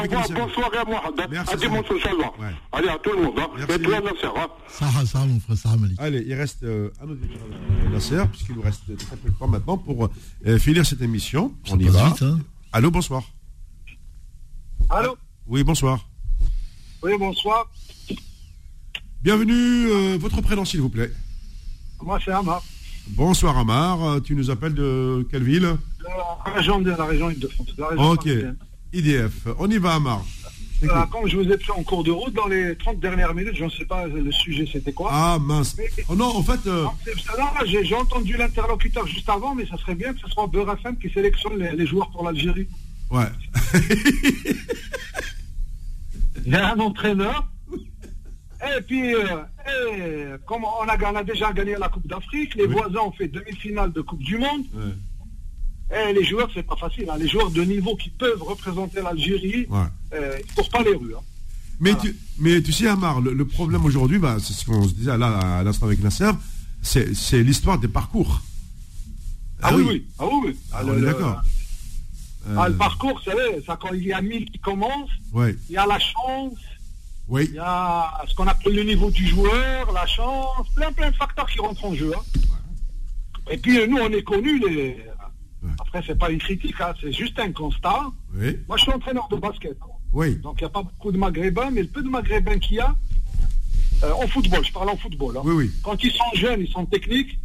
revoir, soirée à moi. Merci, À dimanche, Inch'Allah. Allez, à tout le monde. Hein. Et toi, Nasser. Hein. Sarah, Sarah, mon frère, Sarah Malik. Allez, il reste euh, un autre euh, Nasser, puisqu'il nous reste très peu de temps maintenant pour euh, finir cette émission. On y va. hein. Allô, bonsoir. Allô Oui, bonsoir. Oui, bonsoir. Bienvenue, euh, votre prénom s'il vous plaît. Moi, c'est Amar, Bonsoir Amar, Euh, tu nous appelles de quelle ville de la région de la région Île-de-France. Ok. IDF. On y va Amar. Euh, comme je vous ai pris en cours de route, dans les 30 dernières minutes, je ne sais pas le sujet c'était quoi. Ah mince. Oh non, en fait, euh, j'ai entendu l'interlocuteur juste avant, mais ça serait bien que ce soit Beurre FM qui sélectionne les, les joueurs pour l'Algérie. ouais. Il y a un entraîneur. Et puis, euh, et, comme on a, déjà gagné la Coupe d'Afrique, les Oui. voisins ont fait demi-finale de Coupe du Monde. Ouais. Et les joueurs, c'est pas facile. hein. Les joueurs de niveau qui peuvent représenter l'Algérie, Ouais. euh, ils ne courent pas les rues. hein. Mais, Voilà. tu, mais tu sais, Amar, le, le problème aujourd'hui, bah, c'est ce qu'on se disait là à l'instant avec Nasser, c'est c'est l'histoire des parcours. Ah, oui, oui. Ah oui. Ah, Ah, on le- le- d'accord. ah, Euh, le parcours, savez, ça, quand il y a 1000 qui commencent, ouais. il y a la chance, Oui. il y a ce qu'on appelle le niveau du joueur, la chance, plein plein de facteurs qui rentrent en jeu. hein. Et puis euh, nous, on est connus, les... après, c'est pas une critique, hein, c'est juste un constat. Oui. Moi, je suis entraîneur de basket. hein. Oui. Donc, il n'y a pas beaucoup de maghrébins, mais le peu de maghrébins qu'il y a, euh, en football, je parle en football. hein. Oui, oui. Quand ils sont jeunes, ils sont techniques.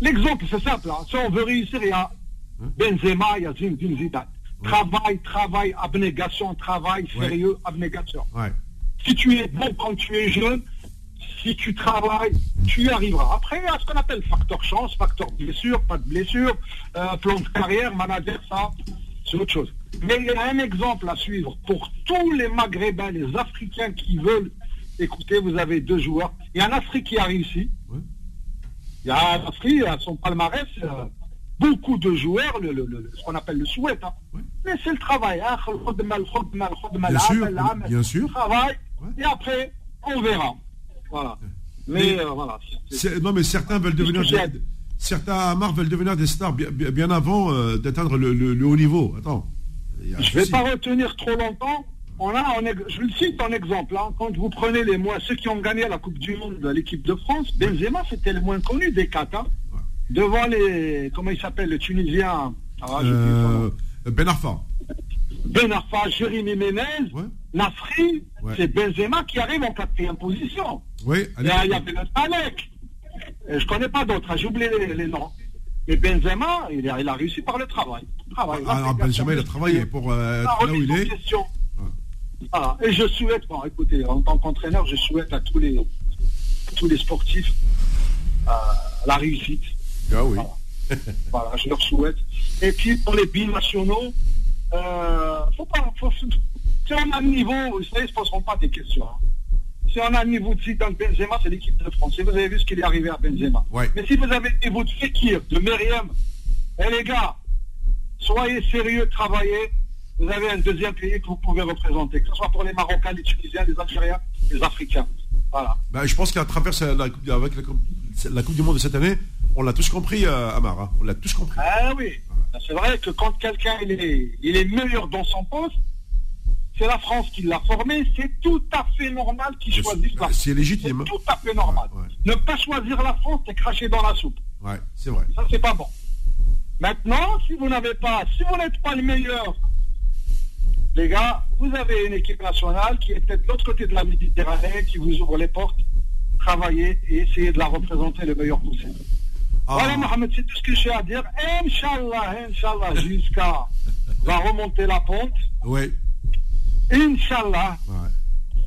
L'exemple, c'est simple. hein. Si on veut réussir, il y a Benzema, il y a Zinedine Zidane. Travail, travail, abnégation, travail, Ouais. sérieux, abnégation. Ouais. Si tu es bon quand tu es jeune, si tu travailles, tu y arriveras. Après, il y a ce qu'on appelle facteur chance, facteur blessure, pas de blessure, euh, plan de carrière, manager, ça, c'est autre chose. Mais il y a un exemple à suivre pour tous les Maghrébins, les Africains qui veulent. Écoutez, vous avez deux joueurs. Il y a un Afrique qui a réussi. Il y a un Afrique, à son palmarès, euh, beaucoup de joueurs, le, le- le- ce qu'on appelle le souhait. hein. Mais c'est le travail. hein. Bien sûr, bien sûr. Travail. Et après, on verra. Voilà. Mais Mais- euh, voilà. Non, mais certains veulent devenir. Des- certains Amar veulent devenir des stars bien, avant euh, d'atteindre le, le- le haut niveau. Attends. Je ne vais pas retenir trop longtemps. On a, je le cite en exemple. hein. Quand vous prenez les moins, ceux qui ont gagné la Coupe du Monde de l'équipe de France, Benzema, c'était le moins connu des quatre. hein. Ouais. Devant les, comment il s'appelle, le Tunisien, ah, Euh, ben Arfa. Ben Arfa, Jérémy Ménez, Ouais. Nafri, Ouais. c'est Benzema qui arrive en quatrième position. Oui, Il y, a, il y avait le Malek. Je connais pas d'autres, hein, j'ai oublié les, les noms. Mais Benzema, il a, il a réussi par le travail. Travail, Alors. Benjamin, il a travaillé pour euh, Ah, là où il en est. question. Voilà. Et je souhaite, bon, écoutez, en tant qu'entraîneur, je souhaite à tous les, à tous les sportifs euh, la réussite. Ah oui. Voilà, je leur souhaite. Et puis pour les binationaux, euh, faut pas, faut, si on a un niveau, vous savez, ils ne se poseront pas des questions. hein. Si on a un niveau de Zidane Benzema, c'est l'équipe de France. Et vous avez vu ce qu'il est arrivé à Benzema. Ouais. Mais si vous avez le niveau de Fekir, de Meriem, eh les gars, soyez sérieux, travaillez. Vous avez un deuxième pays que vous pouvez représenter, que ce soit pour les Marocains, les Tunisiens, les Algériens, les Africains. Voilà. Ben, je pense qu'à travers la coupe, avec la, coupe- la Coupe du Monde de cette année, on l'a tous compris, euh, Amar. hein. On l'a tous compris. Ah oui, c'est vrai que quand quelqu'un il est, il est meilleur dans son poste, c'est la France qui l'a formé, c'est tout à fait normal qu'il choisisse la France. c'est légitime. C'est tout à fait normal. Ouais, ouais. Ne pas choisir la France, c'est cracher dans la soupe. Ouais, c'est vrai. Ça, c'est pas bon. Maintenant, si vous n'avez pas, si vous n'êtes pas le meilleur, les gars, vous avez une équipe nationale qui est peut-être de l'autre côté de la Méditerranée, qui vous ouvre les portes, travaillez et essayez de la représenter le meilleur possible. Ah, Voilà, Mohamed, c'est tout ce que j'ai à dire. Inch'Allah, Inch'Allah, jusqu'à va remonter la pente. ouais, Inch'Allah, ouais.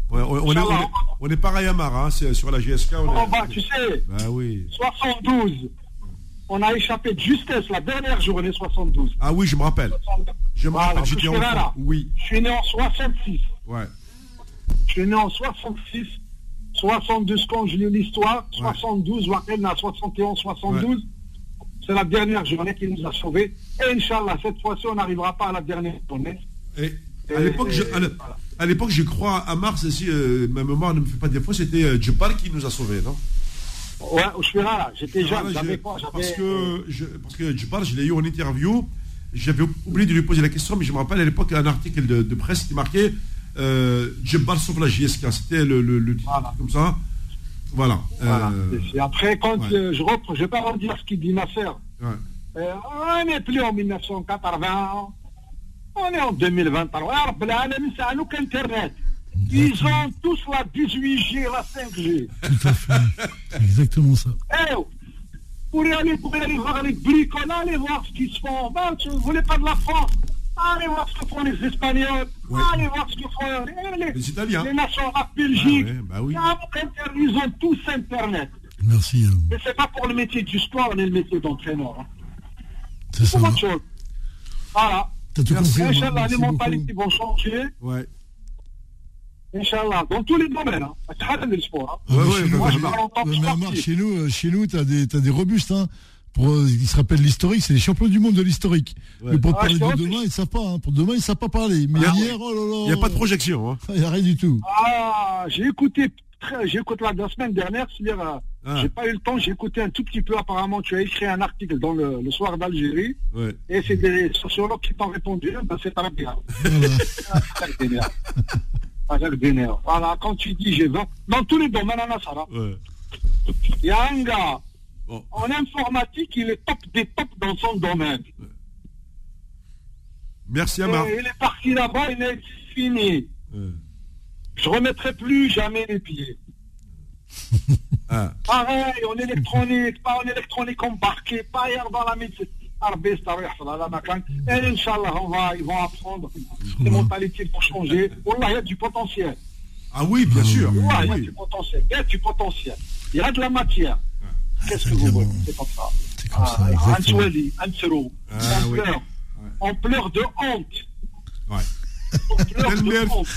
Ouais, on, est, on, est, on est pareil à Amar, hein, c'est sur la GSK. On est... va, tu sais, Ben oui. 72. On a échappé de justesse la dernière journée 72. Ah oui, je me rappelle. Je me Voilà, rappelle, j'étais là, là. Oui, Je suis né en 66. ouais. Je suis né en 66. 62 quand je lis l'histoire. Ouais. 72, Wakel à 71, 72. C'est la dernière journée qui nous a sauvés. Et Inch'Allah, cette fois-ci, on n'arrivera pas à la dernière journée. Et à l'époque, je, crois à Mars, si euh, ma mémoire ne me fait pas défaut, c'était euh, qui nous a sauvés, non? Ouais, là, j'étais jeune, j'avais pas, parce que je, parce que Djebal, je l'ai eu en interview. J'avais oublié de lui poser la question, mais je me rappelle à l'époque un article de, de presse qui marquait euh, Djebal sauve la JSK. C'était le, le, Voilà. comme ça. Voilà. Voilà. Euh, Et après, quand ouais. euh, je reprends, je vais pas redire ce qu'il dit Nasser. ouais. Euh, on n'est plus en 1980, on est en 2023. Ah, Rabbil Alamin, c'est à nous qu'Internet. Ils ont tous la 18G, la 5G. Tout à fait. Exactement ça. Eh, pour aller, pour aller voir les bricoles, allez voir ce qu'ils se font. Ben, tu ne voulez pas de la France Allez voir ce que font les Espagnols. Ouais. Allez voir ce que font les, Les Italiens. les nations, la Belgique. Ah ouais, bah oui. Ah, Ils ont tous Internet. Merci. hein. Mais c'est pas pour le métier du sport, on est le métier d'entraîneur. Hein. C'est ça. Autre chose. Voilà. T'as tout Merci. compris. Omar. Inch'Allah, les mentalités vont changer. Ouais. Inch'Allah, dans tous les domaines. Hein. Pas de sport. Hein. Ah, Ouais, mais ouais, chez nous, moi, je mais- parle en tant que mais sportif. chez nous, euh, chez nous, t'as des, t'as des robustes, hein. Pour, ils se rappellent l'historique, c'est les champions du monde de l'historique. Ouais. Mais pour Ah, parler de demain, ils savent pas. Hein. Pour demain, ils savent pas parler. Mais Ah, hier, oh là là. Il n'y a pas de projection. Hein. Il n'y a rien du tout. Ah, j'ai écouté, j'ai écouté la, semaine dernière, c'est-à-dire, euh, Ah. j'ai pas eu le temps, j'ai écouté un tout petit peu. Apparemment, tu as écrit un article dans le, le soir d'Algérie, Ouais. et c'est des sociologues qui t'ont répondu. Ben, c'est très bien. Voilà. Ah. Voilà, quand tu dis j'ai 20, dans tous les domaines, ça. Ouais. Il y a un gars, en informatique, il est top des tops dans son domaine. Merci à Marc. Il est parti là-bas, il est fini. Euh. Je remettrai plus jamais les pieds. Ah. Pareil, en électronique, pas en électronique embarquée, pas ailleurs dans la médecine. Ah oh Et Inch'Allah, on va, ils vont apprendre les mentalités pour changer. Wallah, il y a du potentiel. Ah oui, bien sûr. Du potentiel. Il y a du potentiel. Il y a de la matière. Qu'est-ce que vous voulez C'est comme ça. C'est comme ah, pleure. On pleure de honte. Ouais. On pleure de honte.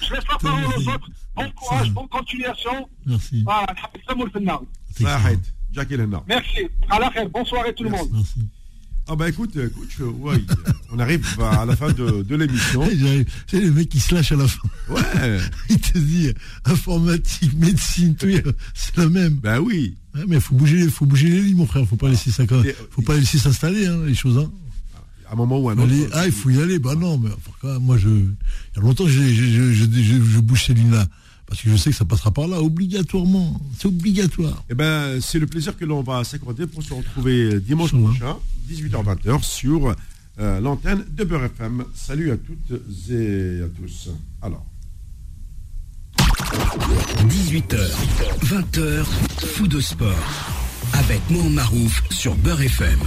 Je laisse la parole aux autres. Bon courage, bonne continuation. Merci. Voilà, Merci. Merci. Bonsoir à tout le monde. Merci. Ah bah écoute, euh, coach, euh, ouais, euh, on arrive à la fin de, de l'émission. C'est le mec qui se lâche à la fin. Ouais, Il te dit informatique, médecine, tout, c'est la même. bah oui. Ouais, mais faut bouger, faut bouger les lignes, mon frère. Faut pas laisser ça, faut pas laisser s'installer, hein, les choses. Hein. À un moment ou à un autre. Allez, ah, il faut y aller. Bah non, mais moi, je, il y a longtemps je, je, bouge ces lignes-là. Parce que je sais que ça passera par là, obligatoirement. C'est obligatoire. Eh ben, c'est le plaisir que l'on va s'accorder pour se retrouver dimanche prochain, 18h-20h, sur euh, l'antenne de Beurre FM. Salut à toutes et à tous. Alors. 18h, 20h, fou de sport. Avec Mohamed Marouf sur Beurre FM.